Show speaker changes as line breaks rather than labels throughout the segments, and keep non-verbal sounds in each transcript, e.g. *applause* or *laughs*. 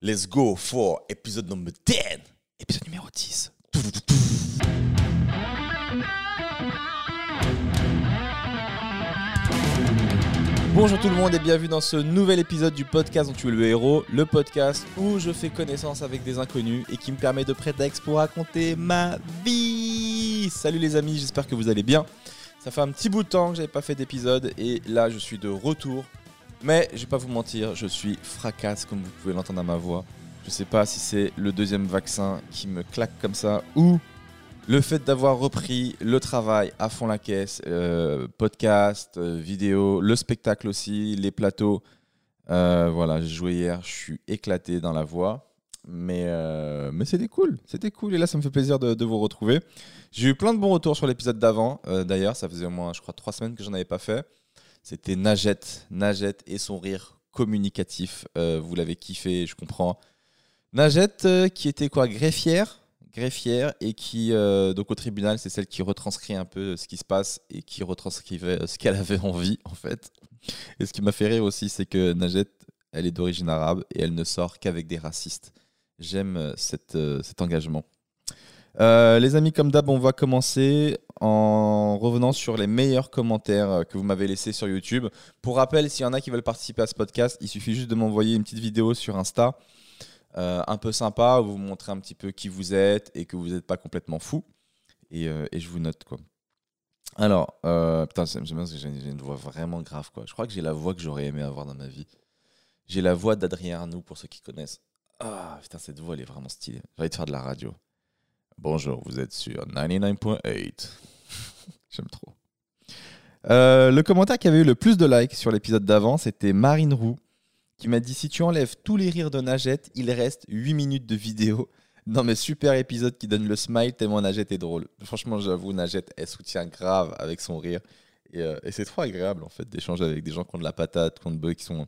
Let's go for épisode number 10. Épisode numéro 10. Bonjour tout le monde et bienvenue dans ce nouvel épisode du podcast dont tu es le héros, le podcast où je fais connaissance avec des inconnus et qui me permet de prétexte pour raconter ma vie. Salut les amis, j'espère que vous allez bien. Ça fait un petit bout de temps que j'avais pas fait d'épisode et là je suis de retour. Mais je vais pas vous mentir, je suis fracasse comme vous pouvez l'entendre à ma voix. Je sais pas si c'est le deuxième vaccin qui me claque comme ça ou le fait d'avoir repris le travail à fond la caisse, euh, podcast, euh, vidéo, le spectacle aussi, les plateaux. Euh, voilà, j'ai joué hier, je suis éclaté dans la voix. Mais, mais c'était cool, c'était cool. Et là, ça me fait plaisir de, de vous retrouver. J'ai eu plein de bons retours sur l'épisode d'avant. D'ailleurs, ça faisait au moins, je crois, trois semaines que j'en avais pas fait. C'était Najette, Najette et son rire communicatif. Euh, vous l'avez kiffé, je comprends. Najette, euh, qui était quoi, greffière greffière et qui, euh, donc au tribunal, c'est celle qui retranscrit un peu ce qui se passe et qui retranscrivait ce qu'elle avait envie, en fait. Et ce qui m'a fait rire aussi, c'est que Najette, elle est d'origine arabe et elle ne sort qu'avec des racistes. J'aime cet engagement. Euh, les amis, comme d'hab, on va commencer en revenant sur les meilleurs commentaires euh, que vous m'avez laissés sur YouTube. Pour rappel, s'il y en a qui veulent participer à ce podcast, il suffit juste de m'envoyer une petite vidéo sur Insta, euh, un peu sympa, où vous montrez un petit peu qui vous êtes et que vous n'êtes pas complètement fou. Et, je vous note quoi. Alors, putain, j'aime bien parce que j'ai j'ai une voix vraiment grave quoi. Je crois que j'ai la voix que j'aurais aimé avoir dans ma vie. J'ai la voix d'Adrien Arnoux pour ceux qui connaissent. Ah putain, cette voix elle est vraiment stylée. J'ai envie de faire de la radio. Bonjour, vous êtes sur 99.8. *laughs* J'aime trop. Euh, le commentaire qui avait eu le plus de likes sur l'épisode d'avant, c'était Marine Roux, qui m'a dit si tu enlèves tous les rires de Najette, il reste 8 minutes de vidéo. Non mais super épisode qui donne le smile tellement Najette est drôle. Franchement, j'avoue, Najette, elle soutient grave avec son rire. Et, euh, et c'est trop agréable en fait d'échanger avec des gens qui ont de la patate, qui, ont de, sont,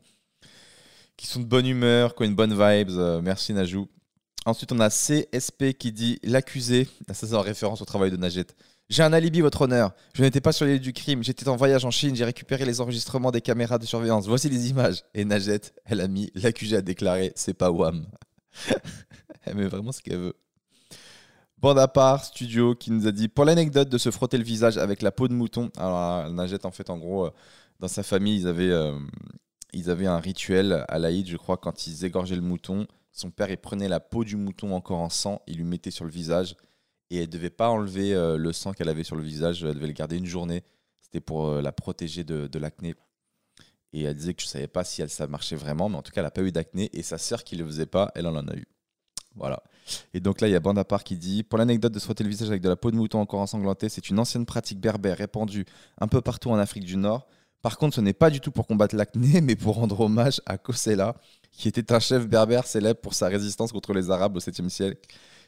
de bonne humeur, qui ont une bonne vibes. Euh, merci Najou. Ensuite, on a CSP qui dit l'accusé. Ah, Ça, c'est en référence au travail de Najette. J'ai un alibi, votre honneur. Je n'étais pas sur les lieux du crime. J'étais en voyage en Chine. J'ai récupéré les enregistrements des caméras de surveillance. Voici les images. Et Najette, elle a mis l'accusé a déclaré c'est pas Wam. *laughs* elle met vraiment ce qu'elle veut. Bande à part, studio, qui nous a dit pour l'anecdote de se frotter le visage avec la peau de mouton. Alors, Najette, en fait, en gros, euh, dans sa famille, ils avaient, euh, ils avaient un rituel à l'Aïd, je crois, quand ils égorgeaient le mouton. Son père, il prenait la peau du mouton encore en sang, il lui mettait sur le visage et elle devait pas enlever euh, le sang qu'elle avait sur le visage, elle devait le garder une journée. C'était pour euh, la protéger de, l'acné. Et elle disait que je savais pas si elle, ça marchait vraiment, mais en tout cas, elle n'a pas eu d'acné. Et sa sœur qui le faisait pas, elle en a eu. Voilà. Et donc là, il y a Bande à part qui dit Pour l'anecdote de se frotter le visage avec de la peau de mouton encore ensanglantée, c'est une ancienne pratique berbère répandue un peu partout en Afrique du Nord. Par contre, ce n'est pas du tout pour combattre l'acné, *laughs* mais pour rendre hommage à Kosela, qui était un chef berbère célèbre pour sa résistance contre les Arabes au 7e siècle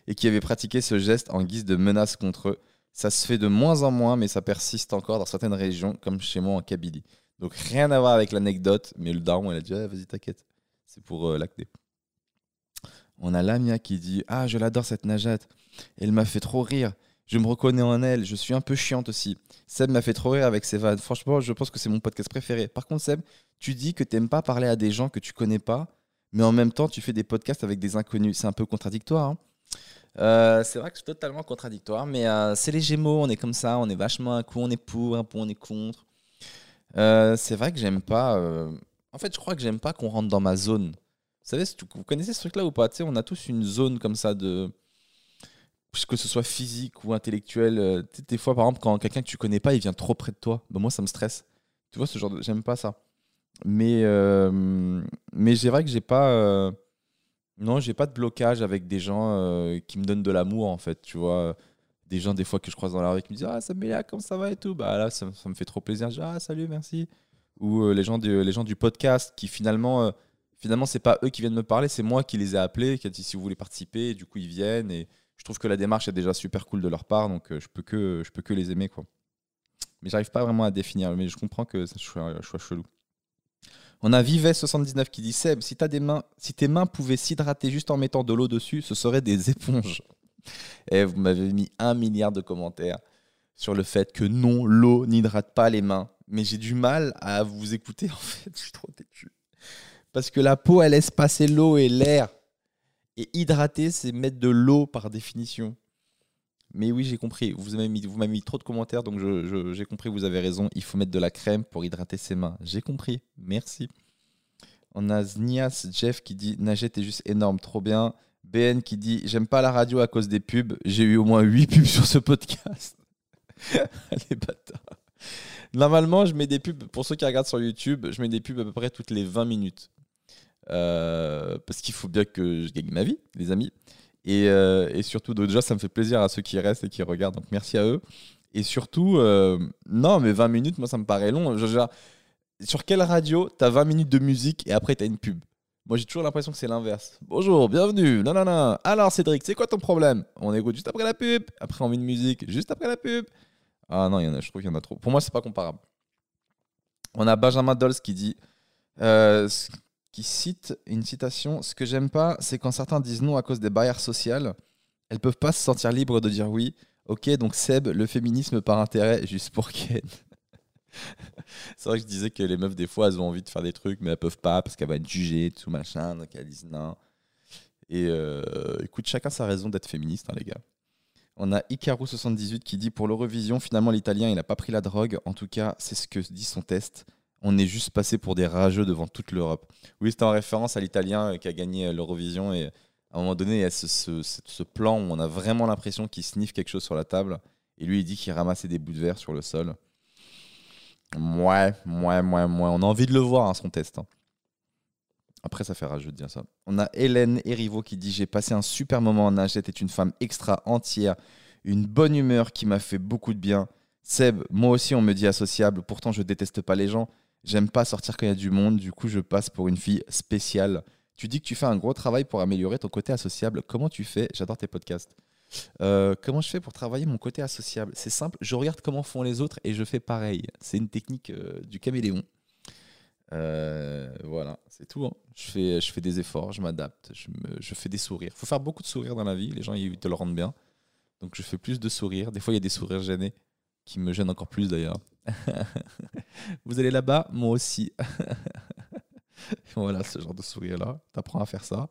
et qui avait pratiqué ce geste en guise de menace contre eux. Ça se fait de moins en moins, mais ça persiste encore dans certaines régions, comme chez moi en Kabylie. Donc rien à voir avec l'anecdote, mais le daron, elle a dit Ah, vas-y, t'inquiète, c'est pour euh, l'acné. On a Lamia qui dit Ah, je l'adore cette Najat. Elle m'a fait trop rire. Je me reconnais en elle. Je suis un peu chiante aussi. Seb m'a fait trop rire avec ses vannes. Franchement, je pense que c'est mon podcast préféré. Par contre, Seb, tu dis que t'aimes pas parler à des gens que tu connais pas, mais en même temps, tu fais des podcasts avec des inconnus. C'est un peu contradictoire. hein. Euh, c'est vrai que c'est totalement contradictoire, mais euh, c'est les Gémeaux. On est comme ça. On est vachement un coup, on est pour, un coup, on est contre. Euh, c'est vrai que j'aime pas. En fait, je crois que j'aime pas qu'on rentre dans ma zone. Vous savez, vous connaissez ce truc-là ou pas? On a tous une zone comme ça de. Que ce soit physique ou intellectuel. euh, des fois, par exemple, quand quelqu'un que tu connais pas, il vient trop près de toi, bah, moi, ça me stresse. Tu vois, ce genre de. J'aime pas ça. Mais, euh, mais c'est vrai que j'ai pas. euh, Non, j'ai pas de blocage avec des gens euh, qui me donnent de l'amour, en fait. Tu vois, des gens, des fois, que je croise dans la rue qui me disent Ah, Samélia, comment ça va et tout? Bah là, ça, me fait trop plaisir. Je dis, ah, salut, merci. Ou les, gens du, les gens du podcast qui finalement. finalement, c'est pas eux qui viennent me parler, c'est moi qui les ai appelés, qui a dit si vous voulez participer, du coup ils viennent et je trouve que la démarche est déjà super cool de leur part, donc euh, je peux que je peux que les aimer quoi. Mais j'arrive pas vraiment à définir, mais je comprends que ça soit, soit chelou. On a Vivet79 qui dit Seb, si, mains, si tes mains pouvaient s'hydrater juste en mettant de l'eau dessus, ce seraient des éponges. *laughs* Et vous m'avez mis un milliard de commentaires sur le fait que non, l'eau n'hydrate pas les mains. Mais j'ai du mal à vous écouter *laughs* en fait, je suis trop têtu. Parce que la peau, elle laisse passer l'eau et l'air. Et hydrater, c'est mettre de l'eau par définition. Mais oui, j'ai compris. Vous m'avez mis, trop de commentaires, donc je- j'ai compris, vous avez raison. Il faut mettre de la crème pour hydrater ses mains. J'ai compris. Merci. On a Znias Jeff qui dit Nagette est juste énorme, trop bien. BN qui dit J'aime pas la radio à cause des pubs. J'ai eu au moins 8 pubs sur ce podcast. *laughs* Les bâtards. Normalement, je mets des pubs, pour ceux qui regardent sur YouTube, je mets des pubs à peu près toutes les 20 minutes. Euh, parce qu'il faut bien que je gagne ma vie, les amis. Et, euh, surtout, déjà, ça me fait plaisir à ceux qui restent et qui regardent, donc merci à eux. Et surtout, euh, non, mais 20 minutes, moi, ça me paraît long. Je- sur quelle radio t'as 20 minutes de musique et après t'as une pub? Moi, j'ai toujours l'impression que c'est l'inverse. Bonjour, bienvenue, non, non, non. Alors, Cédric, c'est quoi ton problème? On écoute juste après la pub, après on met une musique, juste après la pub. Ah non, y en a, je trouve qu'il y en a trop. Pour moi, c'est pas comparable. On a Benjamin Dolls qui dit, qui cite une citation Ce que j'aime pas, c'est quand certains disent non à cause des barrières sociales. Elles peuvent pas se sentir libres de dire oui. Ok, donc Seb, le féminisme par intérêt, juste pour Ken. *laughs* c'est vrai que je disais que les meufs, des fois, elles ont envie de faire des trucs, mais elles peuvent pas parce qu'elles vont être jugées, tout machin. Donc elles disent non. Et euh, écoute, chacun sa raison d'être féministe, hein, les gars. On a Icaru78 qui dit pour l'Eurovision, finalement, l'italien, il n'a pas pris la drogue. En tout cas, c'est ce que dit son test. On est juste passé pour des rageux devant toute l'Europe. Oui, c'était en référence à l'italien euh, qui a gagné euh, l'Eurovision. Et à un moment donné, il y a ce, plan où on a vraiment l'impression qu'il sniffe quelque chose sur la table. Et lui, il dit qu'il ramassait des bouts de verre sur le sol. Ouais, ouais, ouais, ouais. On a envie de le voir, hein, son test. hein. Après, ça fait rageux de dire ça. On a Hélène Erivo qui dit J'ai passé un super moment en nagette, est une femme extra entière, une bonne humeur qui m'a fait beaucoup de bien. Seb, moi aussi, on me dit associable, pourtant je déteste pas les gens. J'aime pas sortir quand il y a du monde, du coup, je passe pour une fille spéciale. Tu dis que tu fais un gros travail pour améliorer ton côté associable. Comment tu fais? J'adore tes podcasts. Euh, comment je fais pour travailler mon côté associable? C'est simple, je regarde comment font les autres et je fais pareil. C'est une technique euh, du caméléon. Euh, voilà, c'est tout. hein. Je, fais, des efforts, je m'adapte, je fais des sourires. Il faut faire beaucoup de sourires dans la vie, les gens ils te le rendent bien. Donc je fais plus de sourires. Des fois il y a des sourires gênés qui me gênent encore plus d'ailleurs. *laughs* Vous allez là-bas, moi aussi. *laughs* voilà, ce genre de sourire-là. T'apprends à faire ça.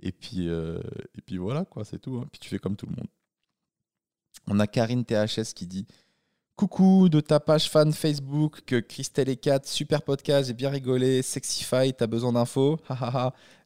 Et puis, euh, et puis voilà, quoi, c'est tout. hein. Puis tu fais comme tout le monde. On a Karine THS qui dit Coucou de ta page fan Facebook, que Christelle et Kat, super podcast, j'ai bien rigolé. Sexify, t'as besoin d'infos?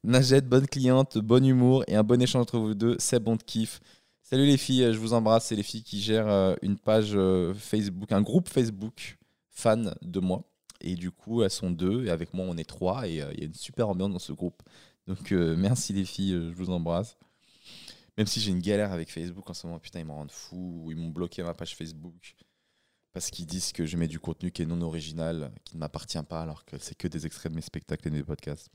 Najette, bonne cliente, bon humour et un bon échange entre vous deux. C'est bon de kiff. Salut les filles, je vous embrasse. C'est les filles qui gèrent euh, une page euh, Facebook, un groupe Facebook fan de moi. Et du coup, elles sont deux et avec moi, on est trois. Et euh, il y a une super ambiance dans ce groupe. Donc merci les filles, je vous embrasse. Même si j'ai une galère avec Facebook en ce moment, putain, ils me rendent fou. Ils m'ont bloqué ma page Facebook parce qu'ils disent que je mets du contenu qui est non original, qui ne m'appartient pas, alors que c'est que des extraits de mes spectacles et de mes podcasts.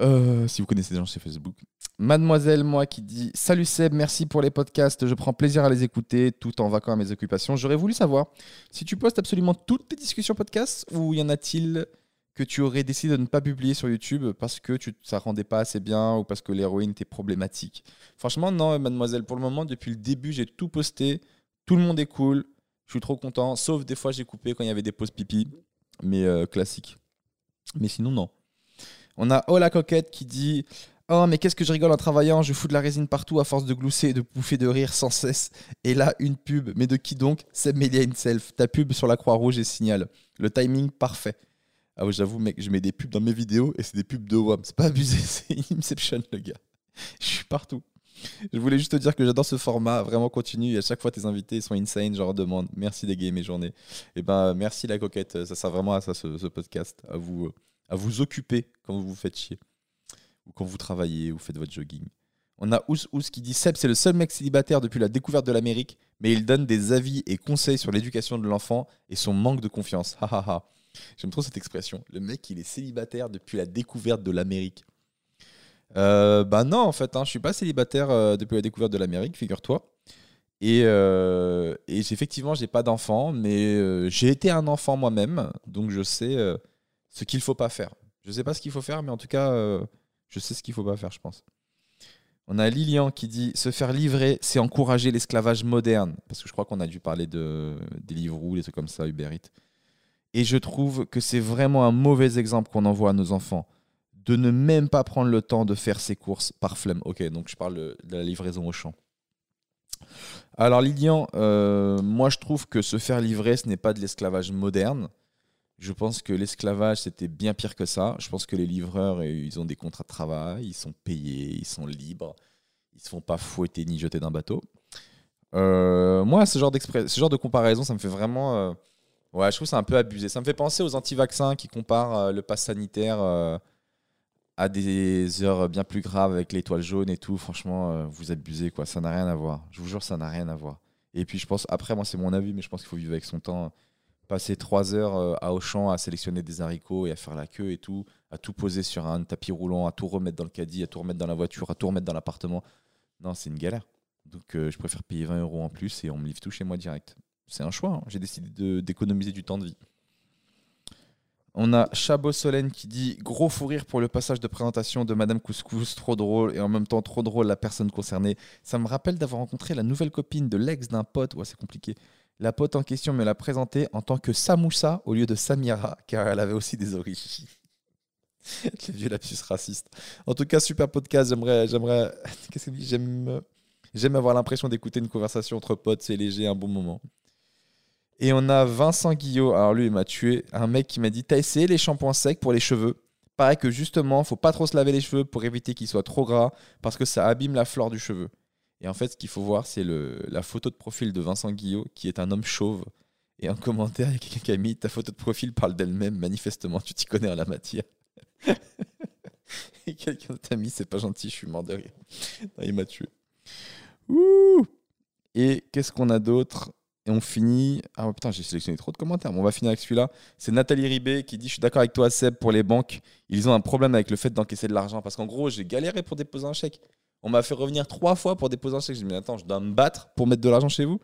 Euh, si vous connaissez des gens chez Facebook. Mademoiselle, moi qui dit Salut Seb, merci pour les podcasts, je prends plaisir à les écouter tout en vaquant à mes occupations. J'aurais voulu savoir si tu postes absolument toutes tes discussions podcasts ou y en a-t-il que tu aurais décidé de ne pas publier sur YouTube parce que tu, ça rendait pas assez bien ou parce que l'héroïne était problématique? Franchement, non, mademoiselle, pour le moment, depuis le début, j'ai tout posté. Tout le monde est cool. Je suis trop content. Sauf des fois, j'ai coupé quand il y avait des pauses pipi. Mais euh, classique. Mais sinon, non. On a Oh la coquette qui dit Oh, mais qu'est-ce que je rigole en travaillant Je fous de la résine partout à force de glousser et de bouffer de rire sans cesse. Et là, une pub. Mais de qui donc? C'est Melia Self. Ta pub sur la Croix-Rouge et signal. Le timing parfait. Ah ouais, j'avoue, mec, je mets des pubs dans mes vidéos et c'est des pubs de WAM. C'est pas abusé, *laughs* c'est Inception, le gars. Je suis partout. Je voulais juste te dire que j'adore ce format, vraiment continue. Et à chaque fois, tes invités sont insane. Je leur demande merci d'égayer mes journées. Et ben, merci la coquette. Ça sert vraiment à ça, ce, ce podcast. À vous, euh, à vous occuper quand vous vous faites chier. Ou quand vous travaillez ou faites votre jogging. On a Ous Ous qui dit Seb, c'est le seul mec célibataire depuis la découverte de l'Amérique, mais il donne des avis et conseils sur l'éducation de l'enfant et son manque de confiance. Ha ha. J'aime trop cette expression. Le mec, il est célibataire depuis la découverte de l'Amérique. Euh, bah non, en fait, hein, je suis pas célibataire euh, depuis la découverte de l'Amérique, figure-toi. Et, euh, et effectivement, j'ai pas d'enfant, mais euh, j'ai été un enfant moi-même, donc je sais euh, ce qu'il faut pas faire. Je sais pas ce qu'il faut faire, mais en tout cas, euh, je sais ce qu'il faut pas faire, je pense. On a Lilian qui dit se faire livrer, c'est encourager l'esclavage moderne, parce que je crois qu'on a dû parler de des livres des trucs comme ça, Uber Eats. Et je trouve que c'est vraiment un mauvais exemple qu'on envoie à nos enfants. de ne même pas prendre le temps de faire ses courses par flemme. Ok, donc je parle de, la livraison au champ. Alors Lilian, euh, moi je trouve que se faire livrer, ce n'est pas de l'esclavage moderne. Je pense que l'esclavage, c'était bien pire que ça. Je pense que les livreurs, ils ont des contrats de travail, ils sont payés, ils sont libres, ils se font pas fouetter ni jeter d'un bateau. Euh, moi, ce genre, de comparaison, ça me fait vraiment... Euh, ouais, je trouve ça un peu abusé. Ça me fait penser aux anti-vaccins qui comparent le pass sanitaire à des heures bien plus graves avec l'étoile jaune et tout. Franchement, euh, vous abusez, quoi. Ça n'a rien à voir. Je vous jure, ça n'a rien à voir. Et puis, je pense, après, moi, c'est mon avis, mais je pense qu'il faut vivre avec son temps. Passer trois heures euh, à Auchan à sélectionner des haricots et à faire la queue et tout, à tout poser sur un tapis roulant, à tout remettre dans le caddie, à tout remettre dans la voiture, à tout remettre dans l'appartement. Non, c'est une galère. Donc, euh, je préfère payer 20 euros en plus et on me livre tout chez moi direct. C'est un choix. Hein. J'ai décidé d'économiser du temps de vie. On a Chabot Solène qui dit Gros fou rire pour le passage de présentation de Madame Couscous, trop drôle et en même temps trop drôle la personne concernée. Ça me rappelle d'avoir rencontré la nouvelle copine de l'ex d'un pote. Ouais, c'est compliqué. La pote en question me l'a présentée en tant que Samoussa au lieu de Samira, car elle avait aussi des origines. *laughs* J'ai vu lapsus raciste. En tout cas, super podcast. J'aimerais, j'aimerais, *laughs* qu'est-ce que j'aime, j'aime avoir l'impression d'écouter une conversation entre potes. C'est léger, un bon moment. Et on a Vincent Guillot, alors lui il m'a tué, un mec qui m'a dit T'as essayé les shampoings secs pour les cheveux? Paraît que justement, faut pas trop se laver les cheveux pour éviter qu'ils soient trop gras parce que ça abîme la flore du cheveu. Et en fait, ce qu'il faut voir, c'est la photo de profil de Vincent Guillot qui est un homme chauve. Et en commentaire, il y a quelqu'un qui a mis Ta photo de profil parle d'elle-même, manifestement, tu t'y connais en la matière. Et quelqu'un t'a mis C'est pas gentil, je suis mort de rire. il m'a tué. Ouh Et qu'est-ce qu'on a d'autre? Et on finit. Ah oh, putain, j'ai sélectionné trop de commentaires. on va finir avec celui-là. C'est Nathalie Ribé qui dit Je suis d'accord avec toi, Seb, pour les banques. Ils ont un problème avec le fait d'encaisser de l'argent. Parce qu'en gros, j'ai galéré pour déposer un chèque. On m'a fait revenir trois fois pour déposer un chèque. J'ai dit Mais attends, je dois me battre pour mettre de l'argent chez vous.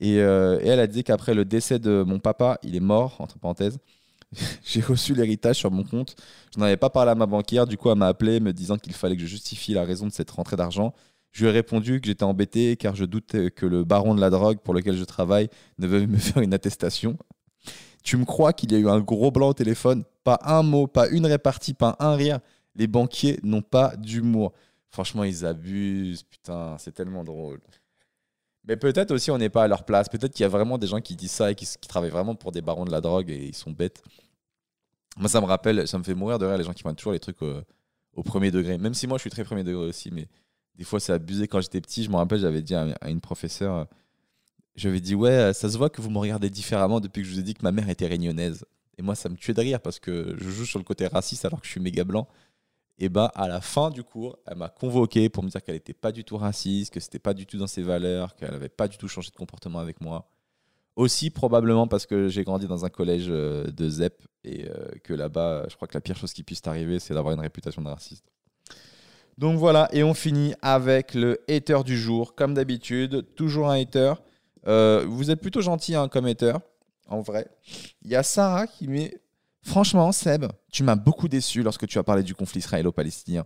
Et, euh, et, elle a dit qu'après le décès de mon papa, il est mort, entre parenthèses. *laughs* j'ai reçu l'héritage sur mon compte. Je n'en avais pas parlé à ma banquière. Du coup, elle m'a appelé me disant qu'il fallait que je justifie la raison de cette rentrée d'argent. Je lui ai répondu que j'étais embêté car je doutais que le baron de la drogue pour lequel je travaille ne veuille me *laughs* faire une attestation. Tu me crois qu'il y a eu un gros blanc au téléphone? Pas un mot, pas une répartie, pas un rire. Les banquiers n'ont pas d'humour. Franchement, ils abusent. Putain, c'est tellement drôle. Mais peut-être aussi on n'est pas à leur place. Peut-être qu'il y a vraiment des gens qui disent ça et qui, travaillent vraiment pour des barons de la drogue et ils sont bêtes. Moi, ça me rappelle, ça me fait mourir de rire les gens qui prennent toujours les trucs au, au premier degré. Même si moi, je suis très premier degré aussi, mais des fois, c'est abusé. Quand j'étais petit, je me rappelle, j'avais dit à une professeure, euh, j'avais dit, ouais, ça se voit que vous me regardez différemment depuis que je vous ai dit que ma mère était réunionnaise. Et moi, ça me tuait de rire parce que je joue sur le côté raciste alors que je suis méga blanc. Et bah, à la fin du cours, elle m'a convoqué pour me dire qu'elle n'était pas du tout raciste, que c'était pas du tout dans ses valeurs, qu'elle n'avait pas du tout changé de comportement avec moi. Aussi, probablement parce que j'ai grandi dans un collège euh, de ZEP et euh, que là-bas, je crois que la pire chose qui puisse t'arriver, c'est d'avoir une réputation de raciste. Donc voilà, et on finit avec le hater du jour. Comme d'habitude, toujours un hater. Euh, vous êtes plutôt gentil hein, comme hater, en vrai. Il y a Sarah qui met Franchement, Seb, tu m'as beaucoup déçu lorsque tu as parlé du conflit israélo-palestinien.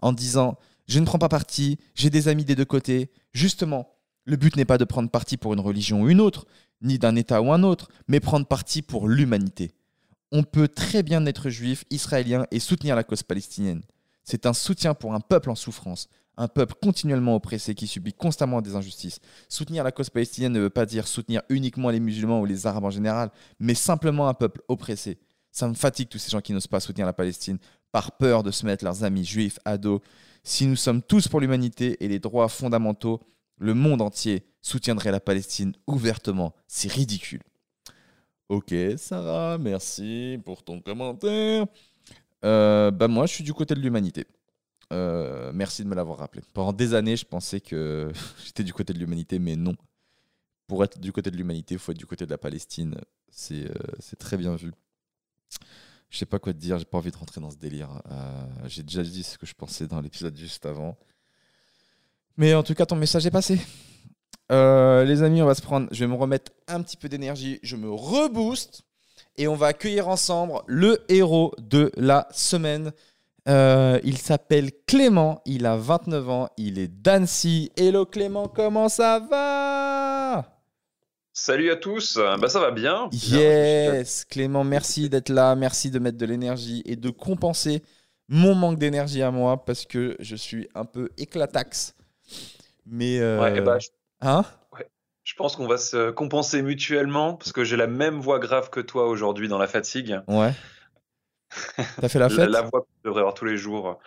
En disant Je ne prends pas parti, j'ai des amis des deux côtés. Justement, le but n'est pas de prendre parti pour une religion ou une autre, ni d'un État ou un autre, mais prendre parti pour l'humanité. On peut très bien être juif, israélien et soutenir la cause palestinienne. C'est un soutien pour un peuple en souffrance, un peuple continuellement oppressé qui subit constamment des injustices. Soutenir la cause palestinienne ne veut pas dire soutenir uniquement les musulmans ou les arabes en général, mais simplement un peuple oppressé. Ça me fatigue tous ces gens qui n'osent pas soutenir la Palestine par peur de se mettre leurs amis juifs à dos. Si nous sommes tous pour l'humanité et les droits fondamentaux, le monde entier soutiendrait la Palestine ouvertement. C'est ridicule. Ok, Sarah, merci pour ton commentaire. Euh, bah moi, je suis du côté de l'humanité. Euh, merci de me l'avoir rappelé. Pendant des années, je pensais que *laughs* j'étais du côté de l'humanité, mais non. Pour être du côté de l'humanité, il faut être du côté de la Palestine. C'est euh, très bien vu. Je sais pas quoi te dire, j'ai pas envie de rentrer dans ce délire. j'ai déjà dit ce que je pensais dans l'épisode juste avant. Mais en tout cas, ton message est passé. les amis, on va se prendre. Je vais me remettre un petit peu d'énergie. Je me rebooste et on va accueillir ensemble le héros de la semaine. Euh, il s'appelle Clément, il a 29 ans, il est d'Annecy. Hello Clément, comment ça va?
Salut à tous, bah ça va bien.
Yes, Clément, merci d'être là, merci de mettre de l'énergie et de compenser mon manque d'énergie à moi parce que je suis un peu éclatax. Mais. Euh,
ouais, bah, je...
Hein?
Je pense qu'on va se compenser mutuellement parce que j'ai la même voix grave que toi aujourd'hui dans la fatigue.
Ouais. *laughs* T'as fait la fête?
La, voix que je devrais avoir tous les jours.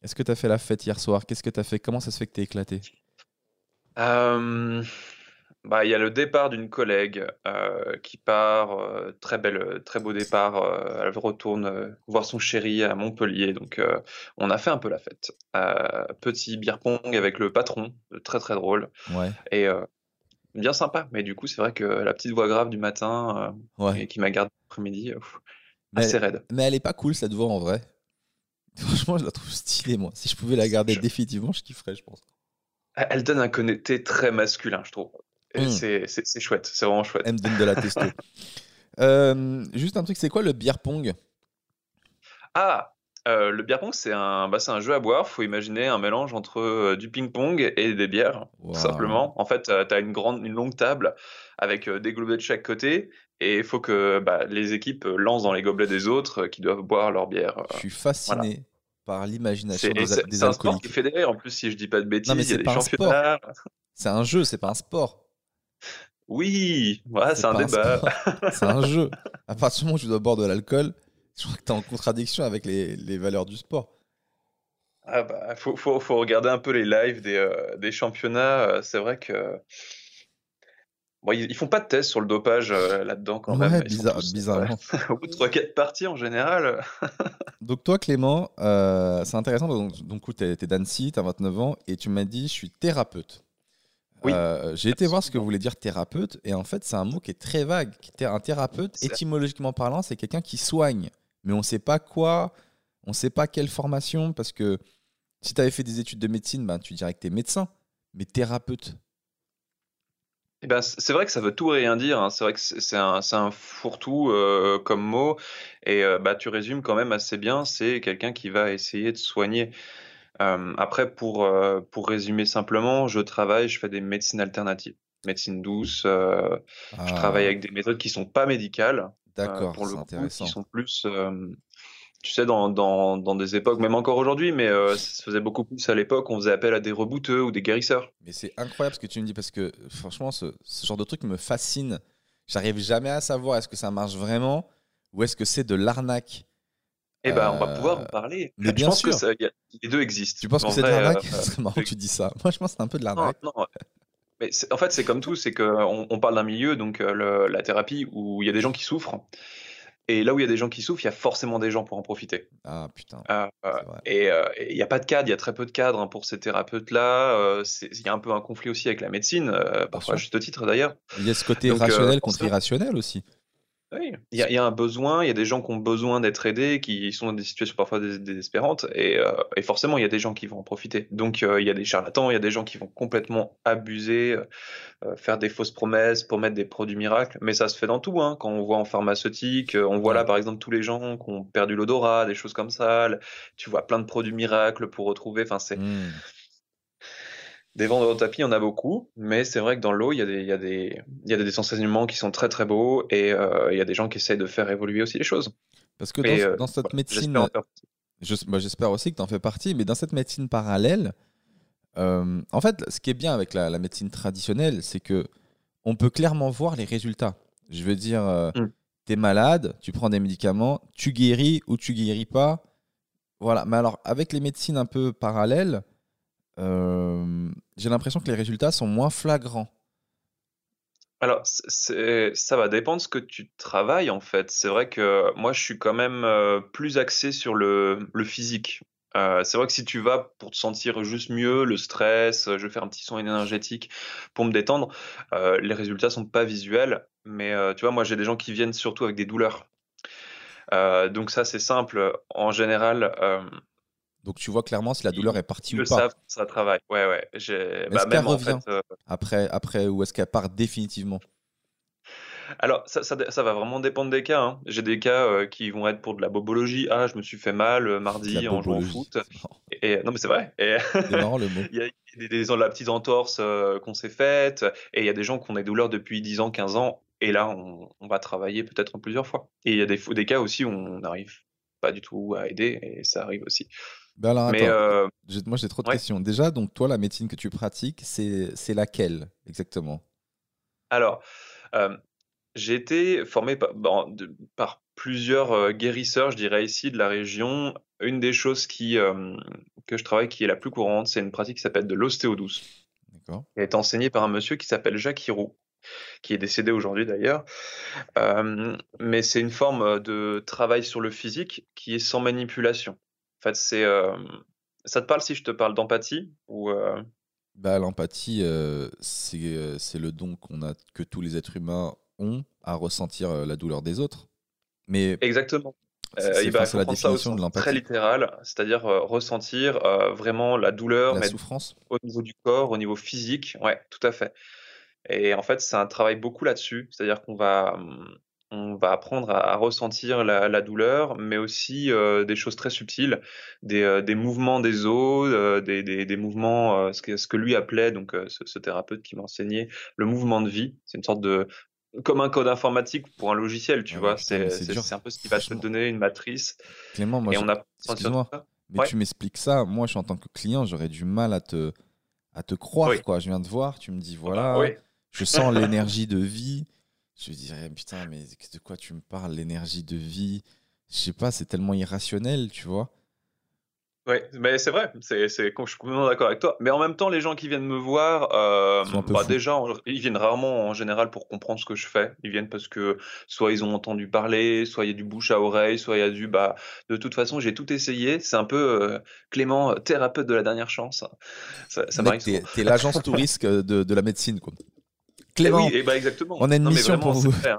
Est-ce que t'as fait la fête hier soir? Qu'est-ce que t'as fait? Comment ça se fait que t'es éclaté?
Euh, bah, il y a le départ d'une collègue euh, qui part, euh, très belle, très beau départ. Euh, elle retourne voir son chéri à Montpellier, donc on a fait un peu la fête. petit beer pong avec le patron, très très drôle
Ouais.
et bien sympa. Mais du coup, c'est vrai que la petite voix grave du matin
Ouais.
et qui m'a gardé l'après-midi, assez raide.
mais elle est pas cool cette voix en vrai. *laughs* Franchement, je la trouve stylée, moi. Si je pouvais la garder définitivement, je kifferais, je pense.
Elle donne un côté très masculin, je trouve.
Hmm.
C'est chouette, c'est vraiment chouette.
Elle me donne de la testo. *laughs* Euh, juste un truc, c'est quoi le beer pong?
Ah, euh, le beer pong, c'est un, bah, un jeu à boire. faut imaginer un mélange entre euh, du ping-pong et des bières, tout simplement. En fait, tu as une, grande, une longue table avec des gobelets de chaque côté. Et il faut que bah, les équipes lancent dans les gobelets des autres qui doivent boire leur bière.
Je suis fasciné par l'imagination des, des
C'est un sport qui fédéré, en plus, si je dis pas de bêtises.
mais c'est pas un sport. C'est un jeu, c'est pas un sport.
Oui, ouais, c'est un débat. *laughs*
C'est un jeu. À partir du moment où tu dois boire de l'alcool, je crois que tu es en contradiction avec les, les, valeurs du sport.
Ah bah, faut, faut, faut, regarder un peu les lives des, euh, des championnats. Euh, c'est vrai que. Bon, ils, font pas de tests sur le dopage euh, là-dedans quand même.
Bizarre, bizarrement.
au bout de 3-4 parties en général. *laughs*
donc, toi, Clément, c'est intéressant. Donc, donc tu es, es d'Annecy, tu as 29 ans, et tu m'as dit je suis thérapeute. Euh, j'ai été voir ce que voulait dire thérapeute, et en fait, c'est un mot qui est très vague. Un thérapeute, étymologiquement parlant, c'est quelqu'un qui soigne. Mais on ne sait pas quoi, on ne sait pas quelle formation, parce que si tu avais fait des études de médecine, ben, tu dirais que tu es médecin, mais thérapeute.
Eh ben, c'est vrai que ça veut tout et rien dire. Hein. C'est vrai que c'est un, un fourre-tout euh, comme mot. Et euh, bah, tu résumes quand même assez bien. C'est quelqu'un qui va essayer de soigner. Euh, après, pour, euh, pour résumer simplement, je travaille, je fais des médecines alternatives, médecine douce. Euh, je travaille ah. avec des méthodes qui sont pas médicales.
D'accord, pour le coup, intéressant.
qui sont plus, tu sais, dans, dans, dans, des époques, même encore aujourd'hui, mais ça se faisait beaucoup plus à l'époque. On faisait appel à des rebouteux ou des guérisseurs.
Mais c'est incroyable ce que tu me dis parce que franchement, ce, ce genre de truc me fascine. J'arrive jamais à savoir est-ce que ça marche vraiment ou est-ce que c'est de l'arnaque.
Eh ben, on va pouvoir en euh, parler.
Mais bien
sûr.
que
les deux existent.
Tu penses que c'est de l'arnaque? Euh, C'est marrant que tu dis ça. Moi, je pense que c'est un peu de l'arnaque.
Non, non. Mais en fait, c'est comme tout, c'est qu'on on parle d'un milieu, donc euh, la thérapie, où il y a des gens qui souffrent. Et là où il y a des gens qui souffrent, il y a forcément des gens pour en profiter.
Ah putain.
et il n'y a pas de cadre, il y a très peu de cadres hein, pour ces thérapeutes-là. Il y a un peu un conflit aussi avec la médecine, parfois à juste titre d'ailleurs.
Il y a ce côté rationnel contre irrationnel aussi.
Oui, il y, a, un besoin, il y a des gens qui ont besoin d'être aidés, qui sont dans des situations parfois désespérantes, et, euh, et forcément, il y a des gens qui vont en profiter. Donc, euh, il y a des charlatans, il y a des gens qui vont complètement abuser, euh, faire des fausses promesses pour mettre des produits miracles, mais ça se fait dans tout. Hein. Quand on voit en pharmaceutique, on voit là, par exemple, tous les gens qui ont perdu l'odorat, des choses comme ça, tu vois plein de produits miracles pour retrouver, enfin, c'est... Mmh. Des vendeurs de tapis, il y en a beaucoup, mais c'est vrai que dans l'eau, il y a des, il y a des, il y a des enseignements qui sont très très beaux et euh, il y a des gens qui essayent de faire évoluer aussi les choses.
Parce que dans, euh, cette médecine, bah, j'espère aussi que tu en fais partie, mais dans cette médecine parallèle, euh, en fait, ce qui est bien avec la, médecine traditionnelle, c'est que on peut clairement voir les résultats. Je veux dire, mm. tu es malade, tu prends des médicaments, tu guéris ou tu guéris pas. Voilà. Mais alors, avec les médecines un peu parallèles, euh, j'ai l'impression que les résultats sont moins flagrants.
Alors, ça va dépendre de ce que tu travailles en fait. C'est vrai que moi, je suis quand même euh, plus axé sur le, physique. Euh, c'est vrai que si tu vas pour te sentir juste mieux, le stress, je vais faire un petit son énergétique pour me détendre, les résultats sont pas visuels. Mais tu vois, moi, j'ai des gens qui viennent surtout avec des douleurs. donc ça, c'est simple. En général,
donc tu vois clairement si la douleur est partie ou pas.
Savent, ça travaille. Ouais, ouais.
Est-ce bah, qu'elle revient euh, après, après ou est-ce qu'elle part définitivement?
Alors, ça, ça, va vraiment dépendre des cas. Hein. J'ai des cas euh, qui vont être pour de la bobologie. Ah, je me suis fait mal euh, mardi en jouant au foot. Et, non, mais c'est vrai.
C'est *laughs* marrant le mot.
Il y a des, des, la petite entorse qu'on s'est faite. Et il y a des gens qui ont des douleurs depuis 10 ans, 15 ans. Et là, on, va travailler peut-être en plusieurs fois. Et il y a des, des cas aussi où on arrive pas du tout à aider, et ça arrive aussi.
Ben alors,
Mais
attends,
euh,
moi j'ai trop de
ouais.
questions. Déjà, donc toi, la médecine que tu pratiques, c'est laquelle exactement?
alors, euh, j'ai été formé par, de- par plusieurs euh, guérisseurs, je dirais ici, de la région. Une des choses qui, euh, que je travaille qui est la plus courante, c'est une pratique qui s'appelle de l'ostéodouce. A été enseignée par un monsieur qui s'appelle Jacques Hiroux, qui est décédé aujourd'hui d'ailleurs. Euh, mais c'est une forme de travail sur le physique qui est sans manipulation. En fait, c'est. euh, ça te parle si je te parle d'empathie ou euh,
Bah, l'empathie, euh, c'est le don qu'on a, que tous les êtres humains ont à ressentir la douleur des autres. Mais
Exactement.
c'est
Euh, il va
la
ça au
définition de
sens très littéral, c'est-à-dire euh, ressentir euh, vraiment la douleur,
La
mais
souffrance?
au niveau du corps, au niveau physique. Ouais, tout à fait. Et en fait, c'est un travail beaucoup là-dessus, c'est-à-dire qu'on va, hum, on va apprendre à, à ressentir la, la douleur, mais aussi euh, des choses très subtiles, des, euh, des mouvements des os, euh, des, des, des mouvements, ce que, ce que lui appelait, donc ce, ce thérapeute qui m'a enseigné, le mouvement de vie. C'est une sorte de, comme un code informatique pour un logiciel, tu
Ah
vois. C'est, un peu ce qui va te donner une matrice,
Clément, moi,
et
je-
on a
excuse-moi, mais
Ouais.
tu m'expliques ça. Moi, je suis en tant que client, j'aurais du mal à te, à te croire,
Oui.
quoi. Je viens de voir, tu me dis,
Bah,
voilà,
oui.
je sens l'énergie de vie. Je dirais, putain, mais de quoi tu me parles, l'énergie de vie? Je sais pas, c'est tellement irrationnel, tu vois.
Oui, mais c'est vrai, c'est, c'est, je suis complètement d'accord avec toi. Mais en même temps, les gens qui viennent me voir, euh, bah déjà, ils viennent rarement en général pour comprendre ce que je fais. Ils viennent parce que soit ils ont entendu parler, soit il y a du bouche à oreille, soit il y a du bah. De toute façon, j'ai tout essayé. C'est un peu euh, Clément, thérapeute de la dernière chance. Ça, ça
Mec,
m'arrive
t'es, t'es l'agence touriste de, de la médecine, quoi.
Eh
Clément,
oui, et bah exactement.
on a une
Non,
mission
vraiment,
pour vous.
hein.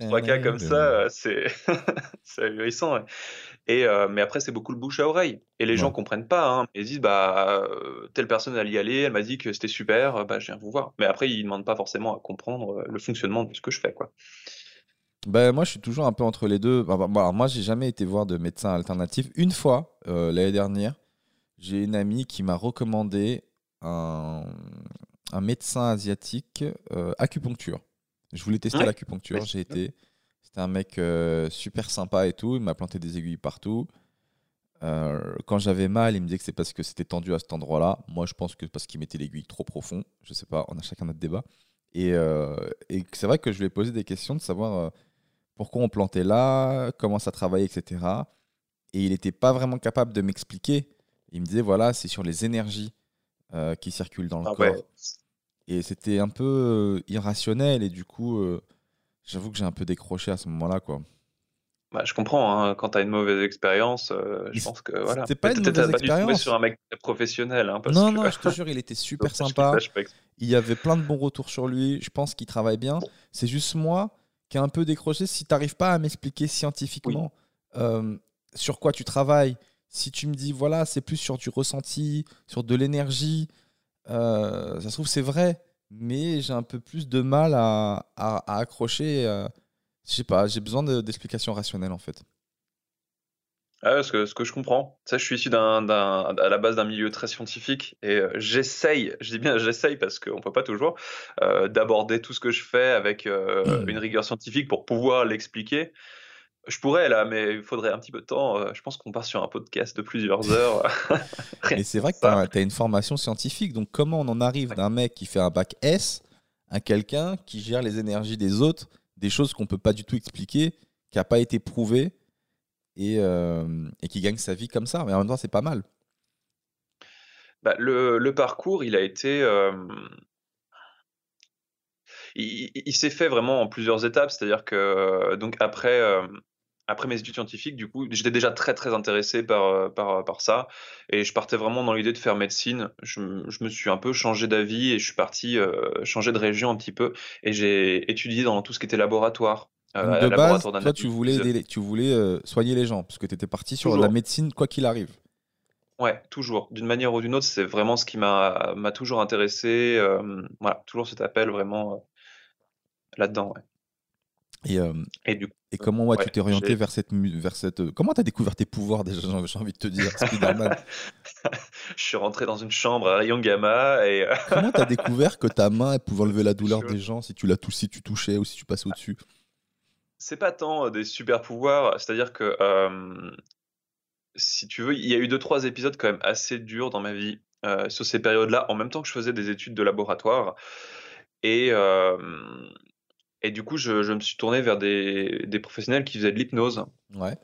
Trois cas comme ça, euh, *laughs* c'est ahurissant. ouais. Et euh, mais après, c'est beaucoup le bouche à oreille. Et les gens
Ouais.
comprennent pas. Hein. Ils disent bah euh, telle personne elle y allait, elle m'a dit que c'était super, bah je viens vous voir. Mais après, ils demandent pas forcément à comprendre le fonctionnement de ce que je fais quoi.
Ben, moi, je suis toujours un peu entre les deux. Bah, bah, bah, alors, moi, j'ai jamais été voir de médecin alternatif. Une fois, euh, l'année dernière, j'ai une amie qui m'a recommandé un, un médecin asiatique euh, acupuncture. Je voulais tester
Ouais.
l'acupuncture, j'ai
c'est
été. C'était un mec euh, super sympa et tout. Il m'a planté des aiguilles partout. Euh, quand j'avais mal, il me disait que c'est parce que c'était tendu à cet endroit-là. Moi, je pense que parce qu'il mettait l'aiguille trop profond. Je sais pas, on a chacun notre débat. Et, et c'est vrai que je lui ai posé des questions de savoir pourquoi on plantait là, comment ça travaillait, etc. Et il n'était pas vraiment capable de m'expliquer. Il me disait, voilà, c'est sur les énergies euh, qui circulent dans le
Ah
corps.
ouais.
Et c'était un peu euh, irrationnel. Et du coup, euh, j'avoue que j'ai un peu décroché à ce moment-là. quoi.
Bah, je comprends. Hein, quand t'as une mauvaise expérience, euh, je pense que voilà.
c'était pas une mauvaise expérience.
sur un mec professionnel, hein, parce
Non,
que
non, je te *laughs* jure, il était super sympa. Il y avait plein de bons retours sur lui. Je pense qu'il travaille bien. C'est juste moi qui ai un peu décroché. Si tu n'arrives pas à m'expliquer scientifiquement euh, sur quoi tu travailles, si tu me dis, voilà, c'est plus sur du ressenti, sur de l'énergie, euh, ça se trouve, c'est vrai. Mais j'ai un peu plus de mal à, à- à accrocher. euh, je sais pas, j'ai besoin de- d'explications rationnelles en fait.
Ah ce que, ce que je comprends. Ça, je suis issu d'un, d'un, à la base d'un milieu très scientifique et euh, j'essaye, je dis bien j'essaye parce qu'on peut pas toujours, euh, d'aborder tout ce que je fais avec euh, une rigueur scientifique pour pouvoir l'expliquer. Je pourrais là, mais il faudrait un petit peu de temps. Euh, je pense qu'on part sur un podcast de plusieurs *laughs* heures.
Mais c'est vrai que tu as, une formation scientifique. Donc, comment on en arrive d'un mec qui fait un bac S à quelqu'un qui gère les énergies des autres, des choses qu'on peut pas du tout expliquer, qui n'a pas été prouvé et, euh, et qui gagne sa vie comme ça Mais en même temps, c'est pas mal.
Bah, le, le parcours, il a été. euh, il s'est fait vraiment en plusieurs étapes, c'est-à-dire que donc après, euh, après mes études scientifiques, du coup, j'étais déjà très très intéressé par, euh, par, par ça et je partais vraiment dans l'idée de faire médecine. Je, me- je me suis un peu changé d'avis et je suis parti euh, changer de région un petit peu et j'ai étudié dans tout ce qui était laboratoire. euh,
de base,
laboratoire
toi, tu voulais, aider tu voulais euh, soigner les gens, parce que tu étais parti sur
Toujours.
la médecine, quoi qu'il arrive.
Ouais, toujours. D'une manière ou d'une autre, c'est vraiment ce qui m'a m'a toujours intéressé. euh, voilà, toujours cet appel vraiment euh, là-dedans. ouais.
Et, euh,
Et du coup,
et comment ouais,
Ouais,
tu t'es orienté vers cette, vers cette. euh, Comment tu as découvert tes pouvoirs déjà J'ai envie de te dire, Spider-Man. *laughs*
je suis rentré dans une chambre à rayon gamma et euh, *laughs*
Comment tu as découvert que ta main elle pouvait enlever la *laughs* douleur des gens si tu la si tu touchais ou si tu passais au-dessus?
C'est pas tant des super pouvoirs, c'est-à-dire que si tu veux, il y a eu deux trois épisodes quand même assez durs dans ma vie sur ces périodes-là, en même temps que je faisais des études de laboratoire. Et, et du coup, je, je, me suis tourné vers des, des professionnels qui faisaient de l'hypnose.
Ouais.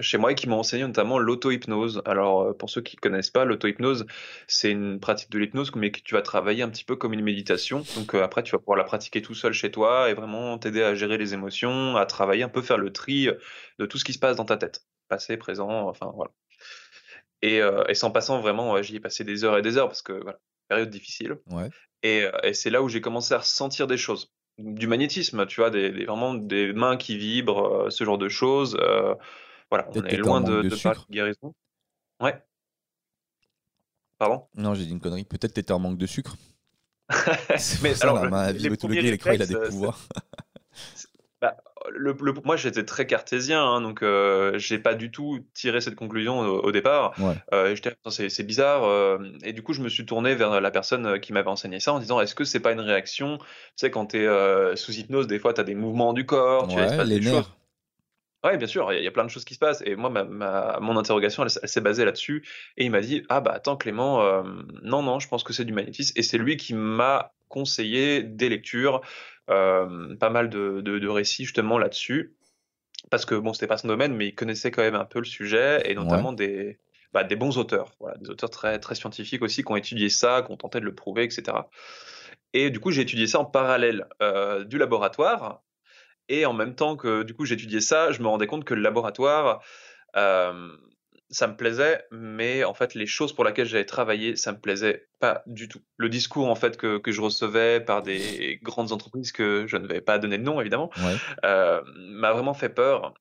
Chez moi, et qui m'ont enseigné notamment l'auto-hypnose. Alors, pour ceux qui connaissent pas, l'auto-hypnose, c'est une pratique de l'hypnose, mais que tu vas travailler un petit peu comme une méditation. Donc, après, tu vas pouvoir la pratiquer tout seul chez toi et vraiment t'aider à gérer les émotions, à travailler un peu, faire le tri de tout ce qui se passe dans ta tête. Passé, présent, enfin, voilà. Et, et sans passant, vraiment, j'y ai passé des heures et des heures parce que, voilà, période difficile.
Ouais.
Et, et c'est là où j'ai commencé à ressentir des choses du magnétisme, tu vois, des, vraiment des mains qui vibrent, ce genre de choses. voilà, on est loin de, de, de guérison. Ouais. Pardon?
Non, j'ai dit une connerie. Peut-être t'étais en manque de sucre. *laughs* mais alors, la main il a des pouvoirs.
bah, le, moi, j'étais très cartésien, hein, donc euh, j'ai pas du tout tiré cette conclusion au, départ. Euh, c'est bizarre. Euh, et du coup, je me suis tourné vers la personne qui m'avait enseigné ça en disant est-ce que c'est pas une réaction Tu sais, quand tu es euh, sous hypnose, des fois, tu as des mouvements du corps, tu
vois, les nerfs.
Ouais, bien sûr, il y, a plein de choses qui se passent. Et moi, ma, mon interrogation, elle, s'est basée là-dessus. Et il m'a dit Ah, bah attends, Clément, non, non, je pense que c'est du magnétisme. Et c'est lui qui m'a conseillé des lectures, euh, pas mal de, de, récits justement là-dessus, parce que bon, c'était pas son domaine, mais il connaissait quand même un peu le sujet, et notamment des, bah, des bons auteurs, voilà, des auteurs très, très scientifiques aussi, qui ont étudié ça, qui ont tenté de le prouver, etc. Et du coup, j'ai étudié ça en parallèle euh, du laboratoire, et en même temps que du coup j'étudiais ça, je me rendais compte que le laboratoire, euh, ça me plaisait, mais en fait, les choses pour lesquelles j'avais travaillé, ça me plaisait pas du tout. Le discours, en fait, que, que je recevais par des grandes entreprises que je ne vais pas donner de nom, évidemment, euh, m'a vraiment fait peur.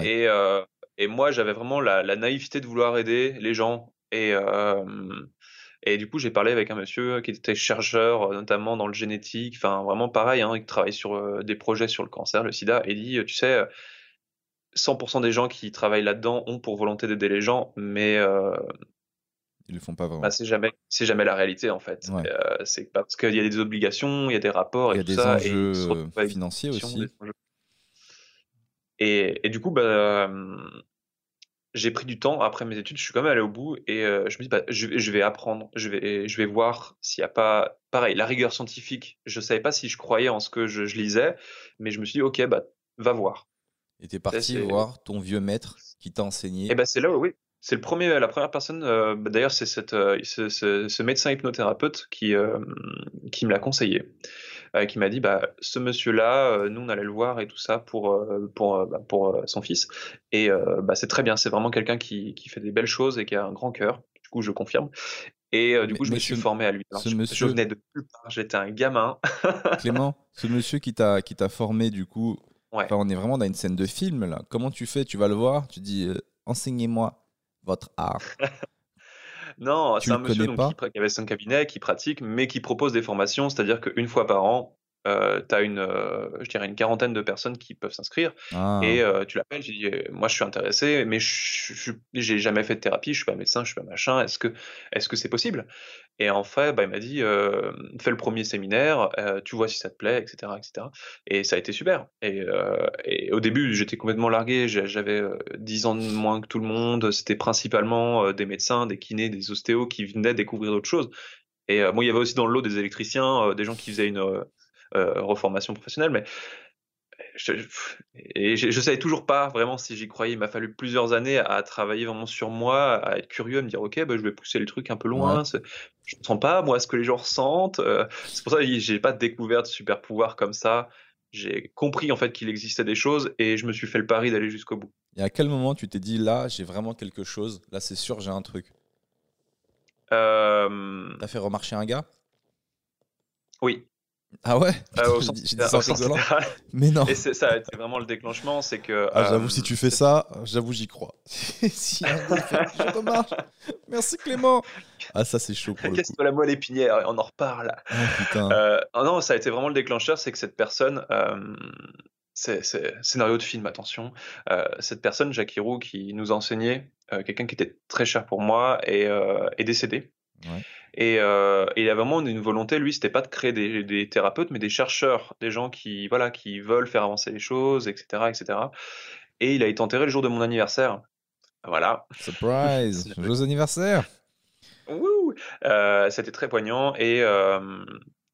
Et, euh, et, moi, j'avais vraiment la, la, naïveté de vouloir aider les gens. Et, euh, et du coup, j'ai parlé avec un monsieur qui était chercheur, notamment dans le génétique, enfin, vraiment pareil, hein, qui travaille sur des projets sur le cancer, le sida, et dit, tu sais, 100% des gens qui travaillent là-dedans ont pour volonté d'aider les gens, mais euh,
ils le font pas vraiment.
Bah, c'est jamais, c'est jamais la réalité en fait. Euh, c'est parce qu'il y a des obligations, il y a des rapports,
il y a
des
enjeux euh, financiers aussi.
Et, et, du coup, bah, j'ai pris du temps après mes études. Je suis quand même allé au bout et je me dis, bah, je, je, vais apprendre, je vais, je vais voir s'il n'y a pas, pareil, la rigueur scientifique. Je savais pas si je croyais en ce que je, je lisais, mais je me suis dit, ok, bah, va voir.
Et t'es parti voir ton vieux maître qui t'a enseigné.
Et eh ben c'est là où oui. C'est le premier, la première personne. Euh, bah, d'ailleurs, c'est cette, euh, ce, ce, médecin hypnothérapeute qui, euh, qui me l'a conseillé, qui m'a dit, bah, ce monsieur-là, nous on allait le voir et tout ça pour pour bah, pour son fils. Et bah, c'est très bien. C'est vraiment quelqu'un qui, qui fait des belles choses et qui a un grand cœur. Du coup, je confirme. Et du coup, je me suis formé à lui.
ce monsieur...
je venais de J'étais un gamin.
Clément, ce monsieur qui t'a qui t'a formé du coup on est vraiment dans une scène de film là. Comment tu fais? Tu vas le voir, tu dis euh, enseignez-moi votre art. *laughs*
non, c'est un monsieur qui, avait son cabinet, qui pratique, mais qui propose des formations, c'est-à-dire qu'une fois par an, euh, tu as une, euh, je dirais une quarantaine de personnes qui peuvent s'inscrire. Ah. et tu l'appelles, tu dis moi je suis intéressé, mais je j'ai jamais fait de thérapie, je suis pas médecin, je suis pas machin, est-ce que est-ce que c'est possible? Et en fait, bah, il m'a dit fais le premier séminaire, tu vois si ça te plaît, etc., etc. Et ça a été super. Et, et au début j'étais complètement largué, j'avais 10 ans de moins que tout le monde, c'était principalement des médecins, des kinés, des ostéos qui venaient découvrir d'autres choses. Et moi, il y avait aussi dans le lot des électriciens, des gens qui faisaient une, euh, reformation professionnelle, mais je, et je, savais toujours pas vraiment si j'y croyais. Il m'a fallu plusieurs années à travailler vraiment sur moi, à être curieux, à me dire ok, bah, je vais pousser le truc un peu loin. Je ne sens pas moi ce que les gens ressentent. Euh, c'est pour ça que j'ai pas découvert de super pouvoir comme ça. J'ai compris en fait qu'il existait des choses et je me suis fait le pari d'aller jusqu'au bout.
Et à quel moment tu t'es dit là j'ai vraiment quelque chose, là c'est sûr j'ai un truc?
Euh...
T'as fait remarcher un gars?
Oui.
Ah ouais
euh, au sens,
Mais non.
Et ça a été vraiment le déclenchement, c'est que.
Ah, j'avoue, si tu fais euh, ça, j'avoue, j'y crois. *laughs* si un marche. Merci Clément. Ah, ça, c'est chaud le
coup. la moelle épinière, on en reparle.
Oh, putain.
Euh, non, ça a été vraiment le déclencheur, c'est que cette personne. c'est scénario de film, attention. cette personne, Jacques Roux, qui nous a enseigné, quelqu'un qui était très cher pour moi, est, est décédé. Et, euh, et, il a vraiment une volonté, lui, c'était pas de créer des, des, thérapeutes, mais des chercheurs, des gens qui, voilà, qui veulent faire avancer les choses, etc., etc. Et il a été enterré le jour de mon anniversaire. Voilà.
Surprise *laughs* Joyeux anniversaire
Wouh euh, C'était très poignant et, euh,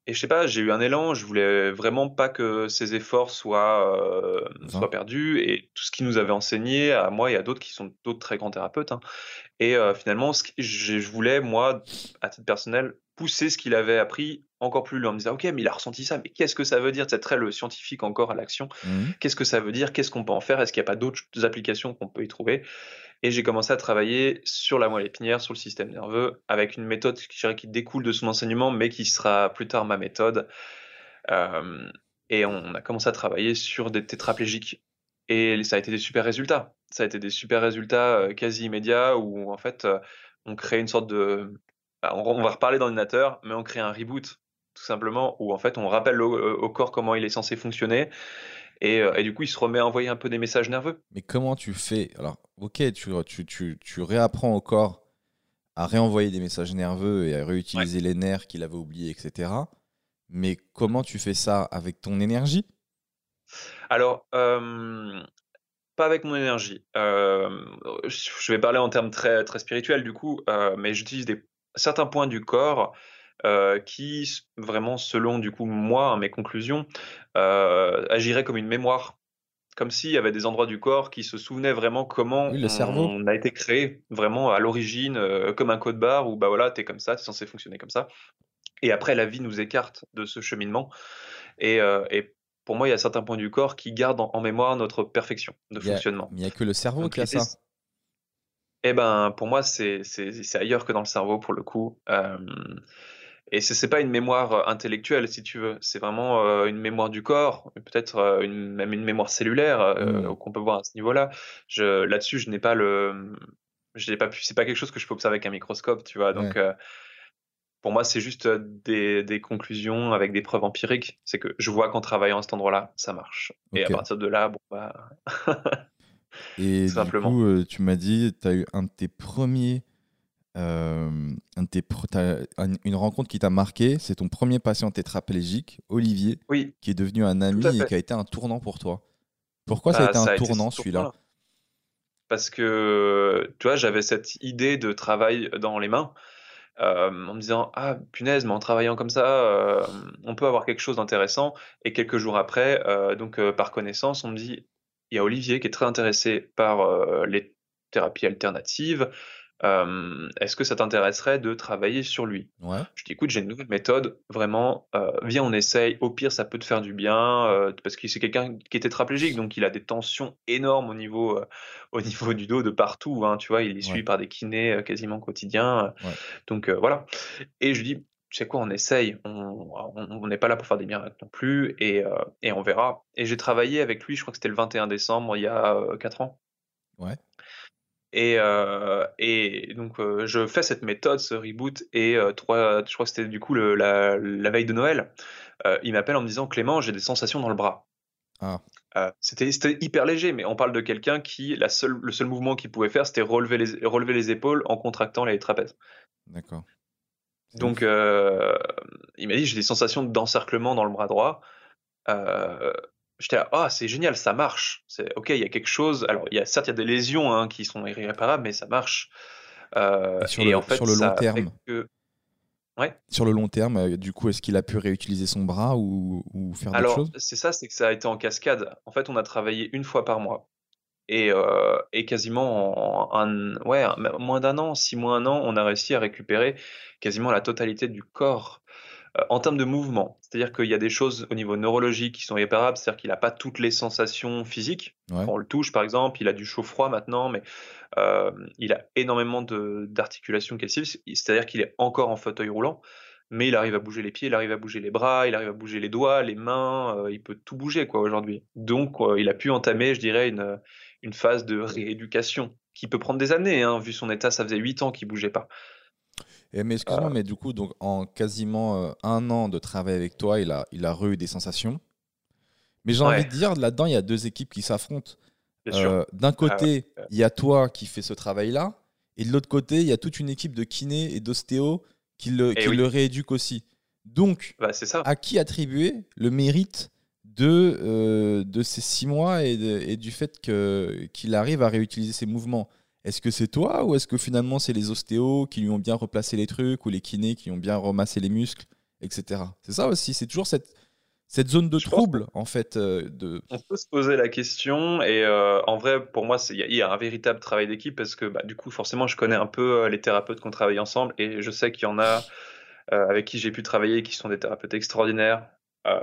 et je sais pas, j'ai eu un élan. Je voulais vraiment pas que ses efforts soient, euh, soient perdus et tout ce qu'il nous avait enseigné à moi et à d'autres qui sont d'autres très grands thérapeutes. Hein. Et euh, finalement, ce que je, je voulais, moi, à titre personnel, pousser ce qu'il avait appris encore plus loin, en me disant, ok, mais il a ressenti ça, mais qu'est-ce que ça veut dire C'est très le scientifique encore à l'action. Mmh. Qu'est-ce que ça veut dire Qu'est-ce qu'on peut en faire Est-ce qu'il n'y a pas d'autres applications qu'on peut y trouver? Et j'ai commencé à travailler sur la moelle épinière, sur le système nerveux, avec une méthode qui, qui découle de son enseignement, mais qui sera plus tard ma méthode. Euh, et on a commencé à travailler sur des tétraplégiques. Et ça a été des super résultats. Ça a été des super résultats euh, quasi immédiats où, en fait, euh, on crée une sorte de bah, on, va reparler d'ordinateur, mais on crée un reboot, tout simplement, où en fait on rappelle au, corps comment il est censé fonctionner. Euh, et, du coup, il se remet à envoyer un peu des messages nerveux.
Mais comment tu fais? Alors, ok, tu, tu, tu, réapprends au corps à réenvoyer des messages nerveux et à réutiliser les nerfs qu'il avait oubliés, etc. Mais comment tu fais ça avec ton énergie?
Alors, euh, pas avec mon énergie. je vais parler en termes très, très spirituels du coup, mais j'utilise des certains points du corps euh, qui, vraiment, selon du coup moi, hein, mes conclusions, euh, agiraient comme une mémoire. Comme s'il y avait des endroits du corps qui se souvenaient vraiment comment
le on,
a été créé, vraiment à l'origine, euh, comme un code barre où bah voilà, t'es comme ça, t'es censé fonctionner comme ça. Et après, la vie nous écarte de ce cheminement. Et, et pour moi, il y a certains points du corps qui gardent en, mémoire notre perfection de fonctionnement.
Mais il n'y a que le cerveau qui a ça.
Eh ben, pour moi, c'est ailleurs que dans le cerveau, pour le coup. Euh, et ce n'est pas une mémoire intellectuelle, si tu veux. C'est vraiment euh, une mémoire du corps, peut-être euh, même une mémoire cellulaire mmh. qu'on peut voir à ce niveau-là. Là-dessus, je n'ai pas le. Je n'ai pas pu. C'est pas quelque chose que je peux observer avec un microscope, tu vois. Donc, pour moi, c'est juste des, des, conclusions avec des preuves empiriques. C'est que je vois qu'en travaillant à cet endroit-là, ça marche. Et à partir de là, bon, bah. *laughs*
Et du coup, euh, tu m'as dit, tu as eu un de tes premiers. Euh, un de tes une rencontre qui t'a marqué, c'est ton premier patient tétraplégique, Olivier,
oui.
qui est devenu un ami et qui a été un tournant pour toi. Pourquoi ça a bah, été un tournant celui-là
Parce que, tu vois, j'avais cette idée de travail dans les mains. Euh, en me disant ah punaise mais en travaillant comme ça on peut avoir quelque chose d'intéressant et quelques jours après donc par connaissance on me dit il y a Olivier qui est très intéressé par euh, les thérapies alternatives. Euh, est-ce que ça t'intéresserait de travailler sur lui? Je dis écoute, j'ai une nouvelle méthode, vraiment, euh, viens, on essaye. Au pire, ça peut te faire du bien, parce que c'est quelqu'un qui est tétraplégique, donc il a des tensions énormes au niveau, *laughs* au niveau du dos de partout. Hein, tu vois, il est suivi par des kinés quasiment quotidiens. Donc voilà. Et je dis tu sais quoi, on essaye, on n'est pas là pour faire des miracles non plus, et, euh, et on verra. Et j'ai travaillé avec lui, je crois que c'était le 21 décembre, il y a 4 euh, ans.
Ouais.
Et, euh, et donc, je fais cette méthode, ce reboot, et trois, je crois que c'était du coup le, la, la, veille de Noël. il m'appelle en me disant Clément, j'ai des sensations dans le bras.
Ah.
c'était hyper léger, mais on parle de quelqu'un qui, la seule, le seul mouvement qu'il pouvait faire, c'était relever les, relever les épaules en contractant les trapèzes.
D'accord.
Donc, euh, il m'a dit j'ai des sensations d'encerclement dans le bras droit. J'étais là, ah, c'est génial, ça marche. C'est ok, il y a quelque chose. Alors, il y a certes, il y a des lésions hein, qui sont irréparables, mais ça marche.
Euh, et, sur, le, en fait, sur le long terme. Ouais. Sur le long terme, du coup, est-ce qu'il a pu réutiliser son bras ou, ou faire d'autres choses?
Alors, c'est ça, c'est que ça a été en cascade. En fait, on a travaillé une fois par mois. Et, euh, et, quasiment en un, ouais, moins d'un an, six mois, un an, on a réussi à récupérer quasiment la totalité du corps en termes de mouvement. C'est-à-dire qu'il y a des choses au niveau neurologique qui sont réparables, c'est-à-dire qu'il n'a pas toutes les sensations physiques. Quand on le touche, par exemple, il a du chaud-froid maintenant, mais euh, il a énormément d'articulations cassives, c'est-à-dire qu'il est encore en fauteuil roulant mais il arrive à bouger les pieds, il arrive à bouger les bras, il arrive à bouger les doigts, les mains, euh, il peut tout bouger quoi aujourd'hui. Donc il a pu entamer, je dirais, une, une phase de rééducation qui peut prendre des années, hein, vu son état, ça faisait 8 ans qu'il bougeait pas.
Et eh, mais excuse-moi, euh. mais du coup, donc, en quasiment euh, un an de travail avec toi, il a, il a eu des sensations. Mais j'ai envie de dire, là-dedans, il y a deux équipes qui s'affrontent. Euh, d'un ah côté, il y a toi qui fais ce travail-là, et de l'autre côté, il y a toute une équipe de kinés et d'ostéos qui le,
Eh
qui
oui.
le rééduque aussi. Donc,
Bah, ça.
à qui attribuer le mérite de, euh, de ces six mois et, de- et du fait qu'il arrive à réutiliser ses mouvements? Est-ce que c'est toi ou est-ce que finalement c'est les ostéos qui lui ont bien replacé les trucs ou les kinés qui ont bien remassé les muscles, etc. C'est ça aussi, c'est toujours cette, cette zone de
Je
trouble en fait. euh, de...
On peut se poser la question et euh, en vrai, pour moi, il y, a- il y a un véritable travail d'équipe parce que bah, du coup, forcément, je connais un peu euh, les thérapeutes qui ont travaillé ensemble et je sais qu'il y en a avec qui j'ai pu travailler qui sont des thérapeutes extraordinaires,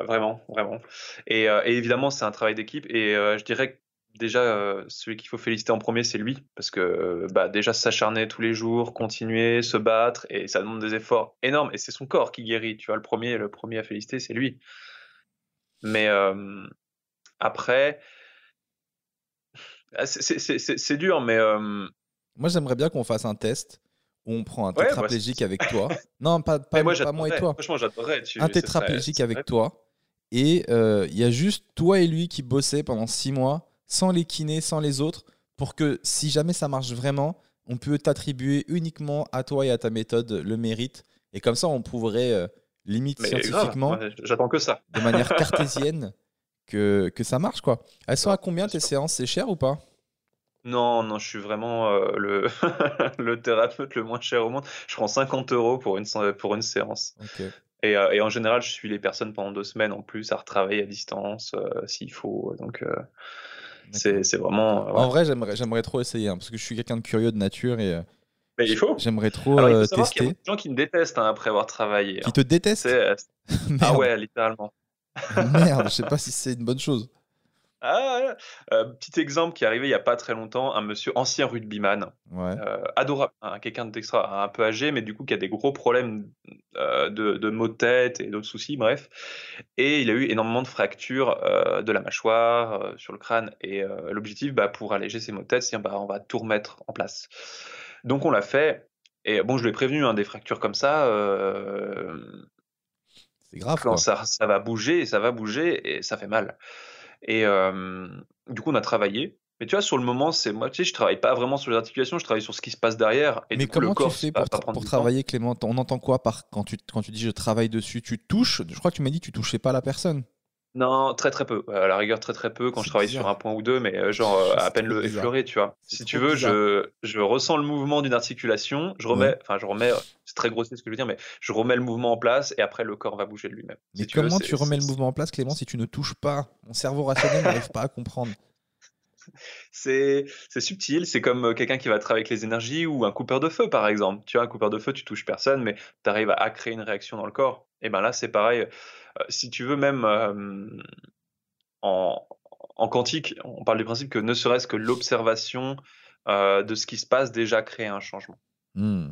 vraiment, vraiment. Et, et évidemment, c'est un travail d'équipe et je dirais que déjà, euh, celui qu'il faut féliciter en premier, c'est lui parce que euh, bah, déjà s'acharner tous les jours, continuer, se battre et ça demande des efforts énormes et c'est son corps qui guérit. Tu vois, le premier, le premier à féliciter, c'est lui. Mais euh, après, ah, c'est- dur, mais
Moi j'aimerais bien qu'on fasse un test où on prend un
Ouais, moi,
tétraplégique avec *laughs* toi. Non, pas, pas,
moi,
pas moi et toi.
Franchement, j'adorerais.
Un tétraplégique avec toi. Et il y a juste toi et lui qui bossaient pendant six mois, sans les kinés, sans les autres, pour que si jamais ça marche vraiment, on peut t'attribuer uniquement à toi et à ta méthode le mérite. Et comme ça, on prouverait euh, limite
Mais
scientifiquement,
j'attends que ça.
de manière *laughs* cartésienne, que, que ça marche. quoi. Elles sont à combien
bien
tes séances? C'est cher ou pas?
Non, non, je suis vraiment euh, le, *laughs* le thérapeute le moins cher au monde. Je prends 50 euros pour une, pour une séance. Et, euh, et en général, je suis les personnes pendant deux semaines en plus à retravailler à distance euh, s'il faut. Donc, c'est vraiment. euh,
En vrai, j'aimerais, trop essayer, hein, parce que je suis quelqu'un de curieux de nature et euh,
Mais il faut.
j'aimerais trop
Alors, il faut
euh,
y a
tester.
beaucoup de gens qui me détestent hein, après avoir travaillé.
Qui
hein.
te détestent. *laughs*
Ah ouais, littéralement.
Merde, je sais *laughs* pas si c'est une bonne chose.
Ah. Euh, petit exemple qui est arrivé il y a pas très longtemps, un monsieur ancien rugbyman,
Ouais.
euh, adorable, hein, quelqu'un d'extra, un peu âgé, mais du coup qui a des gros problèmes euh, de, de maux de tête et d'autres soucis, bref. Et il a eu énormément de fractures de la mâchoire, sur le crâne. Et l'objectif, bah, pour alléger ces maux de tête, c'est bah, on va tout remettre en place. Donc on l'a fait. Et bon, je l'ai prévenu, hein, des fractures comme ça,
C'est grave.
quand ça, ça va bouger, ça va bouger et ça fait mal. Et euh, du coup, on a travaillé. Mais tu vois, sur le moment, c'est moi, tu sais, je travaille pas vraiment sur les articulations, je travaille sur ce qui se passe derrière. Et
Mais
du coup, le
comment
corps,
tu fais pour, tra-
temps.
travailler, Clément? On entend quoi par quand tu, quand tu dis je travaille dessus Tu touches? Je crois que tu m'as dit que tu touchais pas la personne.
Non, très très peu. À la rigueur, très très peu quand je travaille
bizarre.
sur un point ou deux, mais euh, genre euh, *laughs* à peine le effleuré, tu vois. Si tu veux,
bizarre.
je, je ressens le mouvement d'une articulation, je remets, enfin, je remets, c'est très grossier ce que je veux dire, mais je remets le mouvement en place et après le corps va bouger de lui-même.
Mais
Si tu veux,
comment tu remets le mouvement en place, Clément, si tu ne touches pas? Mon cerveau rationnel *laughs* n'arrive pas à comprendre.
C'est subtil, c'est comme euh, quelqu'un qui va travailler avec les énergies ou un coupeur de feu par exemple. Tu vois, un coupeur de feu, tu touches personne, mais tu arrives à, à créer une réaction dans le corps. Et ben là, c'est pareil. Euh, si tu veux, même euh, en, en quantique, on parle du principe que ne serait-ce que l'observation euh, de ce qui se passe déjà crée un changement.
Hmm.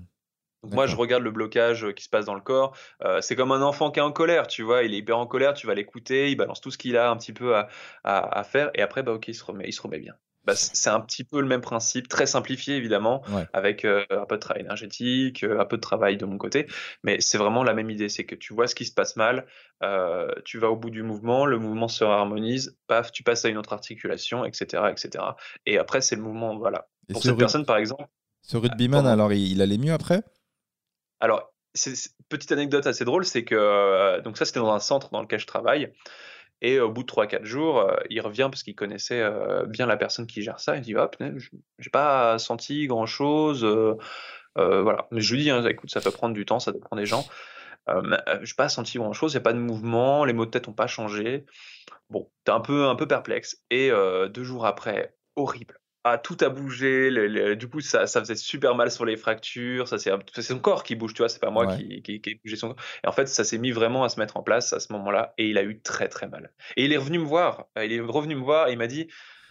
Donc moi, je regarde le blocage euh, qui se passe dans le corps. Euh, c'est comme un enfant qui est en colère, tu vois. Il est hyper en colère, tu vas l'écouter, il balance tout ce qu'il a un petit peu à, à, à faire, et après, bah ok, il se remet, il se remet bien. Bah, c'est un petit peu le même principe, très simplifié évidemment,
Ouais.
avec euh, un peu de travail énergétique, un peu de travail de mon côté, mais c'est vraiment la même idée, c'est que tu vois ce qui se passe mal, euh, tu vas au bout du mouvement, le mouvement se harmonise, paf, tu passes à une autre articulation, etc., etc. Et après, c'est le mouvement, voilà.
Et
Pour
ce,
cette
rug-
personne, par exemple.
ce rugbyman,
comment
alors, il, il allait mieux après?
Alors, c'est, petite anecdote assez drôle, c'est que euh, donc ça c'était dans un centre dans lequel je travaille, et au bout de 3-4 jours, euh, il revient parce qu'il connaissait euh, bien la personne qui gère ça, il dit hop, j'ai pas senti grand chose, voilà. Mais je lui dis, hein, écoute, ça peut prendre du temps, ça dépend des gens. Euh, j'ai pas senti grand chose, il n'y a pas de mouvement, les mots de tête n'ont pas changé. Bon, t'es un peu, un peu perplexe. Et deux jours après, horrible. Ah, tout a bougé. le- le- du coup, ça, ça faisait super mal sur les fractures. Ça, c'est, son corps qui bouge, tu vois. C'est pas moi
Ouais.
qui, qui, qui ai bougé son corps. Et en fait, ça s'est mis vraiment à se mettre en place à ce moment-là. Et il a eu très très mal. Et il est revenu me voir. Euh, Il est revenu me voir et il m'a dit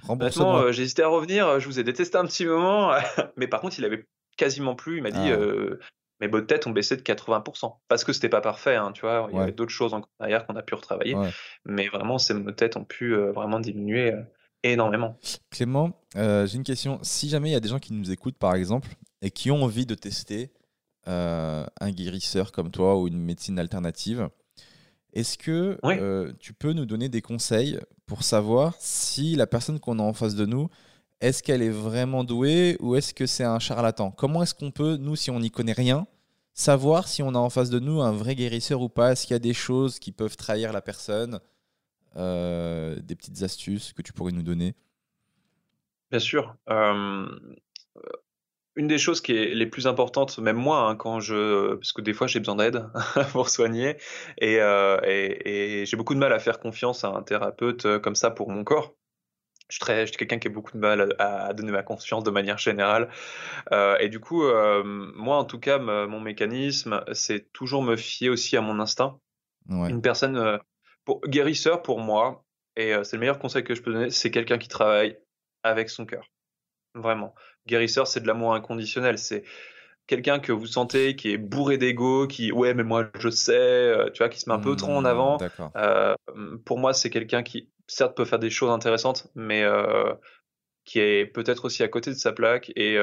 Honnêtement, euh, hésité à revenir. Je vous ai détesté un petit moment. *laughs* Mais par contre, il avait quasiment plus. Il m'a dit
Ah.
euh, mes beaux de tête ont baissé de 80%. Parce que c'était pas parfait, hein, tu vois. Il y
Ouais.
avait d'autres choses encore derrière qu'on a pu retravailler.
Ouais.
Mais vraiment, ces maux de tête ont pu euh, vraiment diminuer euh, énormément.
Clément, euh, j'ai une question. Si jamais il y a des gens qui nous écoutent, par exemple, et qui ont envie de tester euh, un guérisseur comme toi ou une médecine alternative, est-ce que
Oui.
euh, tu peux nous donner des conseils pour savoir si la personne qu'on a en face de nous, est-ce qu'elle est vraiment douée ou est-ce que c'est un charlatan? Comment est-ce qu'on peut, nous, si on n'y connaît rien, savoir si on a en face de nous un vrai guérisseur ou pas? Est-ce qu'il y a des choses qui peuvent trahir la personne? Euh, Des petites astuces que tu pourrais nous donner
Bien sûr. Euh, une des choses qui est les plus importantes, même moi, hein, quand je, parce que des fois j'ai besoin d'aide *laughs* pour soigner, euh, et, et, j'ai beaucoup de mal à faire confiance à un thérapeute comme ça pour mon corps. Je suis, très, je suis quelqu'un qui a beaucoup de mal à, donner ma confiance de manière générale. Euh, et du coup, moi, en tout cas, mon mécanisme, c'est toujours me fier aussi à mon instinct. Une personne, pour, guérisseur pour moi, et c'est le meilleur conseil que je peux donner, c'est quelqu'un qui travaille avec son cœur. Vraiment. Guérisseur, c'est de l'amour inconditionnel. C'est quelqu'un que vous sentez qui est bourré d'ego, qui ouais mais moi je sais, euh, tu vois, qui se met un peu trop en mmh, avant. Euh, pour moi, c'est quelqu'un qui certes peut faire des choses intéressantes, mais euh, qui est peut-être aussi à côté de sa plaque et,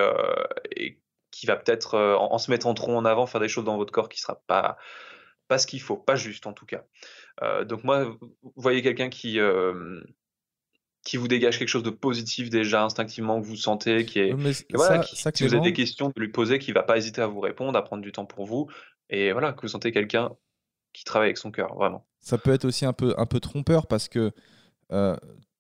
qui va peut-être en, se mettant trop en avant faire des choses dans votre corps qui sera pas pas ce qu'il faut, pas juste en tout cas. donc moi, vous voyez quelqu'un qui qui vous dégage quelque chose de positif déjà instinctivement que vous sentez, qui est voilà, si vous avez des questions de lui poser, qui va pas hésiter à vous répondre, à prendre du temps pour vous, et voilà que vous sentez quelqu'un qui travaille avec son cœur, vraiment.
Ça peut être aussi un peu un peu trompeur parce que euh,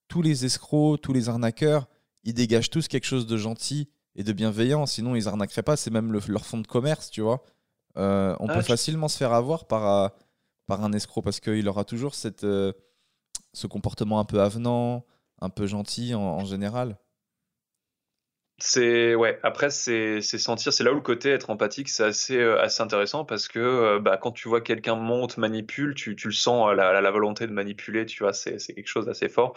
tous les escrocs, tous les arnaqueurs, ils dégagent tous quelque chose de gentil et de bienveillant, sinon ils arnaqueraient pas. C'est même leur fond de commerce, tu vois. Euh, on ah, peut facilement se faire avoir par, euh, par un escroc parce qu'il aura toujours cette, ce comportement un peu avenant, un peu gentil en, général
c'est ouais. Après, c'est sentir, c'est là où le côté être empathique, c'est assez euh, assez intéressant parce que euh, bah, quand tu vois quelqu'un monte, manipule, tu, tu le sens la, la, volonté de manipuler, tu vois, c'est quelque chose d'assez fort.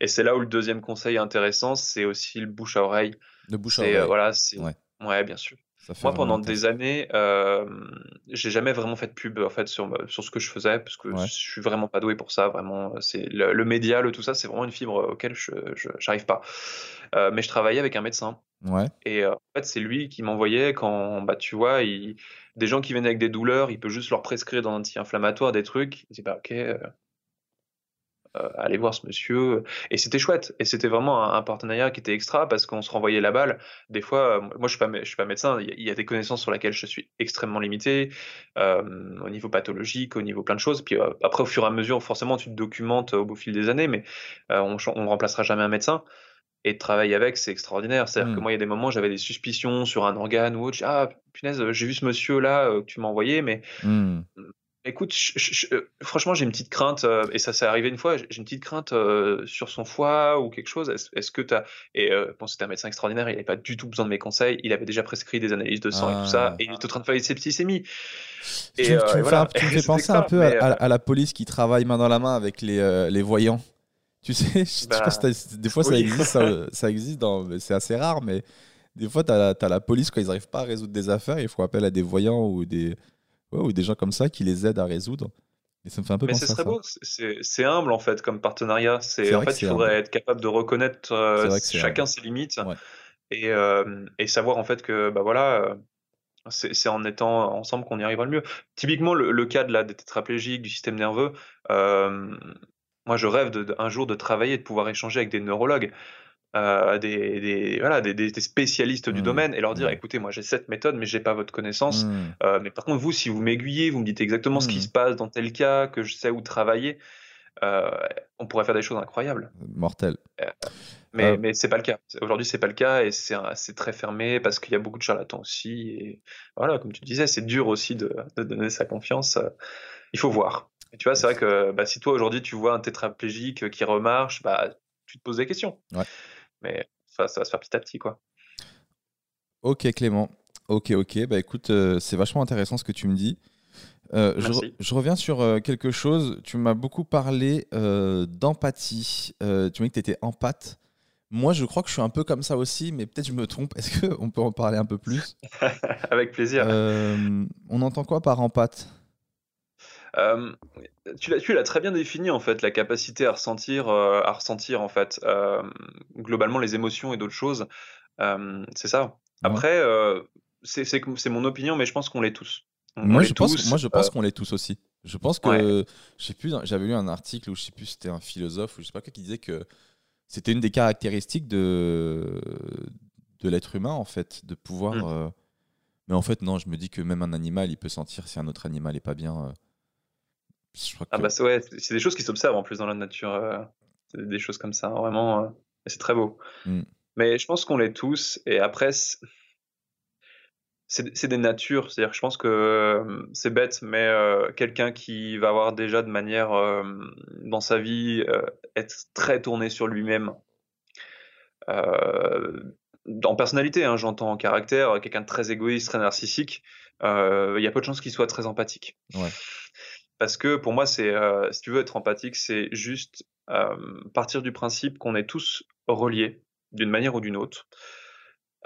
Et c'est là où le deuxième conseil intéressant, c'est aussi le bouche à oreille.
Le bouche à euh, oreille.
voilà, c'est ouais. ouais. bien sûr. Moi, pendant des années, euh, j'ai jamais vraiment fait de pub en fait sur, sur ce que je faisais parce que je suis vraiment pas doué pour ça. Vraiment, c'est le, média, le tout ça, c'est vraiment une fibre auquel je n'arrive pas. Euh, mais je travaillais avec un médecin.
Ouais.
Et euh, en fait, c'est lui qui m'envoyait quand, bah, tu vois, il, des gens qui venaient avec des douleurs, il peut juste leur prescrire des anti-inflammatoires, des trucs. Il dit, bah, ok, euh, euh, aller voir ce monsieur. Et c'était chouette. Et c'était vraiment un, partenariat qui était extra parce qu'on se renvoyait la balle. Des fois, euh, moi je suis pas, je suis pas médecin. Il y, a des connaissances sur lesquelles je suis extrêmement limité euh, au niveau pathologique, au niveau plein de choses. Puis après, au fur et à mesure, forcément, tu te documentes au fil des années, mais on, on remplacera jamais un médecin et de travailler avec, c'est extraordinaire. C'est-à-dire que mmh. moi, il y a des moments, j'avais des suspicions sur un organe ou autre. Ah, punaise, j'ai vu ce monsieur-là que tu m'as envoyé, mais mmh. Écoute, euh, franchement, j'ai une petite crainte, euh, et ça s'est arrivé une fois, j'ai une petite crainte euh, sur son foie ou quelque chose. Est-ce que tu as. Et bon, c'était un médecin extraordinaire, il n'avait pas du tout besoin de mes conseils, il avait déjà prescrit des analyses de sang et tout ça, et il était en train de faire des septicémies.
Et, tu, me fais, *laughs* penser un peu à, la police qui travaille main dans la main avec les, les voyants. Tu sais, *laughs* bah, des fois ça existe, ça, *laughs* existe, c'est assez rare, mais des fois, tu as, as, la police, quand ils n'arrivent pas à résoudre des affaires, il faut appel à des voyants ou des ou des gens comme ça qui les aident à résoudre. Et ça me fait un peu
Mais
penser
ce serait beau, c'est humble en fait comme partenariat. C'est en fait il faudrait être capable de reconnaître euh, chacun ses limites et, euh, et, savoir en fait que bah voilà, euh, c'est en étant ensemble qu'on y arrivera le mieux. Typiquement le, cas de la des tétraplégiques, du système nerveux. moi je rêve de, un jour de travailler, de pouvoir échanger avec des neurologues. Euh, des, des, voilà, des, des, spécialistes du mmh. domaine et leur dire écoutez, moi j'ai cette méthode, mais j'ai pas votre connaissance. Mmh. Euh, mais par contre, vous, si vous m'aiguillez, vous me dites exactement ce qui mmh. se passe dans tel cas, que je sais où travailler, euh, on pourrait faire des choses incroyables.
Mortel.
mais mais c'est pas le cas. Aujourd'hui, c'est pas le cas et c'est très fermé parce qu'il y a beaucoup de charlatans aussi. Et voilà, comme tu disais, c'est dur aussi de, de, donner sa confiance. Il faut voir. Et tu vois, c'est vrai que bah, si toi aujourd'hui tu vois un tétraplégique qui remarche, bah, tu te poses des questions.
Ouais
mais ça, ça va se faire petit à petit, quoi.
Ok, Clément. Ok, ok. Bah écoute, euh, c'est vachement intéressant ce que tu me dis. Euh, je, reviens sur euh, quelque chose. Tu m'as beaucoup parlé d'empathie. tu m'as dit que tu étais empathe. Moi, je crois que je suis un peu comme ça aussi, mais peut-être je me trompe. Est-ce qu'on *laughs* peut en parler un peu plus? *laughs*
Avec plaisir.
on entend quoi par empathe?
Euh, tu l'as très bien défini en fait, la capacité à ressentir, euh, à ressentir en fait euh, globalement les émotions et d'autres choses. c'est ça. Après, c'est mon opinion, mais je pense qu'on l'est tous.
moi, je pense, moi, je pense qu'on l'est tous aussi. Je pense que, je sais plus, j'avais lu un article où je sais plus, c'était un philosophe ou je sais pas quoi qui disait que c'était une des caractéristiques de de l'être humain en fait, de pouvoir mmh Mais en fait, non, je me dis que même un animal, il peut sentir si un autre animal est pas bien. euh. Je crois
Ah bah c'est ouais, c'est des choses qui s'observent en plus dans la nature, euh, c'est des choses comme ça, vraiment, euh, c'est très beau.
Mm.
Mais je pense qu'on l'est tous, et après, c'est des natures, c'est-à-dire que je pense que euh, c'est bête, mais euh, quelqu'un qui va avoir déjà de manière euh, dans sa vie euh, être très tourné sur lui-même, en personnalité, hein, j'entends en caractère, quelqu'un de très égoïste, très narcissique, il y a peu de chances qu'il soit très empathique.
Ouais.
Parce que pour moi, c'est, euh, si tu veux être empathique, c'est juste euh, partir du principe qu'on est tous reliés d'une manière ou d'une autre.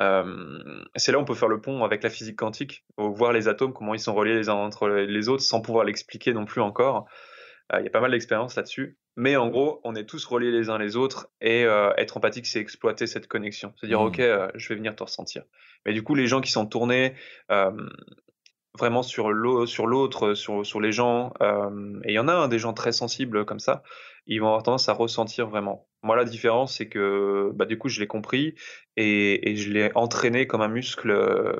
Euh, c'est là où on peut faire le pont avec la physique quantique, voir les atomes, comment ils sont reliés les uns entre les autres, sans pouvoir l'expliquer non plus encore. Euh, Il y a pas mal d'expériences là-dessus. Mais en gros, on est tous reliés les uns les autres, et euh, être empathique, c'est exploiter cette connexion. C'est dire,
Mhm.
ok, je vais venir te ressentir. Mais du coup, les gens qui sont tournés vraiment sur l'au- sur l'autre, sur, les gens, euh, et il y en a hein, des gens très sensibles comme ça, ils vont avoir tendance à ressentir vraiment. Moi, la différence, c'est que bah, du coup, je l'ai compris et, et je l'ai entraîné comme un muscle euh,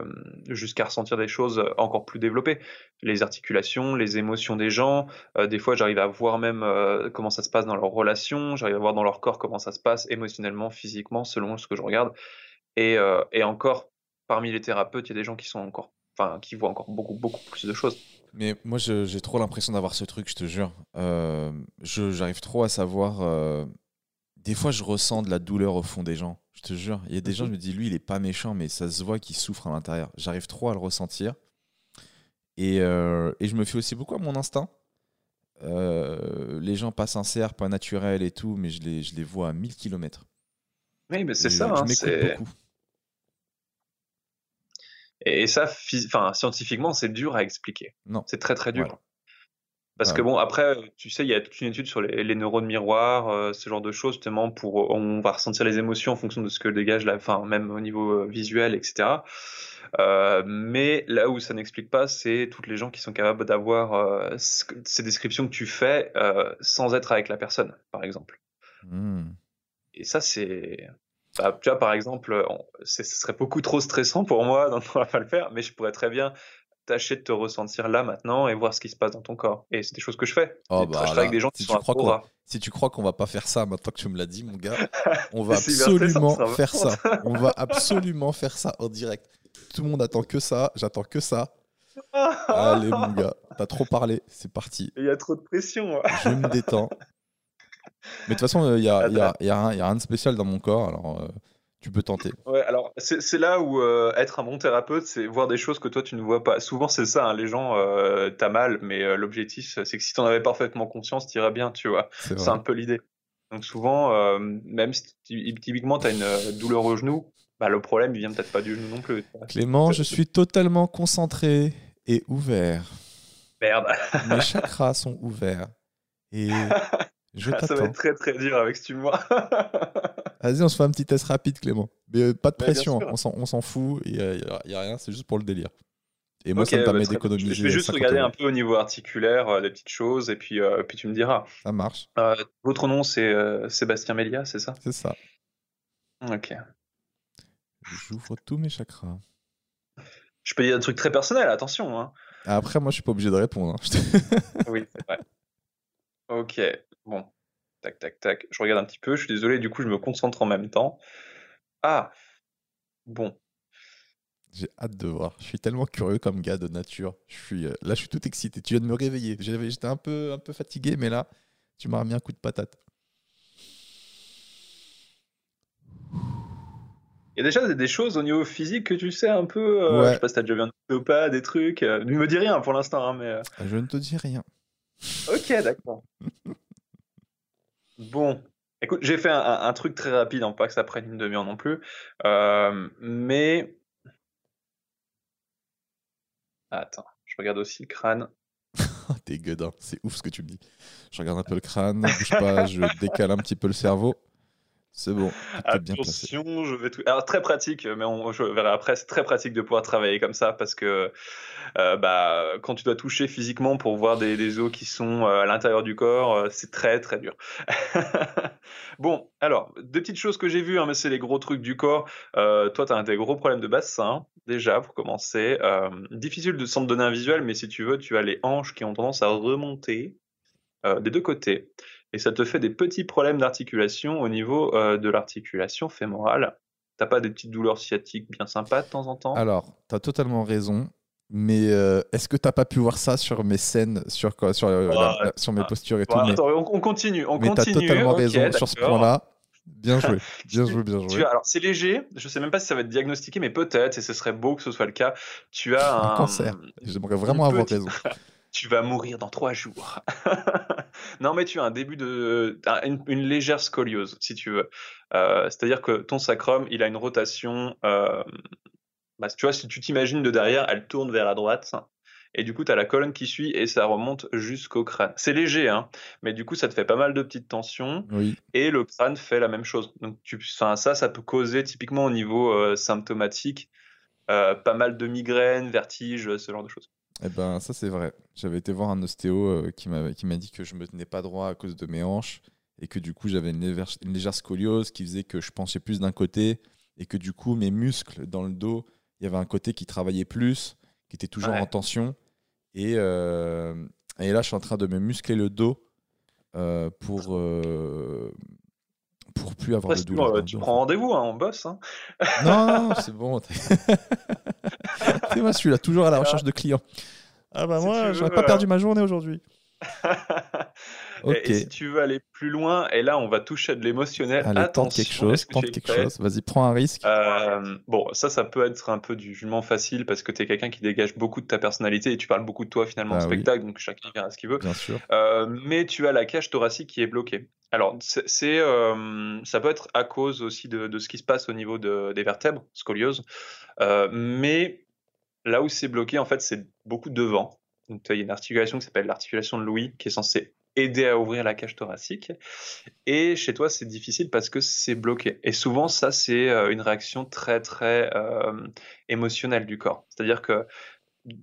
jusqu'à ressentir des choses encore plus développées. Les articulations, les émotions des gens. euh, des fois, j'arrive à voir même euh, comment ça se passe dans leurs relations. J'arrive à voir dans leur corps comment ça se passe émotionnellement, physiquement, selon ce que je regarde. Et, euh, et encore, parmi les thérapeutes, il y a des gens qui sont encore, enfin, qui voient encore beaucoup, beaucoup plus de choses.
Mais moi, j'ai trop l'impression d'avoir ce truc, je te jure. Euh, J'arrive trop à savoir. euh, Des fois, je ressens de la douleur au fond des gens. Je te jure. Il y a des gens, je me dis, lui, il est pas méchant, mais ça se voit qu'il souffre à l'intérieur. J'arrive trop à le ressentir. Et, euh, et je me fie aussi beaucoup à mon instinct. Euh, les gens pas sincères, pas naturels et tout, mais je les, je les vois à 1000 km.
Oui, mais c'est ça.
je
hein,
m'écoute beaucoup.
Et, ça, enfin, scientifiquement, c'est dur à expliquer.
Non.
C'est très très dur. Parce
Ouais.
que bon, après, tu sais, il y a toute une étude sur les, les neurones miroirs, euh, ce genre de choses, justement, pour on va ressentir les émotions en fonction de ce que dégage la, enfin, même au niveau euh, visuel, etc. Euh, mais là où ça n'explique pas, c'est toutes les gens qui sont capables d'avoir euh, ces descriptions que tu fais euh, sans être avec la personne, par exemple.
Hmm.
Et ça, c'est. Bah, tu vois, par exemple, on- ce serait beaucoup trop stressant pour moi, *laughs* donc on va pas le faire, mais je pourrais très bien tâcher de te ressentir là maintenant et voir ce qui se passe dans ton corps. Et c'est des choses que je fais.
Oh,
Je
bah,
travaille avec des gens qui
si
sont
tu crois qu'on-
aura.
Si tu crois qu'on va pas faire ça maintenant que tu me l'as dit, mon gars, *laughs* on va absolument
ça
faire ça. On va absolument faire ça en direct. Tout le monde attend que ça, j'attends que ça. *laughs* Allez, mon gars, t'as trop parlé, c'est parti.
Il y a trop de pression.
Je me détends. Mais de toute façon, il n'y a, y a- y a rien y a rien de spécial dans mon corps, alors euh, tu peux tenter.
Ouais, alors c'est là où euh, être un bon thérapeute, c'est voir des choses que toi tu ne vois pas. Souvent c'est ça, hein, les gens, euh, t'as mal, mais euh, l'objectif c'est que si t'en avais parfaitement conscience, t'irais bien, tu vois.
C'est
un peu l'idée. Donc souvent, euh, même si ty- typiquement tu as une euh, douleur au genou, bah, le problème il vient peut-être pas du genou non plus.
Clément, je suis totalement concentré et ouvert.
Merde,
Mes *laughs* chakras sont ouverts. Et *laughs* je
ça va être très très dur avec ce humour. *laughs*
Vas-y, on se fait un petit test rapide, Clément. Mais euh, pas de
Ouais, bien
pression,
sûr.
on s'en- on s'en fout, il n'y a, y a rien, c'est juste pour le délire. Et moi,
Ok,
ça me
bah,
permet d'économiser.
Je vais juste
50
regarder
euros.
un peu au niveau articulaire, euh, des petites choses, et puis, euh, puis tu me diras.
Ça marche,
Euh, Votre nom c'est euh, Sébastien Mélia, c'est ça?
C'est ça.
Ok.
J'ouvre tous mes chakras.
Je peux dire un truc très personnel, attention. Hein.
Après, moi, je suis pas obligé de répondre. hein.
Oui, c'est vrai. Ok, bon. Tac, tac, tac. Je regarde un petit peu. Je suis désolé, du coup, je me concentre en même temps. Ah, bon.
J'ai hâte de voir. Je suis tellement curieux comme gars de nature. Je suis, euh, là, je suis tout excité. Tu viens de me réveiller. J'étais un peu, un peu fatigué, mais là, tu m'as remis un coup de patate.
Il y a déjà des- choses au niveau physique que tu sais un peu. euh,
Ouais.
Je sais pas si t'as déjà vu un ostéopathe, des trucs. euh, ne me dis rien pour l'instant, hein, mais. euh,
Je ne te dis rien.
Ok, d'accord. *laughs* Bon, écoute, j'ai fait un, truc très rapide, hein, pas que ça prenne une demi-heure non plus, euh, mais... Attends, je regarde aussi le crâne. *laughs*
T'es gueudin. C'est ouf ce que tu me dis. Je regarde un peu le crâne, bouge pas, je décale un petit peu le cerveau. C'est bon.
Attention, je vais tout. Alors très pratique, mais on, je verrai après. C'est très pratique de pouvoir travailler comme ça parce que euh, bah, quand tu dois toucher physiquement pour voir des, os qui sont euh, à l'intérieur du corps, euh, c'est très très dur. *laughs* bon, alors deux petites choses que j'ai vues, hein, mais c'est les gros trucs du corps. toi, tu as des gros problèmes de bassin déjà pour commencer. difficile de s'en donner un visuel, mais si tu veux, tu as les hanches qui ont tendance à remonter des deux côtés et ça te fait des petits problèmes d'articulation au niveau euh, de l'articulation fémorale. T'as pas des petites douleurs sciatiques bien sympas de temps en temps?
Alors, tu as totalement raison. Mais euh, est-ce que tu n'as pas pu voir ça sur mes scènes, sur, sur, euh, sur mes postures et tout
attends, on, continue, on
mais
tu as
totalement raison sur ce point-là. Bien joué, *laughs* bien joué, bien joué.
alors c'est léger, je sais même pas si ça va être diagnostiqué, mais peut-être, et ce serait beau que ce soit le cas. Tu as un,
un cancer. J'aimerais vraiment avoir raison. *laughs*
tu vas mourir dans trois jours. *laughs* non, mais tu as un début de. une, légère scoliose, si tu veux. Euh, c'est-à-dire que ton sacrum, il a une rotation. Euh, bah, tu vois, si tu t'imagines de derrière, elle tourne vers la droite. Et du coup, tu as la colonne qui suit et ça remonte jusqu'au crâne. C'est léger, hein, mais du coup, ça te fait pas mal de petites tensions. Et le crâne fait la même chose. Donc, tu, ça, ça peut causer typiquement au niveau euh, symptomatique pas mal de migraines, vertiges, ce genre de choses.
Eh ben, ça, c'est vrai. J'avais été voir un ostéo euh, qui m'a dit que je me tenais pas droit à cause de mes hanches et que du coup, j'avais une, légère, scoliose qui faisait que je penchais plus d'un côté et que du coup, mes muscles dans le dos, il y avait un côté qui travaillait plus, qui était toujours en tension. Et, euh, et, là, je suis en train de me muscler le dos euh, pour, pour plus avoir de douleur.
tu prends rendez-vous, hein, on bosse. Hein.
Non, c'est bon. *laughs* moi, je suis là toujours à la recherche de clients. Ah bah moi, j'aurais pas perdu ma journée aujourd'hui. *laughs*
Et, si tu veux aller plus loin, et là on va toucher à de l'émotionnel.
Allez, tente quelque chose, tente quelque chose. Vas-y, prends un risque.
Euh, bon, ça, ça peut être un peu du jugement facile parce que tu es quelqu'un qui dégage beaucoup de ta personnalité et tu parles beaucoup de toi finalement en bah spectacle, donc chacun verra ce qu'il veut.
Bien sûr.
Euh, mais tu as la cage thoracique qui est bloquée. Alors, c'est, euh, ça peut être à cause aussi de, de, ce qui se passe au niveau de, des vertèbres, scoliose. mais là où c'est bloqué, en fait, c'est beaucoup devant. Donc, il y a une articulation qui s'appelle l'articulation de Louis qui est censée aider à ouvrir la cage thoracique. Et chez toi, c'est difficile parce que c'est bloqué. Et souvent, ça, c'est euh, une réaction très, très euh, émotionnelle du corps. C'est-à-dire que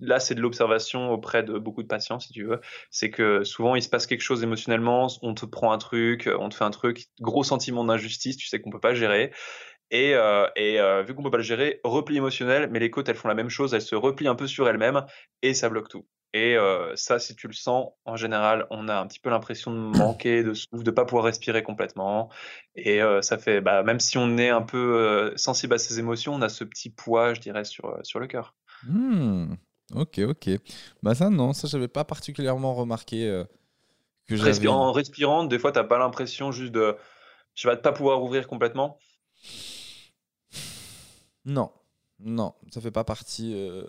là, c'est de l'observation auprès de beaucoup de patients, si tu veux. C'est que souvent, il se passe quelque chose émotionnellement, on te prend un truc, on te fait un truc, gros sentiment d'injustice, tu sais qu'on peut pas gérer. Et, euh, vu qu'on peut pas le gérer, repli émotionnel, mais les côtes, elles font la même chose, elles se replient un peu sur elles-mêmes et ça bloque tout. Et ça, si tu le sens, en général, on a un petit peu l'impression de manquer de souffle, de pas pouvoir respirer complètement. Et ça fait, bah, même si on est un peu sensible à ces émotions, on a ce petit poids, je dirais, sur, sur le cœur.
Mmh. Ok, ok. Bah ça, non, ça, j'avais pas particulièrement remarqué
que En respirant, des fois, t'as pas l'impression juste de, je vais pas pouvoir ouvrir complètement?
Non, non, ça fait pas partie euh,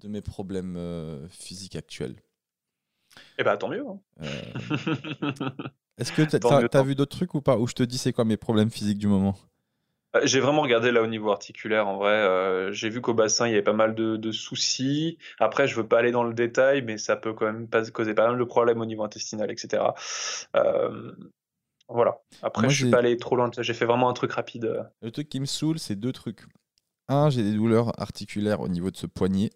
de mes problèmes euh, physiques actuels.
Eh ben tant mieux. Hein.
Euh, *laughs* est-ce que tu as, vu d'autres trucs ou pas? Ou je te dis c'est quoi mes problèmes physiques du moment?
J'ai vraiment regardé là au niveau articulaire en vrai. J'ai vu qu'au bassin il y avait pas mal de, soucis. Après je veux pas aller dans le détail, mais ça peut quand même causer pas mal de problèmes au niveau intestinal, etc. voilà. Après je suis pas allé trop loin. J'ai fait vraiment un truc rapide.
Le truc qui me saoule c'est deux trucs un, j'ai des douleurs articulaires au niveau de ce poignet.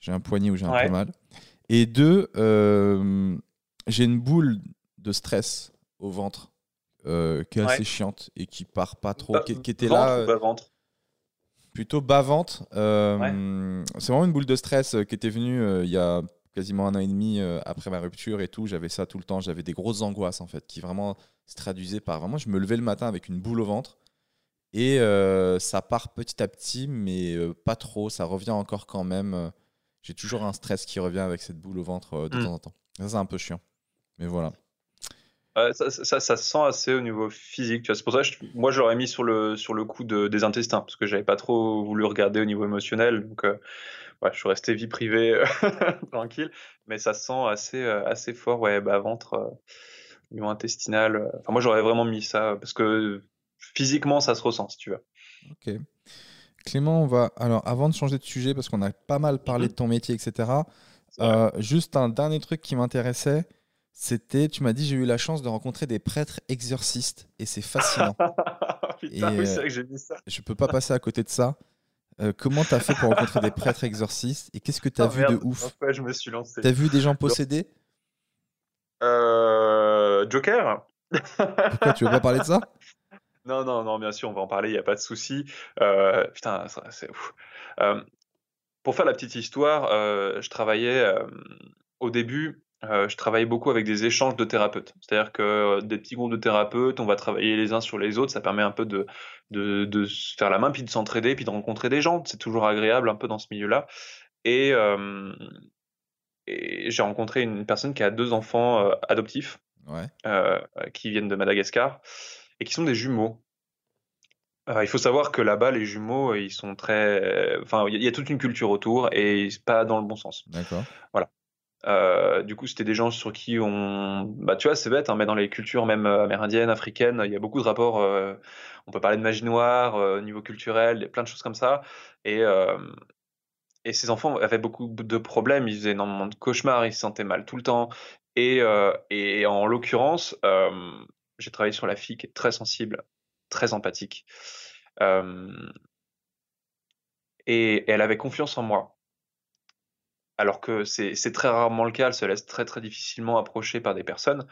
J'ai un poignet où j'ai un peu mal. Et deux, euh, j'ai une boule de stress au ventre euh, qui est assez chiante et qui part pas trop, qui, était là.
Bas ventre?
plutôt bas-ventre. Euh, c'est vraiment une boule de stress qui était venue il y a quasiment un an et demi après ma rupture et tout. J'avais ça tout le temps. J'avais des grosses angoisses en fait qui vraiment se traduisaient par vraiment. Je me levais le matin avec une boule au ventre et euh, ça part petit à petit, mais euh, pas trop. Ça revient encore quand même. J'ai toujours un stress qui revient avec cette boule au ventre euh, de hmm. temps en temps. Ça, c'est un peu chiant. Mais voilà.
ça, ça, ça, se sent assez au niveau physique. C'est pour ça que moi, j'aurais mis sur le, sur le coup de, des intestins, parce que j'avais pas trop voulu regarder au niveau émotionnel. Donc, ouais, je suis resté vie privée *laughs* tranquille. Mais ça se sent assez, assez fort, ouais, bas ventre, au niveau intestinal. Enfin, moi, j'aurais vraiment mis ça, parce que physiquement, ça se ressent, si tu veux.
Ok. Clément, on va. Alors, avant de changer de sujet, parce qu'on a pas mal parlé mhm. de ton métier, etc., euh, juste un dernier truc qui m'intéressait, c'était, tu m'as dit, j'ai eu la chance de rencontrer des prêtres exorcistes, et c'est fascinant. *laughs*
Putain,
Et,
oui, c'est
euh,
vrai que j'ai vu ça.
Je peux pas passer à côté de ça. Euh, comment t'as fait pour rencontrer des prêtres exorcistes et qu'est-ce que t'as
Oh,
vu
merde.
de ouf
je me suis lancé.
T'as vu des gens possédés?
Euh, Joker
Pourquoi tu veux pas parler de ça? *laughs*
Non, non, non, bien sûr, on va en parler, il n'y a pas de souci. Euh, putain, c'est ouf. Euh, pour faire la petite histoire, euh, je travaillais au début, je travaillais beaucoup avec des échanges de thérapeutes. C'est-à-dire que des petits groupes de thérapeutes, on va travailler les uns sur les autres, ça permet un peu de, de, de se faire la main, puis de s'entraider, puis de rencontrer des gens. C'est toujours agréable un peu dans ce milieu-là. Et, et j'ai rencontré une personne qui a deux enfants adoptifs
Ouais.
qui viennent de Madagascar et qui sont des jumeaux. Euh, il faut savoir que là-bas, les jumeaux, ils sont très. Enfin, il y, a- toute une culture autour et pas dans le bon sens.
D'accord.
Euh, du coup, c'était des gens sur qui on. Bah, tu vois, c'est bête, hein, mais dans les cultures même euh, amérindiennes, africaines, il y a beaucoup de rapports. euh, On peut parler de magie noire euh, au niveau culturel, plein de choses comme ça. Et, euh, et ces enfants avaient beaucoup de problèmes. Ils faisaient énormément de cauchemars, ils se sentaient mal tout le temps. Et, euh, et en l'occurrence, euh, j'ai travaillé sur la fille qui est très sensible, très empathique. Euh, et elle avait confiance en moi. Alors que c'est très rarement le cas, elle se laisse très très difficilement approcher par des personnes.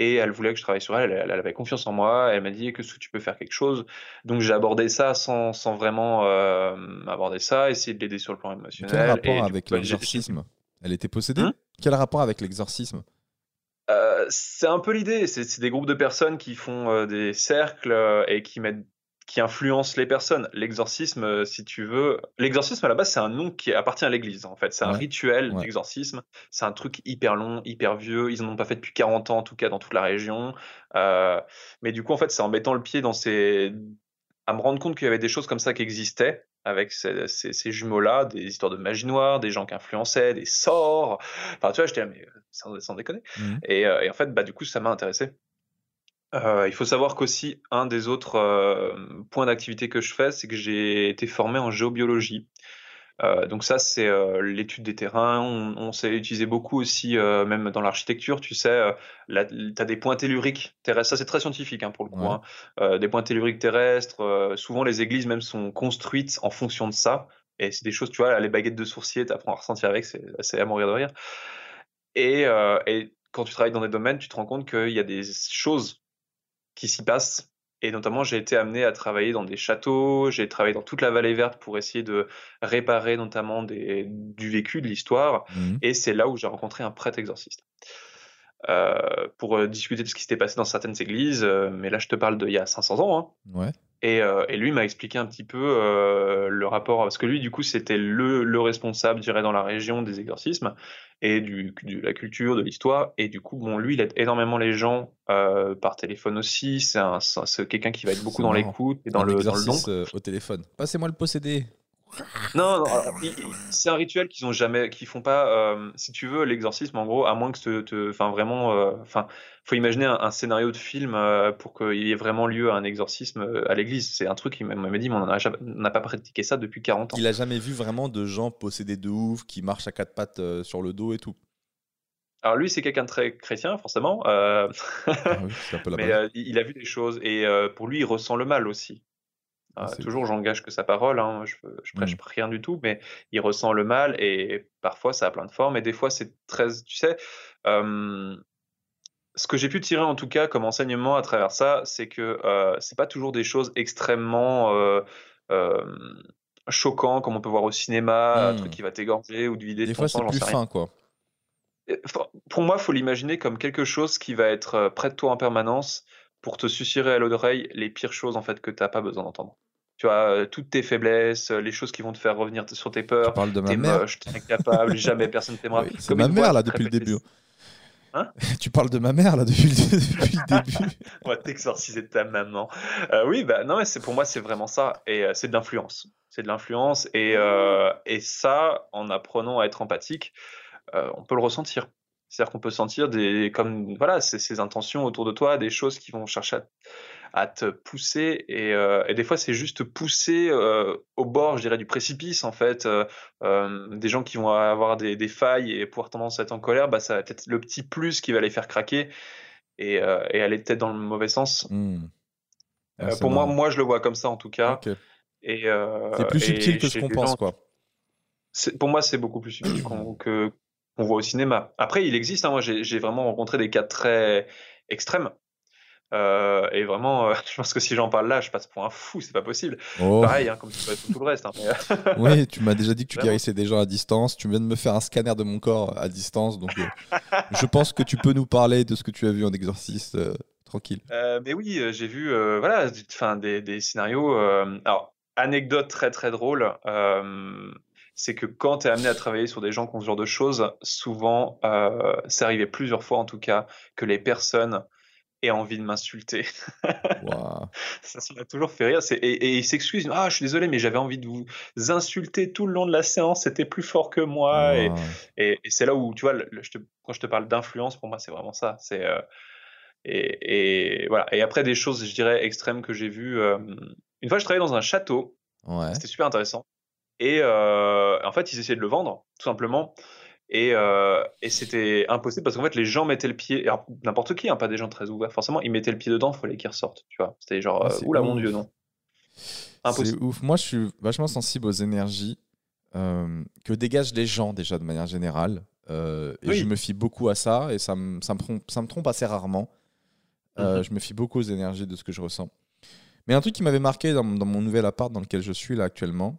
Et elle voulait que je travaille sur elle, elle, elle avait confiance en moi, elle m'a dit que tu peux faire quelque chose? Donc j'ai abordé ça sans, sans vraiment euh, aborder ça, essayer de l'aider sur le plan émotionnel.
Quel
et
rapport
du
avec l'exorcisme? Elle était possédée?
Hein?
Quel rapport avec l'exorcisme?
Euh, c'est un peu l'idée. C'est des groupes de personnes qui font euh, des cercles euh, et qui mettent, qui influencent les personnes. L'exorcisme, euh, si tu veux, l'exorcisme à la base c'est un nom qui appartient à l'Église. En fait, c'est un
Ouais,
rituel
ouais.
d'exorcisme. C'est un truc hyper long, hyper vieux. Ils en ont pas fait depuis 40 ans en tout cas dans toute la région. Euh, mais du coup, en fait, c'est en mettant le pied dans ces, à me rendre compte qu'il y avait des choses comme ça qui existaient avec ces, ces- ces jumeaux-là, des histoires de magie noire, des gens qui influençaient, des sorts. Enfin, tu vois, j'étais là, mais euh, sans, sans déconner. Et, euh, et en fait, bah, du coup, ça m'a intéressé. Euh, il faut savoir qu'aussi, un des autres euh, points d'activité que je fais, c'est que j'ai été formé en géobiologie. Euh, donc ça, c'est euh, l'étude des terrains. On, on sait utiliser beaucoup aussi, euh, même dans l'architecture, tu sais, tu as des points telluriques terrestres. Ça, c'est très scientifique hein, pour le coup.
Ouais.
hein. Des points telluriques terrestres. souvent, les églises même sont construites en fonction de ça. Et c'est des choses, tu vois, les baguettes de sourcier, tu apprends à ressentir avec, c'est à mourir de rire. Et, et quand tu travailles dans des domaines, tu te rends compte qu'il y a des choses qui s'y passent. Et notamment, j'ai été amené à travailler dans des châteaux, j'ai travaillé dans toute la vallée verte pour essayer de réparer notamment des, du vécu, de l'histoire.
Mhm.
Et c'est là où j'ai rencontré un prêtre exorciste. Euh, pour euh, discuter de ce qui s'était passé dans certaines églises, euh, mais là je te parle d'il y a 500 ans, hein.
Ouais.
Et, euh, et lui m'a expliqué un petit peu euh, le rapport, parce que lui, du coup, c'était le, le responsable, je dirais, dans la région des exorcismes et du, de la culture, de l'histoire. Et du coup, bon, lui, il aide énormément les gens euh, par téléphone aussi. C'est un- c'est c'est quelqu'un qui va être beaucoup dans l'écoute et dans
Un
le, dans le don.
au téléphone. Passez-moi le possédé.
Non, non, il- c'est un rituel qu'ils ont jamais, qu'ils font pas. euh, si tu veux, l'exorcisme, en gros, à moins que te, enfin vraiment, euh, enfin, faut imaginer un, un scénario de film euh, pour qu'il y ait vraiment lieu à un exorcisme euh, à l'église. C'est un truc qui m'a dit, mais on n'a pas pratiqué ça depuis 40 ans.
Il a jamais vu vraiment de gens possédés de ouf, qui marchent à quatre pattes euh, sur le dos et tout.
Alors lui, c'est quelqu'un de très chrétien, forcément, euh,
Ah oui, c'est un peu la *laughs*
mais euh, il a vu des choses et euh, pour lui, il ressent le mal aussi.
Ah,
Euh, toujours, j'engage que sa parole, hein, je, je prêche
Mm.
rien du tout, mais il ressent le mal et parfois ça a plein de formes et des fois c'est très, tu sais, euh, ce que j'ai pu tirer en tout cas comme enseignement à travers ça, c'est que euh, c'est pas toujours des choses extrêmement choquants comme on peut voir au cinéma, un truc qui va t'égorger ou te vider de
Des fois, c'est plus fin, quoi.
Pour moi, il faut l'imaginer comme quelque chose qui va être près de toi en permanence pour te susurrer à l'oreille les pires choses en fait que t'as pas besoin d'entendre. Tu vois, euh, toutes tes faiblesses, euh, les choses qui vont te faire revenir sur tes
Tu
peurs.
parles de ma mère.
moche, t'es incapable, jamais personne t'aimera.
Oui, c'est ma mère,
voix
là, depuis le début.
Hein? *laughs*
Tu parles de ma mère, là, depuis le, depuis le début. *laughs*
On va t'exorciser de ta maman. Euh, oui, bah non, mais c'est pour moi c'est vraiment ça et euh, c'est de l'influence. C'est de l'influence et euh, et ça, en apprenant à être empathique, on peut le ressentir. C'est-à-dire qu'on peut sentir des comme voilà ces, ces intentions autour de toi, des choses qui vont chercher à, à te pousser et, euh, et des fois c'est juste pousser euh, au bord, je dirais, du précipice en fait. Euh, des gens qui vont avoir des, des failles et pouvoir tendance à être en colère, bah ça va être le petit plus qui va les faire craquer et, et aller peut-être dans le mauvais sens.
Hmm.
Euh, pour moi, moi, je le vois comme ça en tout cas.
Et c'est plus subtil que ce qu'on pense, quoi.
Pour moi, c'est beaucoup plus subtil qu'on *clears throat* que qu'on voit au cinéma. Après, il existe. Hein, moi, j'ai vraiment rencontré des cas très extrêmes. Euh, et vraiment, euh, *laughs* je pense que si j'en parle là, je passe pour un fou, c'est pas possible. Oh. Pareil, hein, comme tout, tout, le reste. Hein, *laughs*
oui, tu m'as déjà dit que tu guérissais des gens à distance. Tu viens de me faire un scanner de mon corps à distance. Donc, je pense que tu peux nous parler de ce que tu as vu en exorciste tranquille.
mais oui, j'ai vu voilà, des, des scénarios. alors, anecdote très très drôle c'est que quand tu es amené à travailler sur des gens qui ont ce genre de choses, souvent, euh, c'est arrivé plusieurs fois en tout cas, que les personnes aient envie de m'insulter. *laughs* ça, m'a toujours fait rire. Et, et, ils s'excusent. Ah, je suis désolé, mais j'avais envie de vous insulter tout le long de la séance. C'était plus fort que moi. Et, et, c'est là où, tu vois, quand je te parle d'influence, pour moi, c'est vraiment ça. C'est. Euh, et, voilà. Et après, des choses, je dirais, extrêmes que j'ai vues. Euh, une fois, je travaillais dans un château. C'était super intéressant. Et euh, en fait, ils essayaient de le vendre, tout simplement. Et, euh, et c'était impossible parce qu'en fait, les gens mettaient le pied, n'importe qui, hein, pas des gens très ouverts, forcément, ils mettaient le pied dedans, il fallait qu'ils ressortent, tu vois. C'était genre, ah, euh, oula, mon dieu, non.
Impossible. C'est ouf. Moi, je suis vachement sensible aux énergies que dégagent les gens, déjà, de manière générale. et je me fie beaucoup à ça, et ça me, ça me, trompe, ça me trompe assez rarement. Mhm. Je me fie beaucoup aux énergies de ce que je ressens. Mais un truc qui m'avait marqué dans, dans, mon nouvel appart dans lequel je suis là actuellement,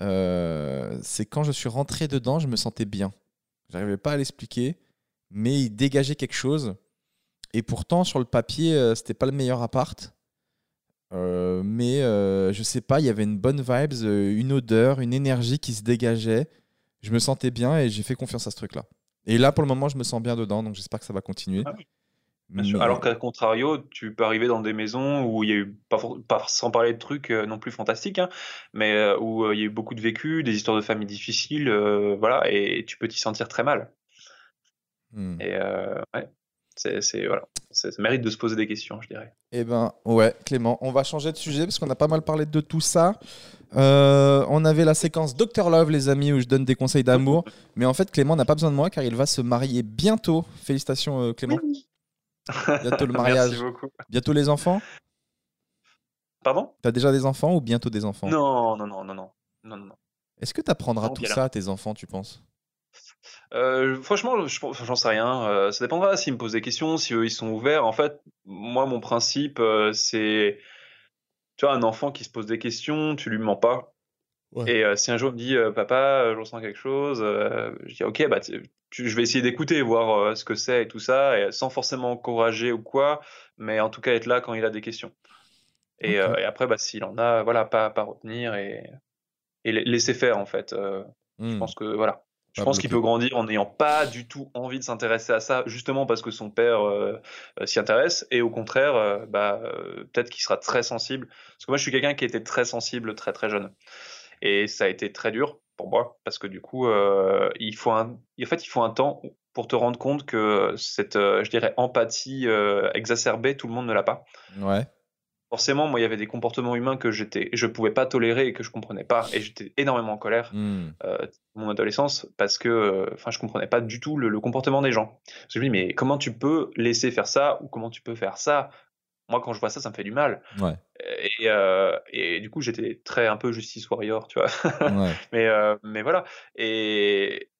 euh, c'est quand je suis rentré dedans, je me sentais bien. J'arrivais pas à l'expliquer, mais il dégageait quelque chose. Et pourtant, sur le papier, euh, c'était pas le meilleur appart. Euh, mais je sais pas, il y avait une bonne vibes, une odeur, une énergie qui se dégageait. Je me sentais bien et j'ai fait confiance à ce truc-là. Et là, pour le moment, je me sens bien dedans, donc j'espère que ça va continuer. Ah
alors qu'à contrario, tu peux arriver dans des maisons où il y a eu, pas, sans parler de trucs euh, non plus fantastiques, hein, mais euh, où euh, il y a eu beaucoup de vécu, des histoires de famille difficiles, voilà, et, tu peux t'y sentir très mal. Hmm. Et ouais, c'est, voilà, ça mérite de se poser des questions, je dirais.
Eh ben, ouais, Clément, on va changer de sujet parce qu'on a pas mal parlé de tout ça. on avait la séquence Dr Love, les amis, où je donne des conseils d'amour. *laughs* mais en fait, Clément n'a pas besoin de moi car il va se marier bientôt. Félicitations, Clément. Bientôt le *laughs* mariage.
Merci beaucoup.
Bientôt les enfants?
Pardon?
T'as déjà des enfants ou bientôt des enfants?
Non, non, non, non, non. non, non.
Est-ce que tu apprendras tout ça à tes enfants, tu penses?
Euh, franchement, j'en sais rien. Euh, ça dépendra s'ils me posent des questions, si eux ils sont ouverts. En fait, moi, mon principe, euh, c'est. Tu vois, un enfant qui se pose des questions, tu lui mens pas. Et si un jour il me dit Papa, je ressens quelque chose, je dis Ok, bah, je vais essayer d'écouter, voir euh, ce que c'est et tout ça, et sans forcément encourager ou quoi, mais en tout cas être là quand il a des questions. Et, euh, après, bah, s'il en a, voilà, pas, pas retenir et, et laisser faire en fait. Euh, je hmm. pense que voilà. Je pense qu'il peut grandir en n'ayant pas du tout envie de s'intéresser à ça, justement parce que son père s'y intéresse, et au contraire, bah, peut-être qu'il sera très sensible. Parce que moi, je suis quelqu'un qui était très sensible très très jeune, et ça a été très dur pour moi, parce que du coup, euh, il faut un, en fait, il faut un temps pour te rendre compte que cette, euh, je dirais, empathie euh, exacerbée, tout le monde ne l'a pas.
Ouais.
Forcément, moi, il y avait des comportements humains que j'étais, je pouvais pas tolérer et que je comprenais pas, et j'étais énormément en colère mmh. mon adolescence parce que, enfin, je comprenais pas du tout le, comportement des gens. je me dis, mais comment tu peux laisser faire ça ou comment tu peux faire ça moi, quand je vois ça, ça me fait du mal.
Ouais.
Et, euh, et, du coup, j'étais très un peu justice warrior, tu vois. *laughs* Ouais. mais, euh, mais voilà. Et,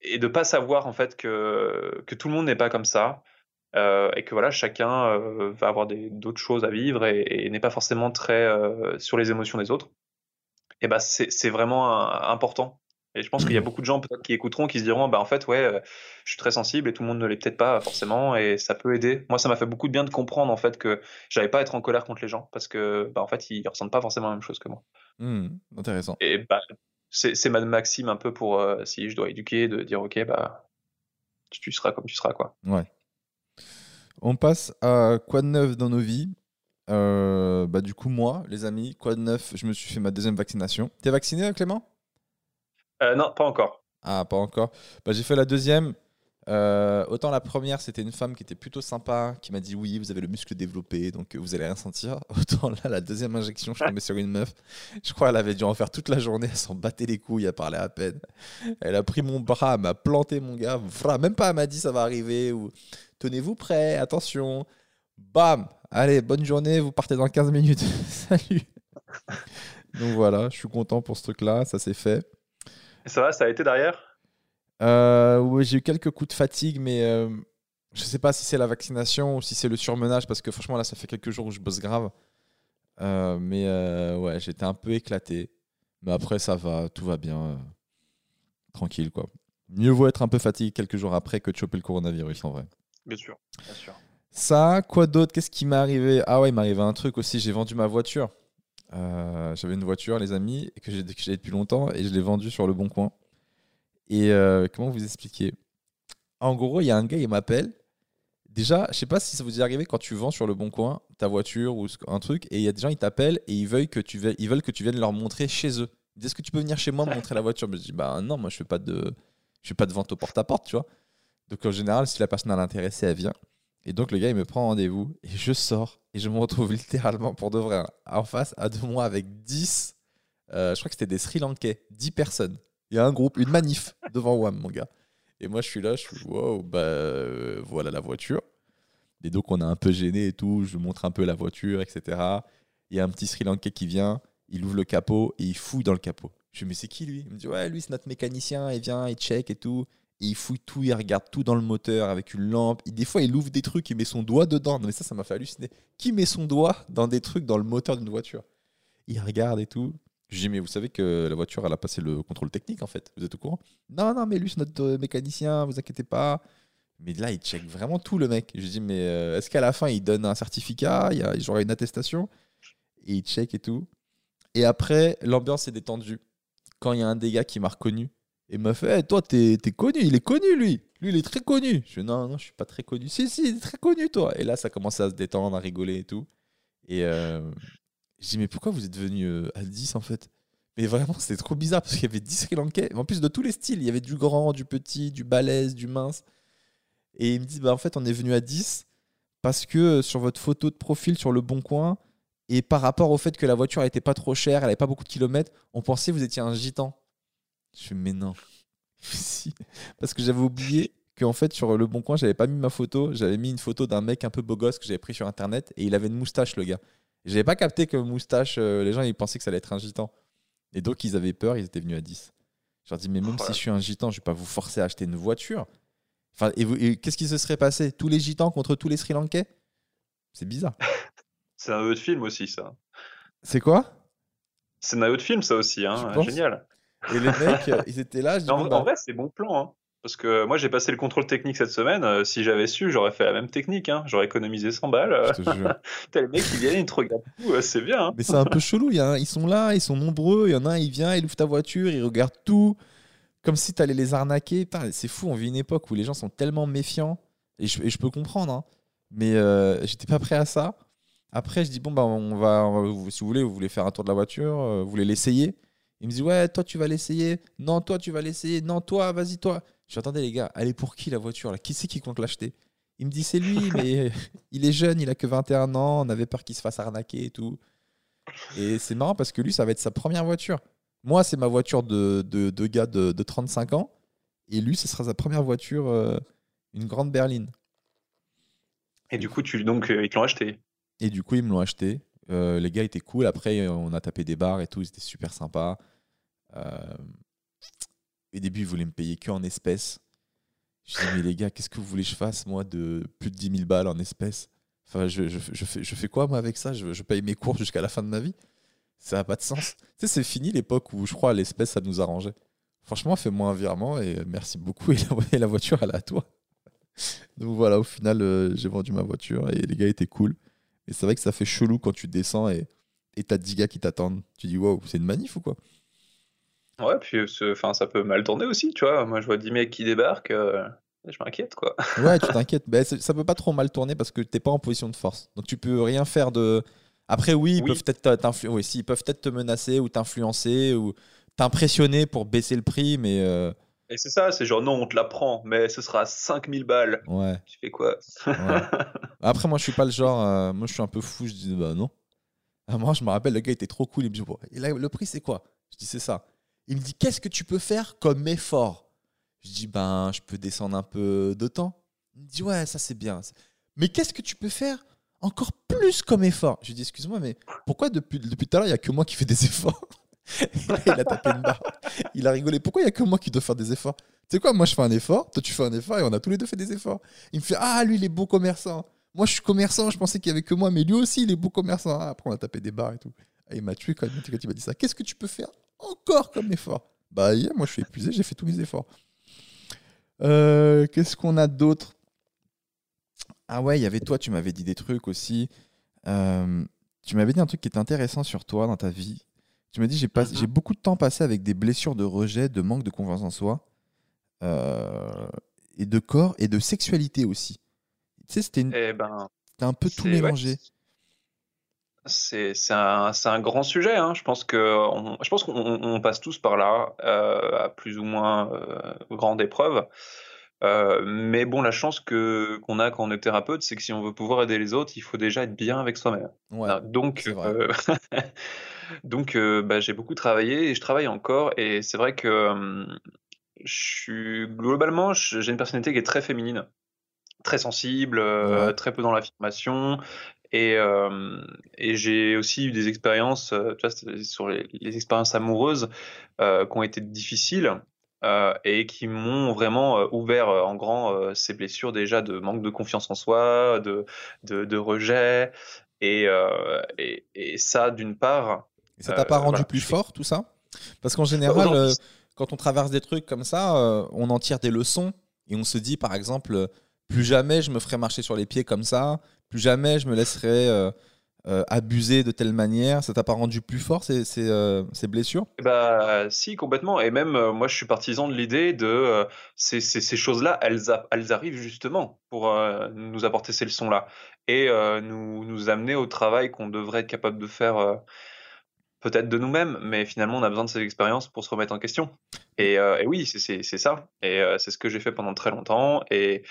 et de pas savoir en fait que, que tout le monde n'est pas comme ça. Euh, et que voilà, chacun va avoir d'autres choses à vivre et, et n'est pas forcément très sur les émotions des autres. Et ben, c'est vraiment important et je pense qu'il y a mmh. beaucoup de gens peut-être qui écouteront, qui se diront, bah en fait, ouais, euh, je suis très sensible et tout le monde ne l'est peut-être pas forcément, et ça peut aider. Moi, ça m'a fait beaucoup de bien de comprendre en fait que j'avais pas à être en colère contre les gens parce que, bah en fait, ils ressentent pas forcément la même chose que moi.
Mmh, intéressant.
Et bah, c'est ma maxime un peu pour euh, si je dois éduquer, de dire, ok, bah tu seras comme tu seras, quoi.
Ouais. On passe à quoi de neuf dans nos vies? Euh, bah, du coup, moi, les amis, quoi de neuf? Je me suis fait ma deuxième vaccination. T'es vacciné, Clément?
Euh, non, pas encore.
Ah, pas encore. Bah, j'ai fait la deuxième. Euh, autant la première, c'était une femme qui était plutôt sympa, qui m'a dit oui, vous avez le muscle développé, donc vous allez rien sentir. *laughs* Autant là, la deuxième injection, je tombé sur une meuf. Je crois qu'elle avait dû en faire toute la journée, elle s'en battait les couilles, elle parlait à peine. Elle a pris mon bras, m'a planté mon gars. Même pas, elle m'a dit ça va arriver ou tenez-vous prêt, attention. Bam Allez, bonne journée, vous partez dans 15 minutes. *laughs* Salut Donc voilà, je suis content pour ce truc-là, ça s'est fait.
Et ça va, ça a été derrière?
Euh, Oui, j'ai eu quelques coups de fatigue, mais euh, je sais pas si c'est la vaccination ou si c'est le surmenage, parce que franchement, là, ça fait quelques jours où je bosse grave. Euh, mais euh, ouais, j'étais un peu éclaté. Mais après, ça va, tout va bien. euh, tranquille, quoi. Mieux vaut être un peu fatigué quelques jours après que de choper le coronavirus, en vrai.
Bien sûr, bien sûr.
Ça, quoi d'autre? Qu'est-ce qui m'est arrivé? Ah ouais, il m'est arrivé un truc aussi. J'ai vendu ma voiture. Euh, J'avais une voiture, les amis, que j'ai depuis longtemps, et je l'ai vendue sur le bon coin. Et euh, comment vous expliquer? En gros, il y a un gars, il m'appelle. Déjà, je sais pas si ça vous est arrivé quand tu vends sur le bon coin ta voiture ou un truc, et il y a des gens, ils t'appellent et ils veulent que tu ve- ils veulent que tu viennes leur montrer chez eux. Ils disent Est-ce que tu peux venir chez moi me montrer la voiture? Je me dis Bah non, moi je fais pas de, je fais pas de vente au porte-à-porte, tu vois. Donc en général, si la personne est intéressée, elle vient. Et donc le gars, il me prend rendez-vous et je sors et je me retrouve littéralement pour de vrai hein, en face à deux mois avec 10, euh, je crois que c'était des Sri Lankais, 10 personnes. Il y a un groupe, une manif devant WAM, mon gars. Et moi, je suis là, je suis wow, bah euh, voilà la voiture. Et donc, on a un peu gêné et tout. Je montre un peu la voiture, etc. Il y a un petit Sri Lankais qui vient, il ouvre le capot et il fouille dans le capot. Je lui dis, mais c'est qui lui? Il me dit, ouais, lui, c'est notre mécanicien. Il vient, il check et tout. Il fouille tout, il regarde tout dans le moteur avec une lampe. Des fois, il ouvre des trucs, il met son doigt dedans. Non, mais ça, ça m'a fait halluciner. Qui met son doigt dans des trucs dans le moteur d'une voiture? Il regarde et tout. Je dis, mais vous savez que la voiture, elle a passé le contrôle technique, en fait. Vous êtes au courant? Non, non, mais lui, c'est notre euh, mécanicien, vous inquiétez pas. Mais là, il check vraiment tout, le mec. Je dis, mais euh, est-ce qu'à la fin, il donne un certificat? Il y a une attestation? Et il check et tout. Et après, l'ambiance est détendue. Quand il y a un gars qui m'a reconnu et m'a fait Toi, t'es es connu, il est connu, lui. Lui, il est très connu. Je dis Non, non, je suis pas très connu. Si, si, il est très connu, toi. Et là, ça commençait à se détendre, à rigoler et tout. Et euh, je dis Mais pourquoi vous êtes venu euh, à 10 en fait? Mais vraiment, c'était trop bizarre parce qu'il y avait 10 Sri Lankais. En plus de tous les styles, il y avait du grand, du petit, du balèze, du mince. Et il me dit Bah, en fait, on est venu à 10 parce que euh, sur votre photo de profil sur le bon coin, et par rapport au fait que la voiture n'était pas trop chère, elle n'avait pas beaucoup de kilomètres, on pensait que vous étiez un gitan. Je fais mais non. *laughs* si. Parce que j'avais oublié qu'en fait sur le bon coin, j'avais pas mis ma photo, j'avais mis une photo d'un mec un peu beau gosse que j'avais pris sur internet et il avait une moustache le gars. J'avais pas capté que moustache, euh, les gens ils pensaient que ça allait être un gitan. Et donc ils avaient peur, ils étaient venus à 10. Je leur dis mais même
Oh
si je suis un gitan, je vais pas vous forcer à acheter une voiture. Enfin, et, qu'est-ce qui se serait passé? Tous les gitans contre tous les Sri Lankais? C'est bizarre. *laughs*
C'est un autre film aussi, ça.
C'est quoi?
C'est un autre film, ça aussi, hein. Génial.
Et les mecs, ils étaient là, je dis,
en,
bon,
en
bah,
vrai, c'est bon plan, hein. Parce que moi, j'ai passé le contrôle technique cette semaine. euh, si j'avais su, j'aurais fait la même technique. Hein. J'aurais économisé 100 balles. *laughs* T'as les mecs qui viennent, ils te regardent tout. euh, c'est bien. hein.
Mais c'est un peu chelou, il y a un- ils sont là, ils sont nombreux, il y en a un, il vient, il ouvre ta voiture, il regarde tout, comme si tu allais les arnaquer. C'est fou, on vit une époque où les gens sont tellement méfiants, et je, et je peux comprendre, hein. mais euh, j'étais pas prêt à ça. Après, je dis, bon, bah, on va, on va- vous- si vous voulez, vous voulez faire un tour de la voiture, vous voulez l'essayer Il me dit, ouais, toi, tu vas l'essayer, non, toi, tu vas l'essayer, non, toi, vas-y, toi. Je dis, attendez, les gars, elle est pour qui la voiture là? Qui c'est qui compte l'acheter? Il me dit, c'est lui, *laughs* mais il est jeune, il a que 21 ans, on avait peur qu'il se fasse arnaquer et tout. Et c'est marrant parce que lui, ça va être sa première voiture. Moi, c'est ma voiture de, de, de gars de, de 35 ans. Et lui, ce sera sa première voiture, euh, une grande berline.
Et du coup, tu, donc, euh, ils te l'ont acheté?
Et du coup, ils me l'ont acheté. Euh, les gars étaient cool. Après, on a tapé des bars et tout. Ils étaient super sympas. Euh, Au début, ils voulaient me payer que en espèces. Je dis, mais les gars, qu'est-ce que vous voulez que je fasse, moi, de plus de 10 000 balles en espèces? Enfin, je, fais, quoi, moi, avec ça? Je, je paye mes cours jusqu'à la fin de ma vie? Ça n'a pas de sens. Tu sais, c'est fini l'époque où je crois l'espèce, ça nous arrangeait. Franchement, fais-moi un virement et merci beaucoup. *laughs* Et la, et la voiture, elle est à toi. Donc voilà, au final, euh, j'ai vendu ma voiture et les gars étaient cool. Et c'est vrai que ça fait chelou quand tu descends et et t'as 10 gars qui t'attendent. Tu dis, wow, c'est une manif ou quoi?
Ouais, puis euh, enfin, ça peut mal tourner aussi, tu vois. Moi, je vois 10 mecs qui débarquent. euh, je m'inquiète, quoi. *laughs*
Ouais, tu t'inquiètes. Ben, ça peut pas trop mal tourner parce que t'es pas en position de force. Donc tu peux rien faire de. Après, oui, ils
Oui.
peuvent peut-être oui, si, ils peuvent peut-être te menacer ou t'influencer ou t'impressionner pour baisser le prix, mais euh,
Et c'est ça, c'est genre, non, on te la prend, mais ce sera 5000 balles.
ouais.
Tu fais quoi?
Ouais. *laughs* Après, moi, je suis pas le genre. euh, moi, je suis un peu fou. Je dis, bah non. À moi, je me rappelle, le gars était trop cool. Il me dit, bon, et là, le prix, c'est quoi? Je dis, c'est ça. Il me dit, qu'est-ce que tu peux faire comme effort? Je dis, ben, je peux descendre un peu de temps. Il me dit, ouais, ça, c'est bien. Mais qu'est-ce que tu peux faire encore plus comme effort? Je lui dis, excuse-moi, mais pourquoi depuis, depuis tout à l'heure, il n'y a que moi qui fais des efforts? *laughs* Il a tapé une barre. Il a rigolé. Pourquoi il n'y a que moi qui dois faire des efforts? Tu sais quoi, moi je fais un effort, toi tu fais un effort et on a tous les deux fait des efforts. Il me fait, ah, lui il est beau commerçant. Moi je suis commerçant, je pensais qu'il n'y avait que moi, mais lui aussi il est beau commerçant. Ah, après on a tapé des barres et tout. Il m'a tué quand, quand il m'a dit ça. Qu'est-ce que tu peux faire encore comme effort Bah, hier, moi je suis épuisé, j'ai fait tous mes efforts. Euh, Qu'est-ce qu'on a d'autre? Ah ouais, il y avait toi, tu m'avais dit des trucs aussi. Euh, tu m'avais dit un truc qui était intéressant sur toi dans ta vie. Tu m'as dit j'ai pas-
Mhm.
j'ai beaucoup de temps passé avec des blessures de rejet, de manque de confiance en soi, euh, et de corps et de sexualité aussi. Tu sais, c'était une-
Eh ben,
un peu tout
ouais,
mélangé.
C'est un, grand sujet. Hein. Je pense qu'on on passe tous par là, euh, à plus ou moins euh, grande épreuve. Euh, mais bon, la chance que qu'on a quand on est thérapeute, c'est que si on veut pouvoir aider les autres, il faut déjà être bien avec soi-même.
Ouais,
Ah, Donc, *laughs* bah, j'ai beaucoup travaillé et je travaille encore. Et c'est vrai que hum, je suis globalement, j'ai une personnalité qui est très féminine, très sensible, euh, très peu dans l'affirmation. Et, euh, et j'ai aussi eu des expériences, euh, tu vois, sur les, les expériences amoureuses euh, qui ont été difficiles euh, et qui m'ont vraiment ouvert en grand ces blessures déjà de manque de confiance en soi, de, de, de rejet. Et, et, et ça, d'une part,
Et ça t'a pas rendu
voilà,
plus fort, tout ça? Parce qu'en général, quand on traverse des trucs comme ça, on en tire des leçons et on se dit, par exemple, plus jamais je me ferai marcher sur les pieds comme ça, plus jamais je me laisserai euh, euh, abuser de telle manière. Ça t'a pas rendu plus fort ces, ces, euh, blessures?
Bah si complètement. Et même moi je suis partisan de l'idée de ces, choses-là elles, arrivent justement pour nous apporter ces leçons-là et nous, amener au travail qu'on devrait être capable de faire peut-être de nous-mêmes mais finalement on a besoin de ces expériences pour se remettre en question. Et, oui c'est ça. Et c'est ce que j'ai fait pendant très longtemps et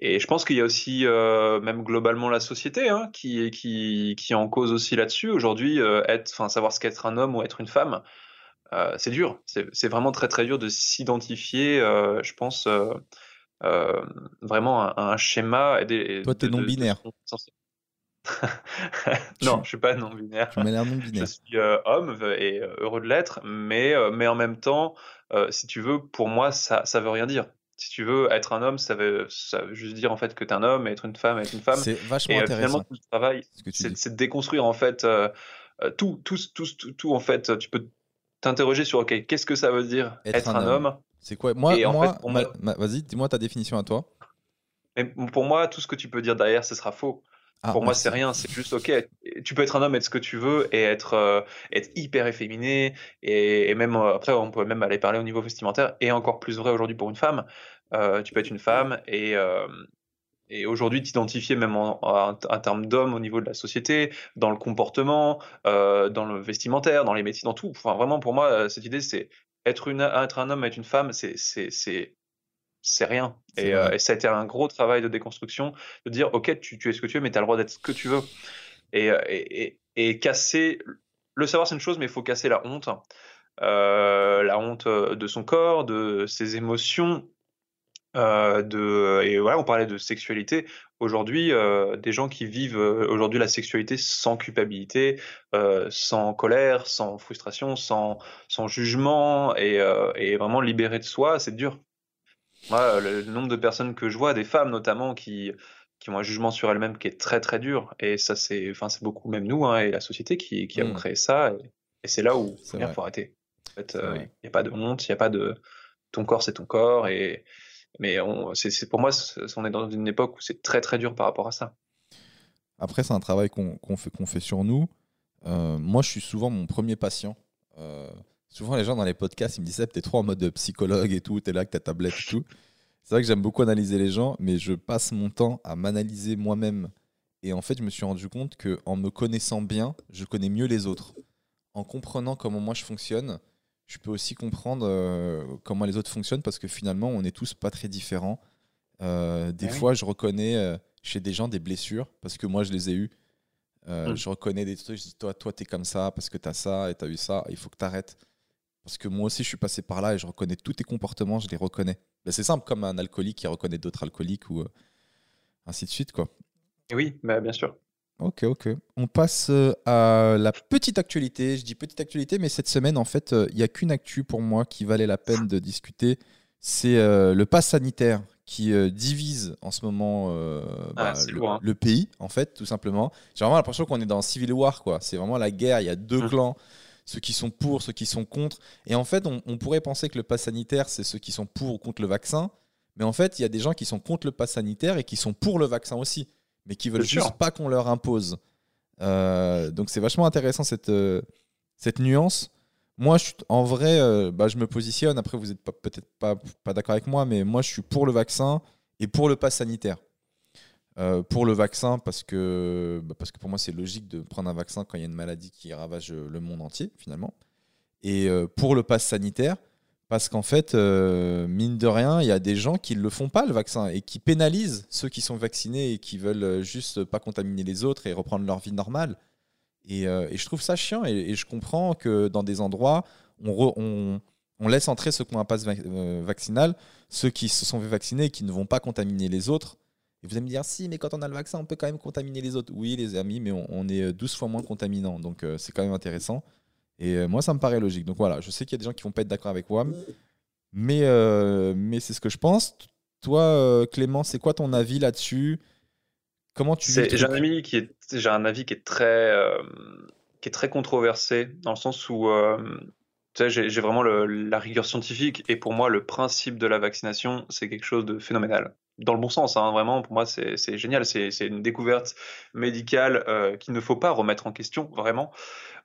et je pense qu'il y a aussi euh, même globalement la société hein, qui, qui, en cause aussi là-dessus. Aujourd'hui, euh, être, enfin savoir ce qu'être un homme ou être une femme, euh, c'est dur. C'est vraiment très très dur de s'identifier, je pense, vraiment à, un schéma. Et des,
Toi, t'es
de-
non-binaire. *laughs*
non, je suis pas non-binaire.
Tu l'air non
Je suis homme et heureux de l'être, mais, mais en même temps, si tu veux, pour moi, ça, ça veut rien dire. Si tu veux être un homme, ça veut, ça veut juste dire en fait que tu es un homme, et être une femme, être une femme.
C'est vachement
Et euh,
intéressant
finalement, tout le travail, c'est de déconstruire en fait euh, euh, tout, tout, tout, tout, tout, en fait. Tu peux t'interroger sur ok, qu'est-ce que ça veut dire
Être
être,
un homme?
homme,
C'est quoi? Moi,
Et
moi, vas-y, dis-moi ta définition à toi.
Mais pour moi, tout ce que tu peux dire derrière, ce sera faux.
Ah,
pour moi, c'est rien. C'est juste ok. Tu peux être un homme, être ce que tu veux, et être, euh, être hyper efféminé. Et, et même euh, après, on peut même aller parler au niveau vestimentaire. Et encore plus vrai aujourd'hui pour une femme. Euh, tu peux être une femme et et aujourd'hui t'identifier même en, en, en termes d'homme au niveau de la société, dans le comportement, dans le vestimentaire, dans les métiers, dans tout. Enfin, vraiment, pour moi, cette idée, c'est être, une, être un homme, être une femme, c'est c'est c'est rien. Et, euh, ça a été un gros travail de déconstruction, de dire, ok, tu, tu es ce que tu veux, mais tu as le droit d'être ce que tu veux. Et, euh, et, et, et casser, le savoir c'est une chose, mais il faut casser la honte. Euh, la honte de son corps, de ses émotions, euh, de, et voilà, on parlait de sexualité. Aujourd'hui, euh, des gens qui vivent euh, aujourd'hui la sexualité sans culpabilité, euh, sans colère, sans frustration, sans, sans jugement, et, euh, et vraiment libérés de soi, c'est dur. Moi, le, le nombre de personnes que je vois, des femmes notamment, qui, qui ont un jugement sur elles-mêmes qui est très très dur, et ça c'est, enfin beaucoup même nous hein, et la société qui, qui avons créé ça, et, et c'est là où il faut arrêter. En fait, euh, il n'y a pas de honte, il n'y a pas de ton corps c'est ton corps, et mais on, pour moi, on est dans une époque où c'est très très dur par rapport à ça.
Après, c'est un travail qu'on fait, qu'on fait sur nous. Euh, moi, je suis souvent mon premier patient. Euh, souvent, les gens dans les podcasts, ils me disent tu es trop en mode psychologue et tout, tu es là avec ta tablette et tout. C'est vrai que j'aime beaucoup analyser les gens, mais je passe mon temps à m'analyser moi-même. Et en fait, je me suis rendu compte que en me connaissant bien, je connais mieux les autres. En comprenant comment moi je fonctionne, je peux aussi comprendre euh, comment les autres fonctionnent parce que finalement, on n'est tous pas très différents. Euh, des fois, je reconnais euh, chez des gens des blessures parce que moi, je les ai eues. Euh,
Mm.
Je reconnais des trucs, je dis toi, toi, t'es comme ça parce que t'as ça et t'as eu ça, il faut que t'arrêtes. Parce que moi aussi, je suis passé par là et je reconnais tous tes comportements, je les reconnais. Ben, c'est simple, comme un alcoolique qui reconnaît d'autres alcooliques ou euh, ainsi de suite, quoi.
Oui, bah, bien sûr.
Ok, ok. On passe euh, à la petite actualité. Je dis petite actualité, mais cette semaine, en fait, euh, il n'y a qu'une actu pour moi qui valait la peine de discuter. C'est euh, le pass sanitaire qui divise en ce moment
Ah,
bah,
c'est
le,
lourd, hein.
le pays, en fait, tout simplement. J'ai vraiment l'impression qu'on est dans Civil War, quoi. C'est vraiment la guerre. Il y a deux
Mm.
clans, ceux qui sont pour, ceux qui sont contre. Et en fait, on, on pourrait penser que le pass sanitaire, c'est ceux qui sont pour ou contre le vaccin. Mais en fait, il y a des gens qui sont contre le pass sanitaire et qui sont pour le vaccin aussi, mais qui veulent juste pas qu'on leur impose. Euh, donc c'est vachement intéressant cette, euh, cette nuance. Moi, je en vrai, euh, bah, je me positionne. Après, vous n'êtes peut-être pas, pas d'accord avec moi, mais moi, je suis pour le vaccin et pour le pass sanitaire. Euh, pour le vaccin, parce que, bah, parce que pour moi, c'est logique de prendre un vaccin quand il y a une maladie qui ravage le monde entier, finalement. Et euh, pour le pass sanitaire, parce qu'en fait, euh, mine de rien, il y a des gens qui ne le font pas, le vaccin, et qui pénalisent ceux qui sont vaccinés et qui veulent euh, juste pas contaminer les autres et reprendre leur vie normale. Et, euh, je trouve ça chiant, et, je comprends que dans des endroits, on, laisse entrer ceux qui ont un pass vac- euh, vaccinal, ceux qui se sont fait vacciner et qui ne vont pas contaminer les autres. Et vous allez me dire, si, mais quand on a le vaccin, on peut quand même contaminer les autres. Oui, les amis, mais on, on est 12 fois moins contaminant, donc euh, c'est quand même intéressant. Et euh, moi, ça me paraît logique. Donc voilà, je sais qu'il y a des gens qui vont pas être d'accord avec WAM, mais, euh, mais c'est ce que je pense. Toi, euh, Clément, c'est quoi ton avis là-dessus? Comment tu
J'ai un ami qui est, j'ai un avis qui est très, euh, qui est très controversé dans le sens où, euh, j'ai j'ai vraiment le- la rigueur scientifique et pour moi, le principe de la vaccination, c'est quelque chose de phénoménal. Dans le bon sens, hein, vraiment, pour moi, c'est génial. C'est une découverte médicale euh, qu'il ne faut pas remettre en question, vraiment.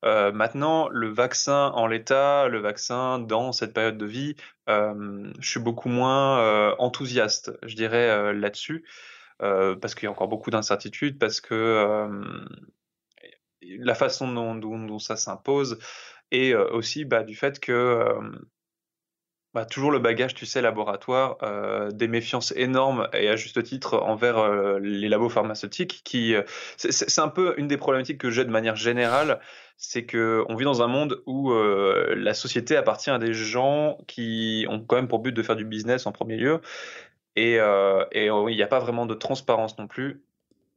Euh, maintenant, le vaccin en l'état, le vaccin dans cette période de vie, euh, je suis beaucoup moins enthousiaste, je dirais, là-dessus parce qu'il y a encore beaucoup d'incertitudes, parce que la façon dont, ça s'impose, et aussi bah, du fait que bah, toujours le bagage, tu sais, laboratoire, euh, des méfiances énormes, et à juste titre, envers euh, les labos pharmaceutiques, qui... euh, c'est un peu une des problématiques que j'ai de manière générale, c'est que on vit dans un monde où la société appartient à des gens qui ont quand même pour but de faire du business en premier lieu, et, et il n'y a pas vraiment de transparence non plus.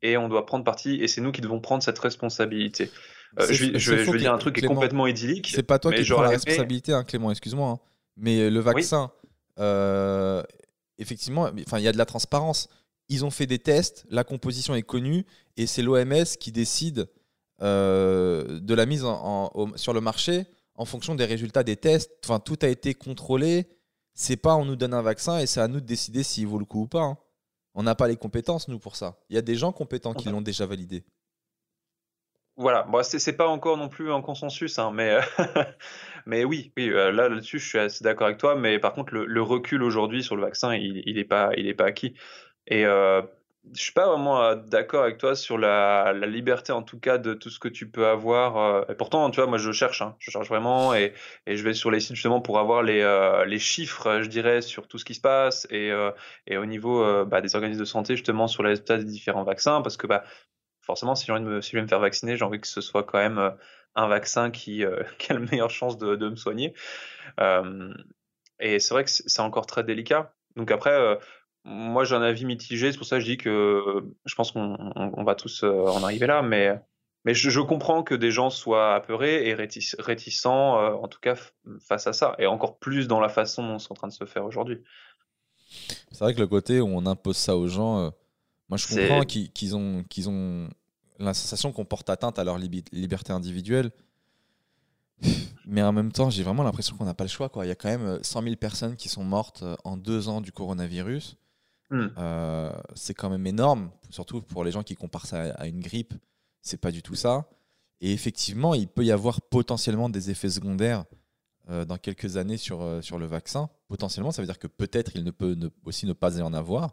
Et on doit prendre parti, et c'est nous qui devons prendre cette responsabilité. Je, vais- je je dire un truc qui est complètement idyllique.
C'est pas toi qui prends la responsabilité, hein, Clément, excuse-moi. hein. Mais le vaccin, euh, effectivement, enfin, il y a de la transparence. Ils ont fait des tests, la composition est connue, et c'est l'OMS qui décide euh, de la mise en- en- au- sur le marché en fonction des résultats des tests. Enfin, tout a été contrôlé. C'est pas on nous donne un vaccin et c'est à nous de décider s'il vaut le coup ou pas. hein. On n'a pas les compétences, nous, pour ça. Il y a des gens compétents qui l'ont déjà validé.
Voilà, bon, c'est pas encore non plus un consensus, hein, mais, *laughs* mais oui, oui euh, là, là-dessus, je suis assez d'accord avec toi, mais par contre, le, recul aujourd'hui sur le vaccin, il, il est pas, pas acquis. Et euh, je suis pas vraiment euh, d'accord avec toi sur la, la liberté, en tout cas, de tout ce que tu peux avoir. euh, et pourtant, tu vois, moi, je cherche, hein, je cherche vraiment, et, et je vais sur les sites justement pour avoir les, euh, les chiffres, je dirais, sur tout ce qui se passe, et, euh, et au niveau euh, bah, des organismes de santé, justement, sur les des différents vaccins, parce que bah, forcément, si j'ai envie de me, si je vais me faire vacciner, j'ai envie que ce soit quand même euh, un vaccin qui, euh, *laughs* a la meilleure chance de, de me soigner. Euh, et c'est vrai que c'est encore très délicat. Donc après, moi j'ai un avis mitigé, c'est pour ça que je dis que je pense qu'on on, on va tous en arriver là, mais, mais je, comprends que des gens soient apeurés et rétic- réticents, en tout cas face à ça, et encore plus dans la façon dont c'est en train de se faire aujourd'hui.
C'est vrai que le côté où on impose ça aux gens, moi je comprends qu'ils ont, qu'ils ont la sensation qu'on porte atteinte à leur liberté individuelle. Mais en même temps, j'ai vraiment l'impression qu'on n'a pas le choix. Quoi. Il y a quand même euh, 100 000 personnes qui sont mortes euh, en deux ans du coronavirus.
Hmm.
Euh, c'est quand même énorme, surtout pour les gens qui comparent ça à une grippe. C'est pas du tout ça. Et effectivement, il peut y avoir potentiellement des effets secondaires euh, dans quelques années sur, euh, sur le vaccin. Potentiellement, ça veut dire que peut-être il ne peut ne- aussi ne pas y en avoir,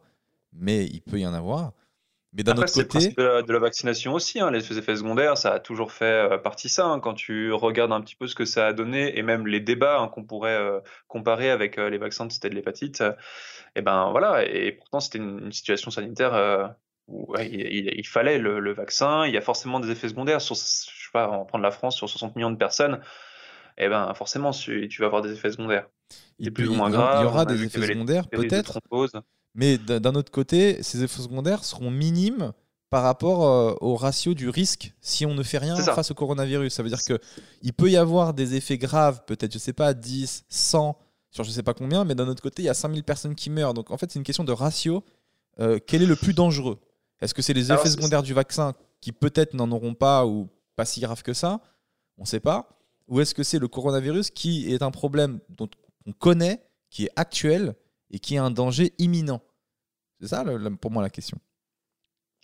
mais il peut y en avoir. Mais d'un autre
le
côté,
principe de la, de la vaccination aussi. Hein. Les effets secondaires, ça a toujours fait euh, partie ça. hein. Quand tu regardes un petit peu ce que ça a donné, et même les débats hein, qu'on pourrait euh, comparer avec euh, les vaccins de de l'hépatite, euh, et ben voilà. Et pourtant, c'était une, une situation sanitaire où ouais, il, il- il fallait le, le vaccin. Il y a forcément des effets secondaires. Sur, je sais pas, on va prendre la France sur 60 millions de personnes. Et ben forcément, tu, tu vas avoir des effets secondaires.
il,
plus ou moins
il y
grave.
aura des effets secondaires, peut-être. Mais d'un autre côté, ces effets secondaires seront minimes par rapport au ratio du risque si on ne fait rien face au coronavirus. Ça veut dire qu'il peut y avoir des effets graves, peut-être, je sais pas, 10, 100, sur je sais pas combien, mais d'un autre côté, il y a 5000 personnes qui meurent. Donc en fait, c'est une question de ratio. quel est le plus dangereux? Est-ce que c'est les effets secondaires du vaccin qui peut-être n'en auront pas ou pas si grave que ça? On ne sait pas. Ou est-ce que c'est le coronavirus qui est un problème dont on connaît, qui est actuel et qui est un danger imminent C'est ça pour moi la question.